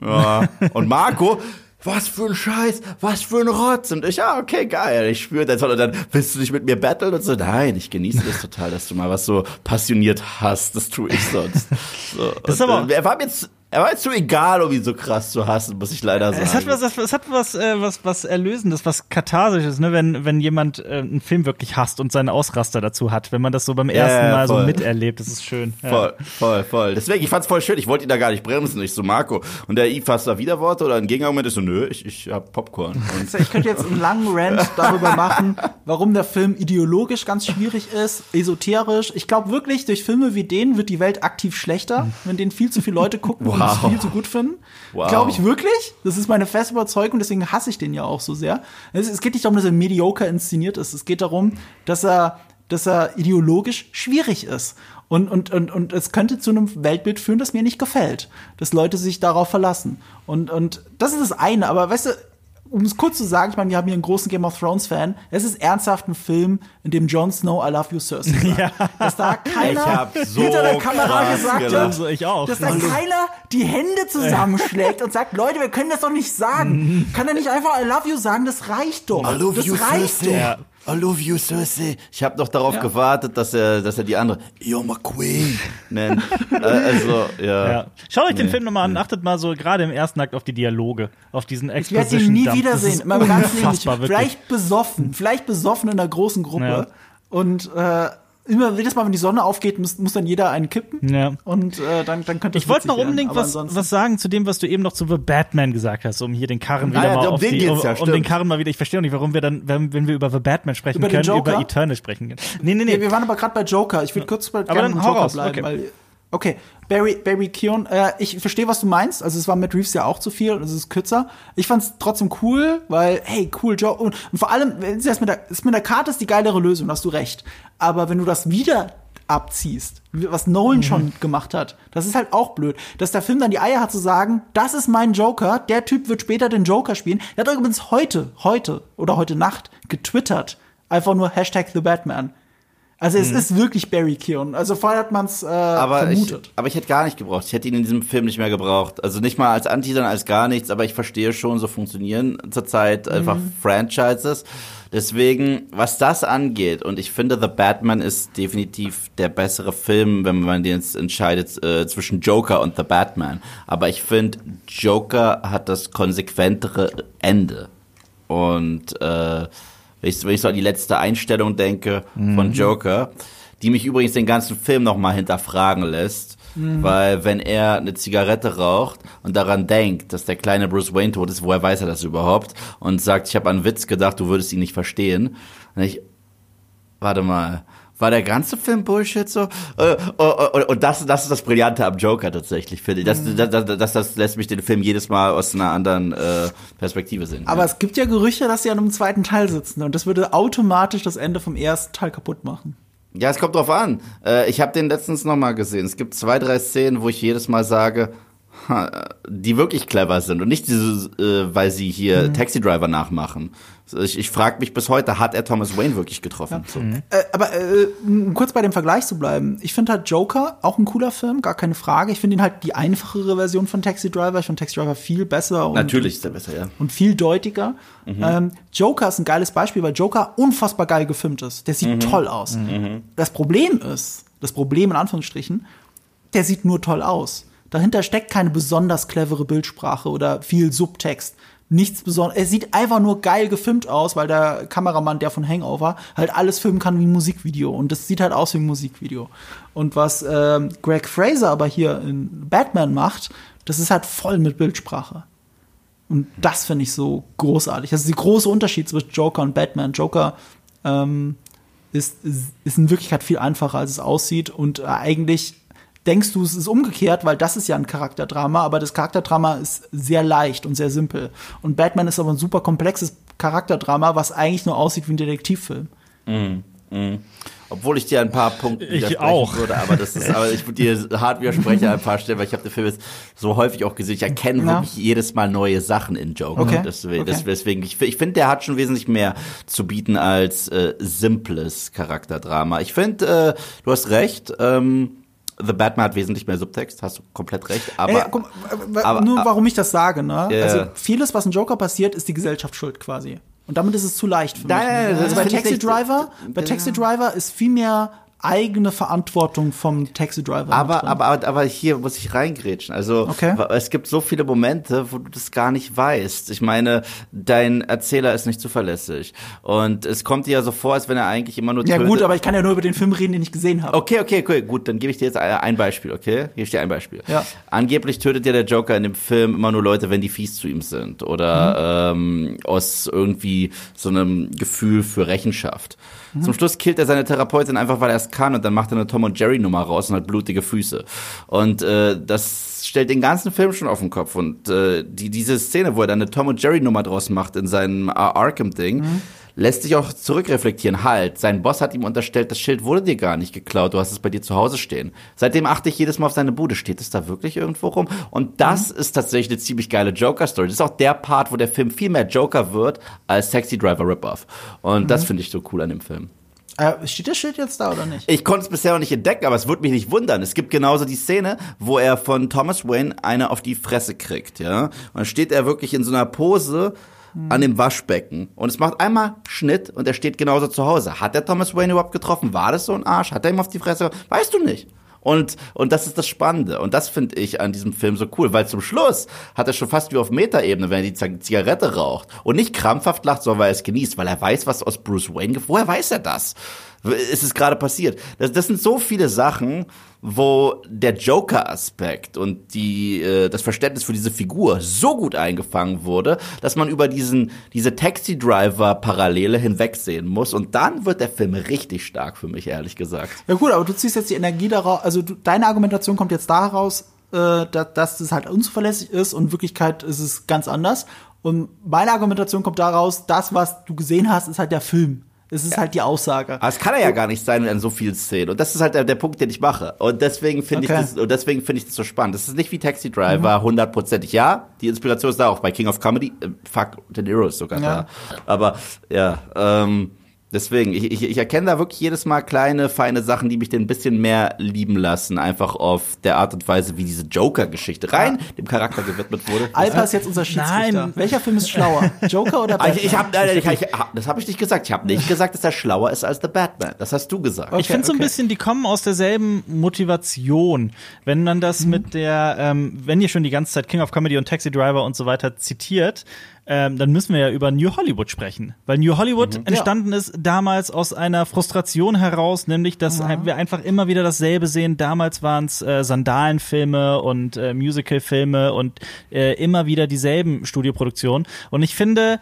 ja. Und Marco, was für ein Scheiß, was für ein Rotz. Und ich, ja, okay, geil, ich spüre das. Und dann, willst du nicht mit mir battlen? Und so, nein, ich genieße das total, dass du mal was so passioniert hast. Das tue ich sonst. So, Das ist aber- er war mir jetzt, er war jetzt so egal, um ihn so krass zu hassen, muss ich leider sagen. es hat was, es hat was, äh, was, was Erlösendes, was Katharsisches, ne, wenn, wenn jemand äh, einen Film wirklich hasst und seinen Ausraster dazu hat, wenn man das so beim ersten ja, Mal so miterlebt, das ist schön. Ja. Voll, voll, voll. Deswegen, ich fand's voll schön. Ich wollte ihn da gar nicht bremsen. Ich so, Marco. Und der Yves hast da Widerworte oder ein Gegenargument? Ich so, nö, ich, ich hab Popcorn. Und Ich könnte jetzt einen langen Rant darüber machen, warum der Film ideologisch ganz schwierig ist, esoterisch. Ich glaube wirklich, durch Filme wie den wird die Welt aktiv schlechter, wenn den viel zu viele Leute gucken und Wow. es viel zu gut finden. Wow. Glaube ich wirklich. Das ist meine feste Überzeugung, deswegen hasse ich den ja auch so sehr. Es, es geht nicht darum, dass er mediocre inszeniert ist. Es geht darum, dass er dass er ideologisch schwierig ist. Und, und, und, und es könnte zu einem Weltbild führen, das mir nicht gefällt. Dass Leute sich darauf verlassen. Und, und das ist das eine. Aber weißt du, um es kurz zu sagen, ich meine, wir haben hier einen großen Game of Thrones Fan. Es ist ernsthaft ein Film, in dem Jon Snow I love you Cersei sagt. Ja. Dass da keiner so hinter der Kamera gesagt gelacht. hat, Also ich auch. dass da keiner die Hände zusammenschlägt und sagt, Leute, wir können das doch nicht sagen. Kann er nicht einfach I love you sagen? Das reicht doch. I love das you, reicht Cersei. Ja. I love you, Cersei. Ich habe noch darauf Ja. gewartet, dass er, dass er die andere You're my queen nennt. äh, also, ja. Ja. Schaut euch den Nee. Film nochmal an, achtet mal so gerade im ersten Akt auf die Dialoge, auf diesen Ich werde Exposition ihn nie Dump. Wiedersehen. In meinem ganzen Leben. nicht. Vielleicht besoffen. Vielleicht besoffen in einer großen Gruppe. Ja. Und äh, immer jedes Mal, wenn die Sonne aufgeht, muss, muss dann jeder einen kippen. Ja. Und äh, dann, dann könnte Ich wollte noch unbedingt was, was sagen zu dem, was du eben noch zu The Batman gesagt hast, um hier den Karren wieder Ah ja, mal um auf den die, um, ja, um den Karren mal wieder. Ich verstehe auch nicht, warum wir dann, wenn, wenn wir über The Batman sprechen Über können, über Eternal sprechen können. Nee, nee, nee. Nee, wir waren aber gerade bei Joker. Ich würde kurz bei Aber dann Joker raus, bleiben. okay. Okay, Barry, Barry Keoghan, äh, ich verstehe, was du meinst. Also es war mit Reeves ja auch zu viel und es ist kürzer. Ich fand's trotzdem cool, weil, hey, cool Job. Und, und vor allem, das mit der, das mit der Karte ist die geilere Lösung, hast du recht. Aber wenn du das wieder abziehst, was Nolan Mhm. schon gemacht hat, das ist halt auch blöd. Dass der Film dann die Eier hat zu sagen, das ist mein Joker, der Typ wird später den Joker spielen. Der hat übrigens heute, heute oder heute Nacht getwittert, einfach nur Hashtag The Batman. Also es ist wirklich Barry Keoghan. Also vorher hat man es äh, Mhm. aber ich, vermutet. aber ich hätte gar nicht gebraucht. Ich hätte ihn in diesem Film nicht mehr gebraucht. Also nicht mal als Anti, sondern als gar nichts. Aber ich verstehe schon, so funktionieren zurzeit einfach Franchises. Deswegen, was das angeht, und ich finde, The Batman ist definitiv der bessere Film, wenn man den jetzt entscheidet äh, zwischen Joker und The Batman. Aber ich finde, Joker hat das konsequentere Ende. Und äh, wenn, ich, wenn ich so an die letzte Einstellung denke von Joker, die mich übrigens den ganzen Film nochmal hinterfragen lässt, weil wenn er eine Zigarette raucht und daran denkt, dass der kleine Bruce Wayne tot ist, woher weiß er das überhaupt? Und sagt, ich habe an einen Witz gedacht, du würdest ihn nicht verstehen. Und ich, warte mal, war der ganze Film Bullshit so? Äh, oh, oh, Und das, das ist das Brillante am Joker tatsächlich, finde ich. Das, das, das, das, das lässt mich den Film jedes Mal aus einer anderen äh, Perspektive sehen. Aber es gibt ja Gerüchte, dass sie an einem zweiten Teil sitzen. Und das würde automatisch das Ende vom ersten Teil kaputt machen. Ja, es kommt drauf an. Äh, ich habe den letztens noch mal gesehen. Es gibt zwei, drei Szenen, wo ich jedes Mal sage, die wirklich clever sind und nicht diese, äh, weil sie hier Mhm. Taxi Driver nachmachen. Ich, ich frage mich bis heute, hat er Thomas Wayne wirklich getroffen? So. Äh, aber äh, um kurz bei dem Vergleich zu bleiben. Ich finde halt Joker auch ein cooler Film, gar keine Frage. Ich finde ihn halt die einfachere Version von Taxi Driver. Ich finde Taxi Driver viel besser und, Natürlich ist er besser, ja. und viel deutiger. Ähm, Joker ist ein geiles Beispiel, weil Joker unfassbar geil gefilmt ist. Der sieht toll aus. Das Problem ist, das Problem in Anführungsstrichen, der sieht nur toll aus. Dahinter steckt keine besonders clevere Bildsprache oder viel Subtext. Nichts besonderes. Er sieht einfach nur geil gefilmt aus, weil der Kameramann, der von Hangover, halt alles filmen kann wie ein Musikvideo. Und das sieht halt aus wie ein Musikvideo. Und was ähm, Greg Fraser aber hier in Batman macht, das ist halt voll mit Bildsprache. Und das finde ich so großartig. Das ist der große Unterschied zwischen Joker und Batman. Joker ähm, ist, ist, ist in Wirklichkeit viel einfacher, als es aussieht. Und äh, eigentlich denkst du, es ist umgekehrt, weil das ist ja ein Charakterdrama, aber das Charakterdrama ist sehr leicht und sehr simpel. Und Batman ist aber ein super komplexes Charakterdrama, was eigentlich nur aussieht wie ein Detektivfilm. Obwohl ich dir ein paar Punkte Ich widersprechen auch. würde, aber das ist, aber ich würde dir hart widersprechen an ein paar Stellen, weil ich habe den Film jetzt so häufig auch gesehen. Ich erkenne Ja. wirklich jedes Mal neue Sachen in Joker. Okay. Deswegen, Okay. deswegen ich, ich finde, der hat schon wesentlich mehr zu bieten als äh, simples Charakterdrama. Ich finde, äh, du hast recht. Ähm, The Batman hat wesentlich mehr Subtext, hast du komplett recht. Aber Ey, guck, äh, aber- nur warum ich das sage, ne? Ja. Also vieles, was in Joker passiert, ist die Gesellschaft schuld quasi. Und damit ist es zu leicht für mich. nein, also bei Taxi. Driver, bei Ja. Taxi Driver ist viel mehr eigene Verantwortung vom Taxi Driver. Aber, aber, aber, aber hier muss ich reingrätschen. Also Okay. es gibt so viele Momente, wo du das gar nicht weißt. Ich meine, dein Erzähler ist nicht zuverlässig. Und es kommt dir ja so vor, als wenn er eigentlich immer nur ja tötet. gut, aber ich kann ja nur über den Film reden, den ich gesehen habe. Okay, okay, okay, gut, dann gebe ich dir jetzt ein Beispiel, okay? Gebe ich dir ein Beispiel. Ja. Angeblich tötet ja der Joker in dem Film immer nur Leute, wenn die fies zu ihm sind oder ähm, aus irgendwie so einem Gefühl für Rechenschaft. Zum Schluss killt er seine Therapeutin einfach, weil er es kann und dann macht er eine Tom und Jerry Nummer raus und hat blutige Füße. Und äh, das stellt den ganzen Film schon auf den Kopf. Und äh, die, diese Szene, wo er dann eine Tom und Jerry Nummer draus macht in seinem äh, Arkham-Ding, mhm lässt sich auch zurückreflektieren. Halt, sein Boss hat ihm unterstellt, das Schild wurde dir gar nicht geklaut, du hast es bei dir zu Hause stehen. Seitdem achte ich jedes Mal auf seine Bude. Steht es da wirklich irgendwo rum? Und das mhm. ist tatsächlich eine ziemlich geile Joker-Story. Das ist auch der Part, wo der Film viel mehr Joker wird als Taxi Driver Rip-Off. Und mhm. das finde ich so cool an dem Film. Äh, steht das Schild jetzt da oder nicht? Ich konnte es bisher noch nicht entdecken, aber es würde mich nicht wundern. Es gibt genauso die Szene, wo er von Thomas Wayne eine auf die Fresse kriegt, ja. Und dann steht er wirklich in so einer Pose, an dem Waschbecken. Und es macht einmal Schnitt und er steht genauso zu Hause. Hat der Thomas Wayne überhaupt getroffen? War das so ein Arsch? Hat er ihm auf die Fresse? Weißt du nicht. Und, und das ist das Spannende. Und das finde ich an diesem Film so cool, weil zum Schluss hat er schon fast wie auf Metaebene, wenn er die Zigarette raucht und nicht krampfhaft lacht, sondern weil er es genießt, weil er weiß, was aus Bruce Wayne, woher weiß er das? Ist es gerade passiert. Das, das sind so viele Sachen, wo der Joker-Aspekt und die, äh, das Verständnis für diese Figur so gut eingefangen wurde, dass man über diesen, diese Taxi-Driver-Parallele hinwegsehen muss. Und dann wird der Film richtig stark für mich, ehrlich gesagt. Ja gut, aber du ziehst jetzt die Energie daraus, also du, deine Argumentation kommt jetzt daraus, äh, dass, dass das halt unzuverlässig ist und in Wirklichkeit ist es ganz anders. Und meine Argumentation kommt daraus, das, was du gesehen hast, ist halt der Film. Das ist ja. halt die Aussage. Aber es kann er ja gar nicht sein in so vielen Szenen. Und das ist halt der, der Punkt, den ich mache. Und deswegen finde okay. ich das, und deswegen finde ich das so spannend. Das ist nicht wie Taxi Driver, mhm. hundertprozentig. Ja, die Inspiration ist da auch bei King of Comedy. Äh, fuck, De Niro ist sogar ja. da. Aber, ja, ähm, Deswegen, ich, ich, ich erkenne da wirklich jedes Mal kleine, feine Sachen, die mich den ein bisschen mehr lieben lassen. Einfach auf der Art und Weise, wie diese Joker-Geschichte rein dem Charakter gewidmet wurde. Alpa ist jetzt unser Schiedsrichter. Nein. Welcher Film ist schlauer? Joker oder Batman? Ich, ich hab, ich, ich, das habe ich nicht gesagt. Ich habe nicht gesagt, dass er schlauer ist als The Batman. Das hast du gesagt. Okay, ich finde so ein bisschen, die kommen aus derselben Motivation. Wenn man das mhm. mit der, ähm, wenn ihr schon die ganze Zeit King of Comedy und Taxi Driver und so weiter zitiert, ähm, dann müssen wir ja über New Hollywood sprechen. Weil New Hollywood mhm, entstanden ja. ist damals aus einer Frustration heraus, nämlich, dass mhm. wir einfach immer wieder dasselbe sehen. Damals waren es äh, Sandalenfilme und äh, Musicalfilme und äh, immer wieder dieselben Studioproduktionen. Und ich finde,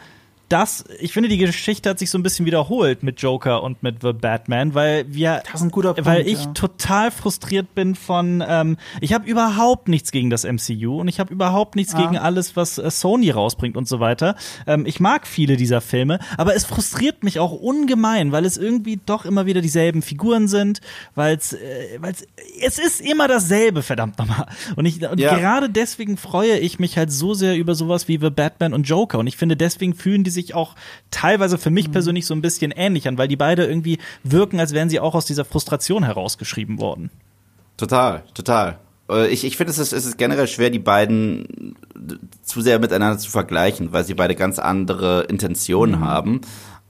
das, ich finde, die Geschichte hat sich so ein bisschen wiederholt mit Joker und mit The Batman, weil wir, Punkt, weil ich ja. total frustriert bin von, ähm, ich habe überhaupt nichts gegen das MCU und ich habe überhaupt nichts ja. gegen alles, was äh, Sony rausbringt und so weiter. Ähm, ich mag viele dieser Filme, aber es frustriert mich auch ungemein, weil es irgendwie doch immer wieder dieselben Figuren sind, weil es, äh, weil es ist immer dasselbe, verdammt nochmal. Und ich, und ja. gerade deswegen freue ich mich halt so sehr über sowas wie The Batman und Joker und ich finde, deswegen fühlen die sich sich auch teilweise für mich mhm. persönlich so ein bisschen ähnlich an, weil die beide irgendwie wirken, als wären sie auch aus dieser Frustration herausgeschrieben worden. Total, total. Äh, ich, ich finde, es ist, es ist generell schwer, die beiden zu sehr miteinander zu vergleichen, weil sie beide ganz andere Intentionen mhm. haben.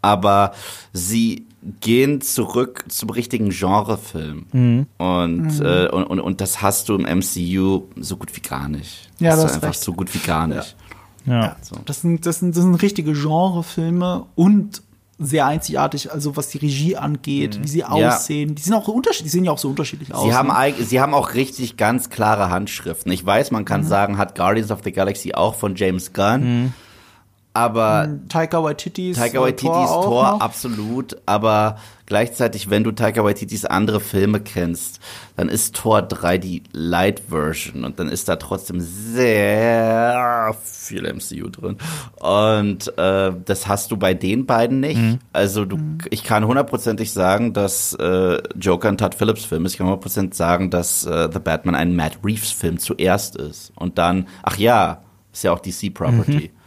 Aber sie gehen zurück zum richtigen Genrefilm. Mhm. Und, mhm. Äh, und, und, und das hast du im MCU so gut wie gar nicht. Ja, das ist einfach recht. so gut wie gar nicht. Ja. Ja. So. Das, sind, das, sind, das sind richtige Genrefilme und sehr einzigartig, also was die Regie angeht, mhm. wie sie aussehen. Ja. Die sind auch unterschiedlich, die sehen ja auch so unterschiedlich aus. Sie haben, ne? sie haben auch richtig ganz klare Handschriften. Ich weiß, man kann mhm. sagen, hat Guardians of the Galaxy auch von James Gunn. Mhm. Aber hm, Taika Waititis, Taika Waititis Tor, Tor absolut, aber gleichzeitig, wenn du Taika Waititis andere Filme kennst, dann ist Tor 3 die Light Version und dann ist da trotzdem sehr viel MCU drin und äh, das hast du bei den beiden nicht. Mhm. Also du, mhm. ich kann hundertprozentig sagen, dass äh, Joker ein Todd Phillips Film ist. Ich kann hundertprozentig sagen, dass äh, The Batman ein Matt Reeves Film zuerst ist und dann, ach ja, ist ja auch DC Property. Mhm.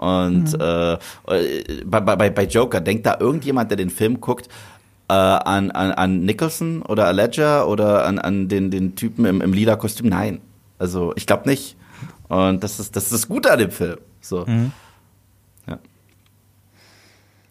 Und mhm. äh, bei, bei, bei Joker, denkt da irgendjemand, der den Film guckt, äh, an, an, an Nicholson oder Ledger oder an, an den, den Typen im, im lila Kostüm? Nein. Also ich glaube nicht. Und das ist, das ist das Gute an dem Film. So. Mhm.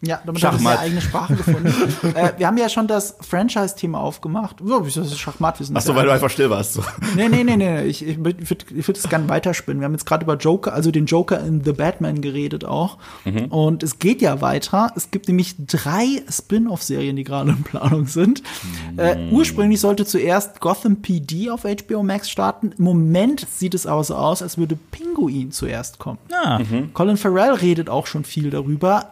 Ja, damit haben wir eine eigene Sprache gefunden. äh, wir haben ja schon das Franchise-Thema aufgemacht. So, das ist Schachmatt. Wir sind Ach so, weil du einfach still warst. So. Nee, nee, nee, nee. Ich, ich, würde ich würd das gerne weiterspinnen. Wir haben jetzt gerade über Joker, also den Joker in The Batman geredet auch. Mhm. Und es geht ja weiter. Es gibt nämlich drei Spin-off-Serien, die gerade in Planung sind. Mhm. Äh, ursprünglich sollte zuerst Gotham PD auf HBO Max starten. Im Moment sieht es aber so aus, als würde Pinguin zuerst kommen. Ja. Mhm. Colin Farrell redet auch schon viel darüber.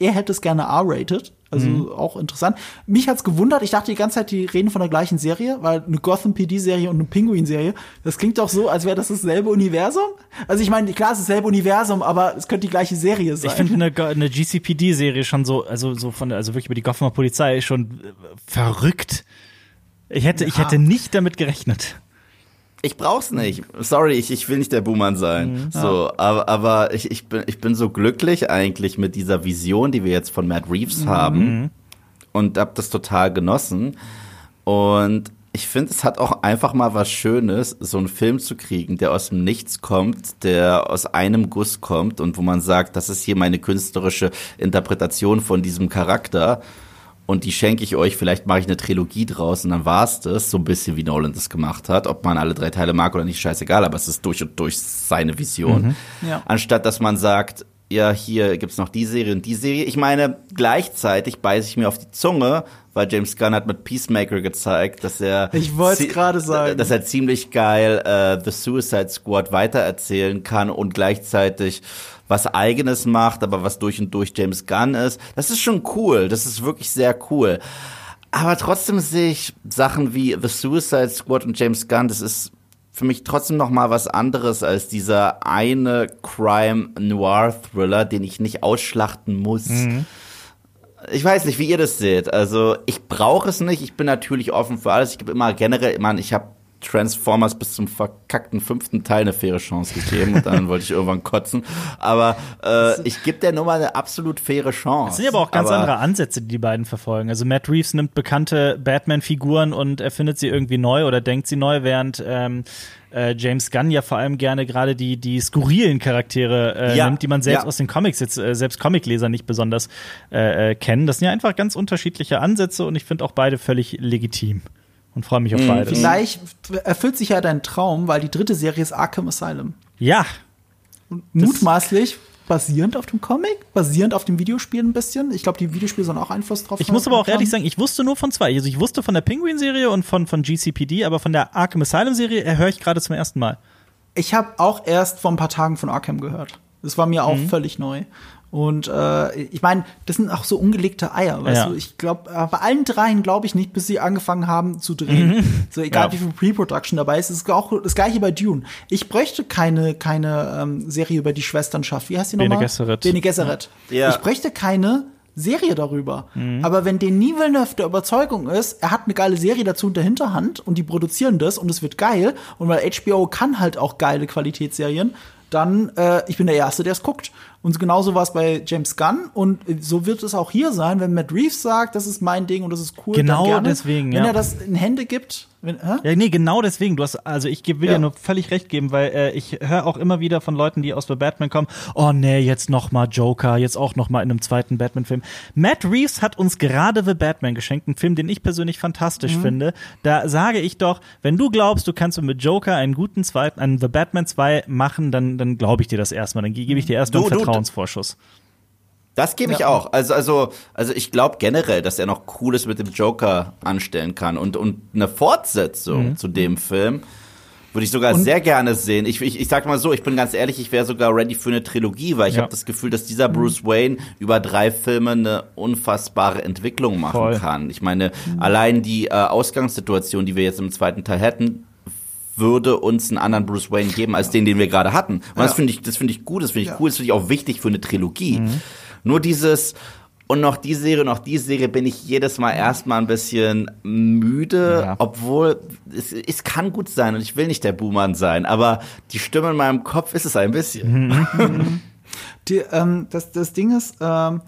Er hätte hätte es gerne R-rated. Also mhm. auch interessant. Mich hat's gewundert, ich dachte die ganze Zeit, die reden von der gleichen Serie, weil eine Gotham PD-Serie und eine Pinguin-Serie, das klingt doch so, als wäre das dasselbe Universum. Also ich meine, klar, es ist dasselbe Universum, aber es könnte die gleiche Serie sein. Ich finde eine, eine GCPD-Serie schon so, also so von, also wirklich über die Gothamer Polizei schon äh, verrückt. Ich hätte, ja. ich hätte nicht damit gerechnet ich brauch's nicht. Sorry, ich, ich will nicht der Buhmann sein. Mhm. So, aber, aber ich, ich, bin, ich bin so glücklich eigentlich mit dieser Vision, die wir jetzt von Matt Reeves mhm. haben. Und hab das total genossen. Und ich finde, es hat auch einfach mal was Schönes, so einen Film zu kriegen, der aus dem Nichts kommt, der aus einem Guss kommt und wo man sagt, das ist hier meine künstlerische Interpretation von diesem Charakter und die schenke ich euch. Vielleicht mache ich eine Trilogie draus und dann war's das, so ein bisschen wie Nolan das gemacht hat. Ob man alle drei Teile mag oder nicht, scheißegal, aber es ist durch und durch seine Vision. Mhm. Ja. Anstatt dass man sagt, ja, hier gibt's noch die Serie und die Serie. Ich meine, gleichzeitig beiße ich mir auf die Zunge, weil James Gunn hat mit Peacemaker gezeigt, dass er ich wollte gerade sagen, dass er ziemlich geil äh, The Suicide Squad weitererzählen kann und gleichzeitig was eigenes macht, aber was durch und durch James Gunn ist. Das ist schon cool. Das ist wirklich sehr cool. Aber trotzdem sehe ich Sachen wie The Suicide Squad und James Gunn, das ist für mich trotzdem noch mal was anderes als dieser eine Crime Noir Thriller, den ich nicht ausschlachten muss. Mhm. Ich weiß nicht, wie ihr das seht. Also ich brauche es nicht. Ich bin natürlich offen für alles. Ich gebe immer generell, man, ich habe Transformers bis zum verkackten fünften Teil eine faire Chance gegeben und dann wollte ich irgendwann kotzen. Aber äh, ich gebe der Nummer eine absolut faire Chance. Es sind aber auch ganz aber andere Ansätze, die die beiden verfolgen. Also Matt Reeves nimmt bekannte Batman-Figuren und erfindet sie irgendwie neu oder denkt sie neu, während ähm, äh, James Gunn ja vor allem gerne gerade die die skurrilen Charaktere äh, ja. nimmt, die man selbst ja. aus den Comics jetzt äh, selbst Comicleser nicht besonders äh, äh, kennen. Das sind ja einfach ganz unterschiedliche Ansätze und ich finde auch beide völlig legitim und freue mich auf mhm. beides. Vielleicht erfüllt sich ja dein Traum, weil die dritte Serie ist Arkham Asylum. Ja. Und mutmaßlich basierend auf dem Comic, basierend auf dem Videospiel ein bisschen. Ich glaube, die Videospiele sollen auch Einfluss drauf haben. Ich muss aber auch ehrlich sagen, ich wusste nur von zwei. Also ich wusste von der Penguin-Serie und von, von GCPD, aber von der Arkham Asylum-Serie höre ich gerade zum ersten Mal. Ich habe auch erst vor ein paar Tagen von Arkham gehört. Das war mir auch mhm. völlig neu. Und äh, ich meine, das sind auch so ungelegte Eier, weißt ja. du? Ich glaube, äh, bei allen dreien glaube ich nicht, bis sie angefangen haben zu drehen. Mhm. So egal ja. wie viel Pre-Production dabei ist, ist auch das gleiche bei Dune. Ich bräuchte keine keine ähm, Serie über die Schwesternschaft. Wie heißt die nochmal? Bene Gesserit. Bene Gesserit. Ja. Ich bräuchte keine Serie darüber. Mhm. Aber wenn Denis Villeneuve der Überzeugung ist, er hat eine geile Serie dazu in der Hinterhand und die produzieren das und es wird geil und weil HBO kann halt auch geile Qualitätsserien, dann äh, ich bin der Erste, der es guckt. Und genauso war es bei James Gunn und so wird es auch hier sein, wenn Matt Reeves sagt, das ist mein Ding und das ist cool. Genau deswegen, ja. Wenn er das in Hände gibt. Wenn, ja, nee, genau deswegen. Du hast, also ich will ja, ja nur völlig recht geben, weil äh, ich höre auch immer wieder von Leuten, die aus The Batman kommen, oh nee, jetzt noch mal Joker, jetzt auch noch mal in einem zweiten Batman-Film. Matt Reeves hat uns gerade The Batman geschenkt, einen Film, den ich persönlich fantastisch mhm. finde. Da sage ich doch, wenn du glaubst, du kannst mit Joker einen guten zweiten, einen The Batman 2 machen, dann, dann glaube ich dir das erstmal. Dann gebe ich dir erstmal Vertrauen. Vertrauensvorschuss. Das gebe ich ja. auch. Also, also, also ich glaube generell, dass er noch Cooles mit dem Joker anstellen kann. Und, und eine Fortsetzung mhm. zu dem Film würde ich sogar und? sehr gerne sehen. Ich, ich, ich sag mal so, ich bin ganz ehrlich, ich wäre sogar ready für eine Trilogie, weil ich ja. habe das Gefühl, dass dieser mhm. Bruce Wayne über drei Filme eine unfassbare Entwicklung machen Voll. kann. Ich meine, mhm. allein die äh, Ausgangssituation, die wir jetzt im zweiten Teil hätten, würde uns einen anderen Bruce Wayne geben als den, den wir gerade hatten. Und das finde ich, das finde ich gut, das finde ich cool, das finde ich auch wichtig für eine Trilogie. Mhm. Nur dieses und noch die Serie, noch die Serie bin ich jedes Mal erstmal ein bisschen müde, ja. obwohl es, es kann gut sein und ich will nicht der Buhmann sein, aber die Stimme in meinem Kopf ist es ein bisschen. Mhm. die, ähm, das, das Ding ist, ähm,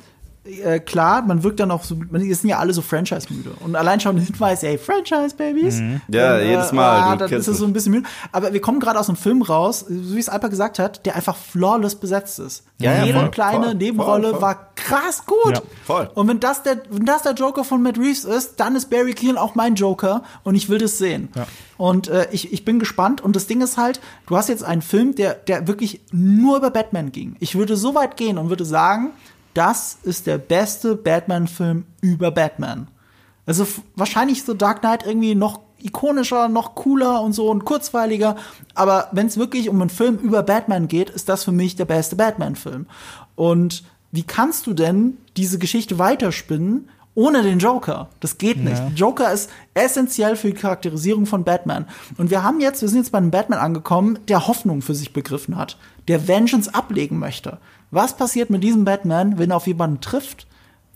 äh, klar, man wirkt dann auch so, man, wir sind ja alle so Franchise-müde. Und allein schon ein Hinweis, ey, Franchise-Babys. Mhm. Ja, äh, jedes Mal. Ah, dann ist es so ein bisschen müde. Aber wir kommen gerade aus einem Film raus, so wie es Alper gesagt hat, der einfach flawless besetzt ist. Ja, ja, Jede voll, kleine voll, Nebenrolle voll, war krass gut. Ja, voll. Und wenn das, der, wenn das der Joker von Matt Reeves ist, dann ist Barry Keoghan auch mein Joker und ich will das sehen. Ja. Und äh, ich, ich bin gespannt. Und das Ding ist halt, du hast jetzt einen Film, der, der wirklich nur über Batman ging. Ich würde so weit gehen und würde sagen, das ist der beste Batman-Film über Batman. Also wahrscheinlich so Dark Knight irgendwie noch ikonischer, noch cooler und so und kurzweiliger. Aber wenn es wirklich um einen Film über Batman geht, ist das für mich der beste Batman-Film. Und wie kannst du denn diese Geschichte weiterspinnen ohne den Joker. Das geht nicht. Ja. Joker ist essentiell für die Charakterisierung von Batman. Und wir haben jetzt, wir sind jetzt bei einem Batman angekommen, der Hoffnung für sich begriffen hat, der Vengeance ablegen möchte. Was passiert mit diesem Batman, wenn er auf jemanden trifft,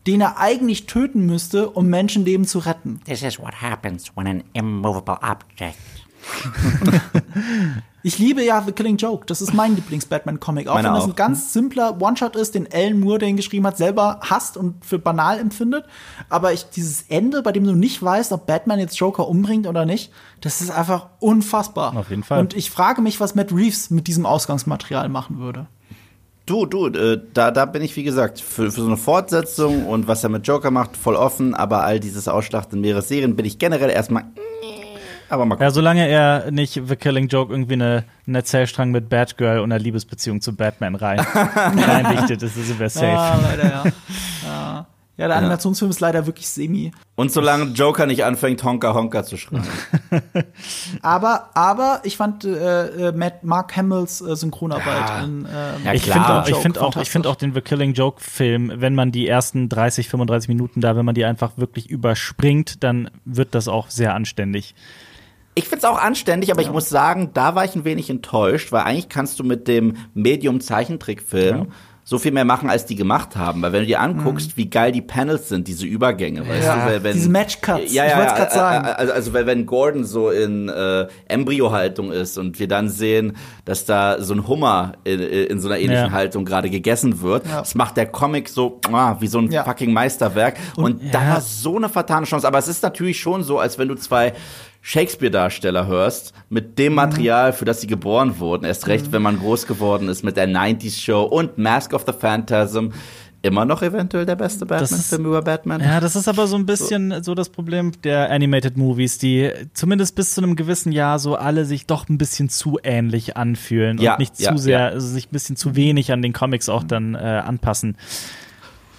den er eigentlich töten müsste, um Menschenleben zu retten? This is what happens when an immovable object Ich liebe ja The Killing Joke. Das ist mein Lieblings-Batman-Comic. Auch Meine wenn das auch. ein ganz simpler One-Shot ist, den Alan Moore, der ihn geschrieben hat, selber hasst und für banal empfindet. Aber ich, dieses Ende, bei dem du nicht weißt, ob Batman jetzt Joker umbringt oder nicht, das ist einfach unfassbar. Auf jeden Fall. Und ich frage mich, was Matt Reeves mit diesem Ausgangsmaterial machen würde. Du, du, äh, da, da bin ich, wie gesagt, für, für so eine Fortsetzung und was er mit Joker macht, voll offen, aber all dieses Ausschlachten in mehrere Serien bin ich generell erstmal. Aber mal gucken. Ja, solange er nicht The Killing Joke irgendwie eine, einen Erzählstrang mit Batgirl und einer Liebesbeziehung zu Batman rein reindichtet, ist es wäre safe. Ja, leider, ja. ja. Ja, der Animationsfilm ist leider wirklich semi. Und solange Joker nicht anfängt, Honka Honka zu schreien. Aber, aber ich fand äh, äh, Matt, Mark Hamills äh, Synchronarbeit Ja. in ähm, Ja, Ich klar. finde auch, ich finde auch, ich finde auch den The Killing Joke Film, wenn man die ersten 30, 35 Minuten da, wenn man die einfach wirklich überspringt, dann wird das auch sehr anständig. Ich find's auch anständig, aber ich muss sagen, da war ich ein wenig enttäuscht, weil eigentlich kannst du mit dem Medium Zeichentrickfilm Ja. so viel mehr machen, als die gemacht haben. Weil wenn du dir anguckst, wie geil die Panels sind, diese Übergänge, weißt Ja, du, wenn, wenn diese Matchcuts, Ja, ich ja, wollt's ja, grad sagen. äh, Also, also wenn, Gordon so in äh, Embryohaltung ist und wir dann sehen, dass da so ein Hummer in, in so einer ähnlichen Ja. Haltung gerade gegessen wird, Ja. das macht der Comic so ah, wie so ein Ja. fucking Meisterwerk. Und, da Ja. war so eine vertane Chance. Aber es ist natürlich schon so, als wenn du zwei Shakespeare-Darsteller hörst, mit dem Material, für das sie geboren wurden. Erst recht, wenn man groß geworden ist mit der 90s-Show und Mask of the Phantasm. Immer noch eventuell der beste Batman-Film über Batman. Ja, das ist aber so ein bisschen so, das Problem der Animated Movies, die zumindest bis zu einem gewissen Jahr so alle sich doch ein bisschen zu ähnlich anfühlen Ja, und nicht ja, zu sehr, ja. also sich ein bisschen zu wenig an den Comics auch dann äh, anpassen.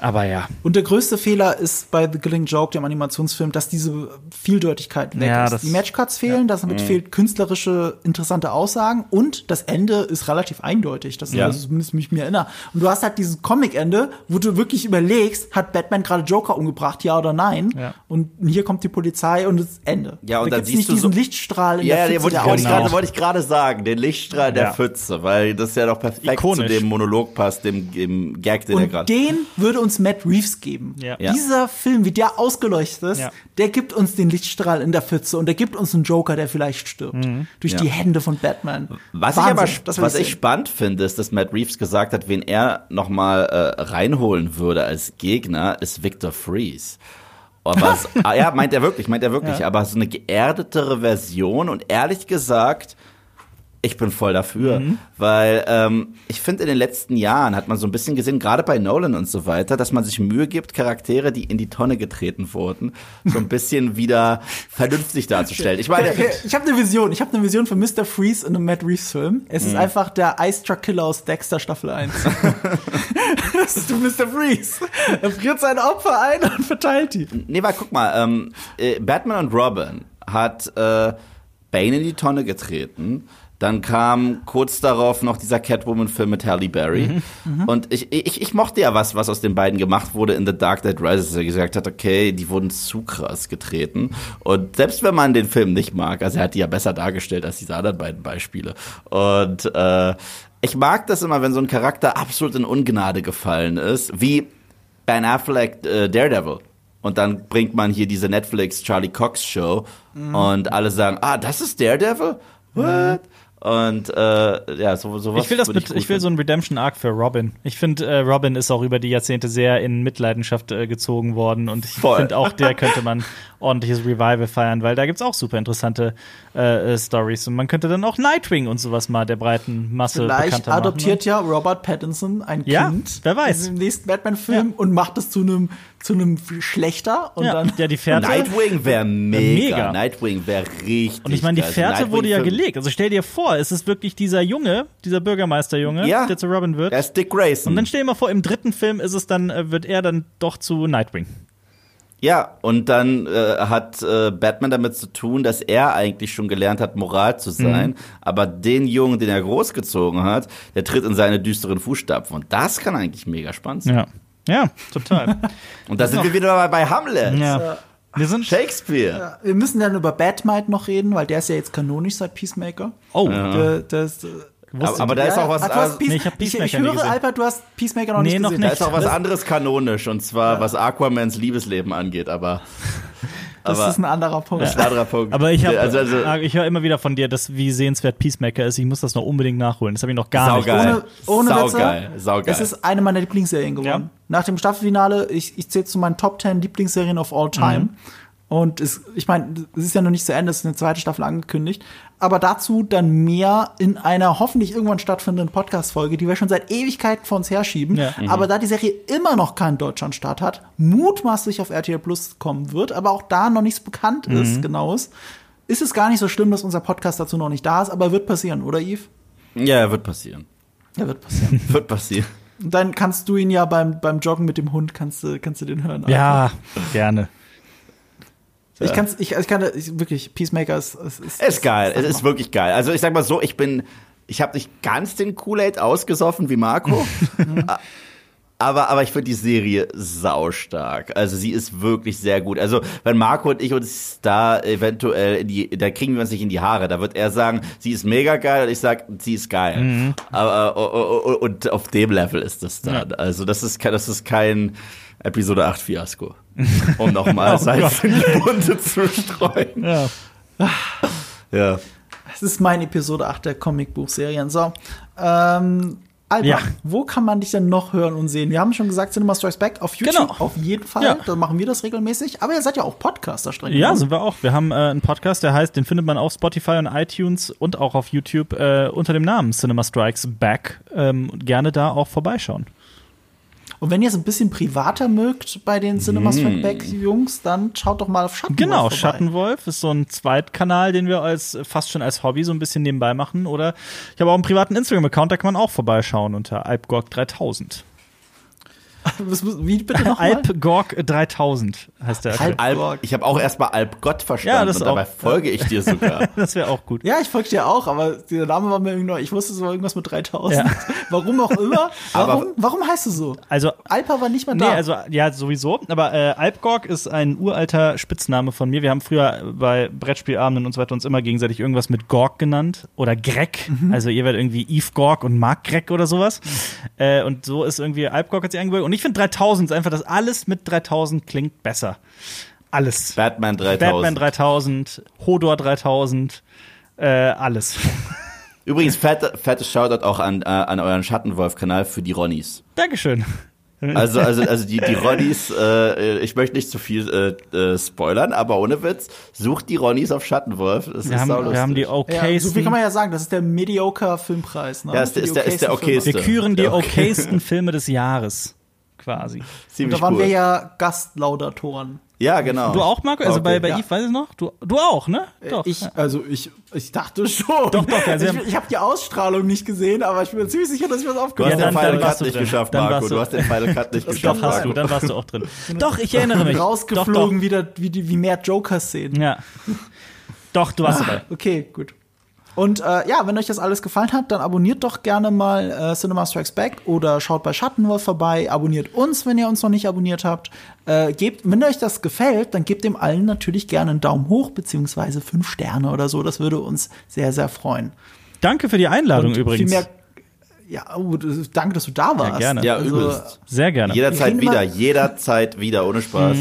Aber ja. Und der größte Fehler ist bei The Killing Joke, dem Animationsfilm, dass diese Vieldeutigkeit weg Ja, ist. Die Matchcuts fehlen, damit fehlt künstlerische, interessante Aussagen und das Ende ist relativ eindeutig. Das ist Ja. also zumindest mich mir erinnere. Und du hast halt dieses Comic-Ende, wo du wirklich überlegst, hat Batman gerade Joker umgebracht, ja oder nein? Ja. Und hier kommt die Polizei und das Ende. Ja, und da dann siehst nicht du diesen so- Lichtstrahl in Ja, der den Pfütze, wollte ich, der wollte ich Genau. gerade, wollte ich gerade sagen, den Lichtstrahl der Ja. Pfütze, weil das ja doch perfekt Ikonisch. zu dem Monolog passt, dem, dem Gag, den er Und gerade. den würde uns Matt Reeves geben. Ja. Ja. Dieser Film, wie der ausgeleuchtet ist, Ja. der gibt uns den Lichtstrahl in der Pfütze und der gibt uns einen Joker, der vielleicht stirbt. Durch Ja. die Hände von Batman. Was Wahnsinn, ich aber, was ich sehen. spannend finde, ist, dass Matt Reeves gesagt hat, wen er noch mal äh, reinholen würde als Gegner, ist Victor Freeze. Aber es, ah, ja, meint er wirklich, meint er wirklich. Aber so eine geerdetere Version und ehrlich gesagt, ich bin voll dafür, Mhm. weil ähm, ich finde, in den letzten Jahren hat man so ein bisschen gesehen, gerade bei Nolan und so weiter, dass man sich Mühe gibt, Charaktere, die in die Tonne getreten wurden, so ein bisschen wieder vernünftig darzustellen. Ich meine, Ich habe eine Vision. Ich habe eine Vision für Mr. Freeze in einem Matt Reeves Film. Es Mhm. ist einfach der Ice Truck Killer aus Dexter Staffel 1. das ist Mr. Freeze. Er friert seine Opfer ein und verteilt die. Nee, weil guck mal, ähm, äh, Batman und Robin hat äh, Bane in die Tonne getreten. Dann kam kurz darauf noch dieser Catwoman-Film mit Halle Berry. Und ich, ich, ich mochte ja was, was aus den beiden gemacht wurde in The Dark Knight Rises, er gesagt hat, okay, die wurden zu krass getreten. Und selbst wenn man den Film nicht mag, also er hat die ja besser dargestellt als diese anderen beiden Beispiele. Und äh, ich mag das immer, wenn so ein Charakter absolut in Ungnade gefallen ist, wie Ben Affleck äh, Daredevil. Und dann bringt man hier diese Netflix Charlie Cox Show und alle sagen, ah, das ist Daredevil? What? Und äh, ja, so, sowas. Ich will das mit, gut ich will so einen Redemption Arc für Robin. Ich finde, äh, Robin ist auch über die Jahrzehnte sehr in Mitleidenschaft äh, gezogen worden und ich finde auch, der könnte man ordentliches Revival feiern, weil da gibt's auch super interessante äh, äh, Stories und man könnte dann auch Nightwing und sowas mal der breiten Masse Vielleicht bekannter machen. adoptiert ja Robert Pattinson ein Ja, Kind wer weiß. im nächsten Batman-Film und macht es zu einem zu einem schlechter und ja, dann ja, die Fährte. Nightwing wäre mega. Mega. Nightwing wäre richtig. Und ich meine, die. Fährte Nightwing wurde ja gelegt. Also stell dir vor, es ist wirklich dieser Junge, dieser Bürgermeisterjunge, Ja. der zu Robin wird. Der ist Dick Grayson. Und dann stell dir mal vor, im dritten Film ist es dann, äh, wird er dann doch zu Nightwing. Ja, und dann äh, hat äh, Batman damit zu tun, dass er eigentlich schon gelernt hat, Moral zu sein. Aber den Jungen, den er großgezogen hat, der tritt in seine düsteren Fußstapfen. Und das kann eigentlich mega spannend sein. Ja. Ja, total. Und da sind wir wieder bei, bei Hamlet. ja. Wir sind Shakespeare. Wir müssen dann über Batmite noch reden, weil der ist ja jetzt kanonisch seit Peacemaker. Oh, Der, der ist, äh, Aber, aber da ist auch was, Ah, also, Nee, ich ich, nie höre, gesehen. Albert, du hast Peacemaker noch Nee, nicht noch gesehen. da nicht. ist auch was anderes kanonisch, und zwar was Aquamans Liebesleben angeht, aber. Das aber ist ein anderer Punkt. das ist ein anderer Punkt. aber ich habe, also, also, ich höre immer wieder von dir, dass wie sehenswert Peacemaker ist. Ich muss das noch unbedingt nachholen. Das habe ich noch gar nicht. Saugeil. Ohne, ohne Witze, Saugeil, saugeil. Es ist eine meiner Lieblingsserien geworden. Ja. Nach dem Staffelfinale, ich, ich zähle zu meinen Top 10 Lieblingsserien of all time. Mhm. Und es, ich meine, es ist ja noch nicht zu Ende, es ist eine zweite Staffel angekündigt. Aber dazu dann mehr in einer hoffentlich irgendwann stattfindenden Podcast-Folge, die wir schon seit Ewigkeiten vor uns herschieben. Ja. Aber da die Serie immer noch keinen Deutschlandstart hat, mutmaßlich auf RTL Plus kommen wird, aber auch da noch nichts bekannt Mhm. ist, genaues, ist es gar nicht so schlimm, dass unser Podcast dazu noch nicht da ist, aber wird passieren, oder Yves? ja, wird passieren. Ja, wird passieren. Wird passieren. Und dann kannst du ihn ja beim, beim Joggen mit dem Hund, kannst du, kannst du den hören. Ja, gerne. Ich kann's, ich, ich kann, ich, wirklich, Peacemaker ist, ist, ist, Ist geil, es ist wirklich geil. Also ich sag mal so, ich bin, ich habe nicht ganz den Kool-Aid ausgesoffen wie Marco, aber, aber ich finde die Serie saustark. Also sie ist wirklich sehr gut. Also wenn Marco und ich uns da eventuell in die, da kriegen wir uns nicht in die Haare. Da wird er sagen, sie ist mega geil und ich sag, sie ist geil. Aber oh, oh, und auf dem Level ist das dann. Also das ist, das ist kein Episode 8 Fiasko. Um nochmal Salz in die Wunde zu streuen. Ja. Ja. Es ist meine Episode 8 der Comicbuchserien. So, ähm, Alba, Ja. wo kann man dich denn noch hören und sehen? Wir haben schon gesagt, Cinema Strikes Back auf YouTube. Genau. Auf jeden Fall. Ja. Da machen wir das regelmäßig. Aber ihr seid ja auch Podcaster streng Ja, sind wir auch. Wir haben äh, einen Podcast, der heißt, den findet man auf Spotify und iTunes und auch auf YouTube äh, unter dem Namen Cinema Strikes Back. Ähm, gerne da auch vorbeischauen. Und wenn ihr es ein bisschen privater mögt bei den Cinema Strikes Back Jungs, dann schaut doch mal auf Schattenwolf Genau, vorbei. Schattenwolf ist so ein Zweitkanal, den wir als fast schon als Hobby so ein bisschen nebenbei machen. Oder ich habe auch einen privaten Instagram-Account, da kann man auch vorbeischauen unter Alpgorg3000. Was muss- Wie bitte nochmal? Alpgorg3000 heißt der. Alp- Alp, ich habe auch erstmal Alpgott verstanden Ja, das und dabei auch. folge ich dir sogar. Das wäre auch gut. Ja, ich folge dir auch, aber der Name war mir irgendwie neu. Ich wusste, es war irgendwas mit 3000. Ja. Warum auch immer. Aber- Warum, warum heißt du so? Also Alpa war nicht Nee, da. also ja, sowieso. Aber äh, Alpgorg ist ein uralter Spitzname von mir. Wir haben früher bei Brettspielabenden und so weiter uns immer gegenseitig irgendwas mit Gorg genannt oder Greg. Also ihr werdet irgendwie Eve Gorg und Mark Greg oder sowas. Äh, und so ist irgendwie Alpgorg hat sich angewöhnt. Und ich finde 3000 ist einfach, dass alles mit 3000 klingt besser. Alles. Batman 3000. Batman 3000, Hodor 3000, äh, alles. Übrigens, fette, fettes Shoutout auch an, äh, an euren Schattenwolf-Kanal für die Ronnies. Dankeschön. Also, also, also die, die Ronnies, äh, ich möchte nicht zu viel äh, äh, spoilern, aber ohne Witz, sucht die Ronnies auf Schattenwolf. Das Wir ist haben, wir haben die ja, so viel kann man ja sagen. Das ist der Mediocre Filmpreis. Ne? Ja, ist ist der- ist der okayste. Wir küren die okay. okaysten Filme des Jahres. Quasi. Und Ziemlich da waren cool. wir ja Gastlaudatoren. ja, genau. Du auch, Marco? Also Okay. bei, bei Ja. Yves weiß ich noch? Du, du auch, ne? Doch. Ich, also ich, ich dachte schon. Doch, doch, sie ich ich habe die Ausstrahlung nicht gesehen, aber ich bin mir ziemlich sicher, dass ich was Du aufgehört hast Ja, den dann- Final Cut du nicht geschafft, Marco. du- Du hast den Final Cut nicht Doch, geschafft, hast du, Marco. dann warst du auch drin. Doch, ich erinnere mich. rausgeflogen, wieder wie, die, wie mehr Joker-Szenen. Doch, doch. Ja. Doch, du warst dabei. Okay, gut. Und äh, ja, wenn euch das alles gefallen hat, dann abonniert doch gerne mal äh, Cinema Strikes Back oder schaut bei Schattenwolf vorbei. Abonniert uns, wenn ihr uns noch nicht abonniert habt. Äh, gebt, wenn euch das gefällt, dann gebt dem allen natürlich gerne einen Daumen hoch beziehungsweise fünf Sterne oder so. Das würde uns sehr, sehr freuen. Danke für die Einladung Und übrigens. Viel mehr, ja, oh, danke, dass du da warst. gerne. Ja, Also, übelst. Sehr gerne. Jederzeit wieder, jederzeit wieder, ohne Spaß.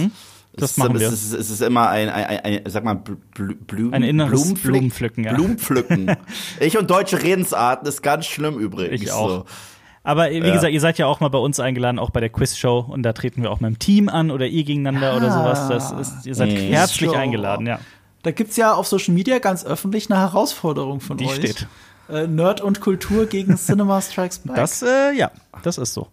Das es, machen ist, wir. Es ist, es ist immer ein, ein, ein, ein sag mal, Bl Ein inneres Blumenpflück- Blumenpflücken, ja. Blumenpflücken. ich und deutsche Redensarten ist ganz schlimm übrigens. Ich auch. So. Aber wie Ja. gesagt, ihr seid ja auch mal bei uns eingeladen, auch bei der Quizshow. Und da treten wir auch mit dem Team an oder ihr gegeneinander oder sowas. Das ist, ihr seid Mhm. herzlich eingeladen, ja. Da gibt's ja auf Social Media ganz öffentlich eine Herausforderung von Die euch. steht. Äh, Nerd und Kultur gegen Cinema Strikes Back. Das, äh, ja, das ist so.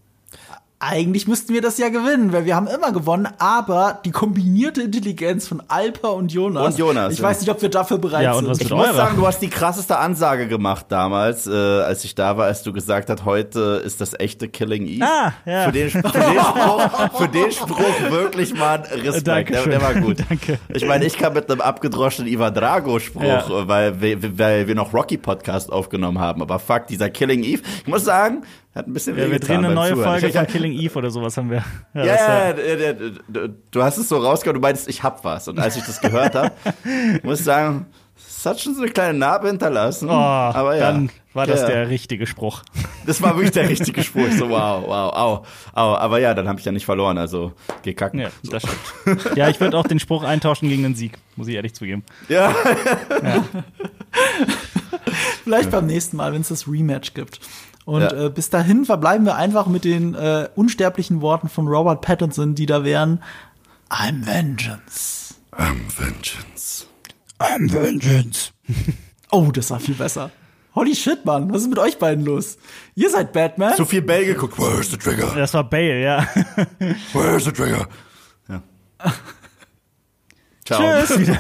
Eigentlich müssten wir das ja gewinnen, weil wir haben immer gewonnen, aber die kombinierte Intelligenz von Alpa und Jonas. Und Jonas, Ich ja. weiß nicht, ob wir dafür bereit Ja, und sind. was Ich muss eurer? sagen, du hast die krasseste Ansage gemacht damals, äh, als ich da war, als du gesagt hast, heute ist das echte Killing Eve. Ah, ja. Für den, für den, Spruch, für den Spruch wirklich mal Respekt. Der, Dankeschön. der war gut. Danke. Ich meine, ich kam mit einem abgedroschenen Ivan Drago-Spruch, Ja. äh, weil, wir- weil wir noch Rocky-Podcast aufgenommen haben. Aber fuck, dieser Killing Eve, ich muss sagen, Hat ein bisschen Ja, wir drehen eine neue Zuhören. Folge von Killing Eve oder sowas haben wir. Ja, das ja, ja, ja, ja, du hast es so rausgehört, du meintest, ich hab was. Und als ich das gehört habe, muss ich sagen, es hat schon so eine kleine Narbe hinterlassen. Oh, aber ja. dann war das ja, der richtige Spruch. Das war wirklich der richtige Spruch. So, wow, wow, au, au. Aber ja, dann habe ich ja nicht verloren, also geh kacken. Ja, das stimmt. Ja, ich würde auch den Spruch eintauschen gegen den Sieg, muss ich ehrlich zugeben. Ja. Vielleicht beim nächsten Mal, wenn es das Rematch gibt. Und Ja. äh, bis dahin verbleiben wir einfach mit den äh, unsterblichen Worten von Robert Pattinson, die da wären I'm Vengeance. I'm Vengeance. I'm Vengeance. oh, das war viel besser. Holy shit, Mann, was ist mit euch beiden los? Ihr seid Batman? Zu viel Bell geguckt. Where's the trigger? Das war Bale, ja. Where's the trigger? Ja. Ciao. Tschüss. Wieder.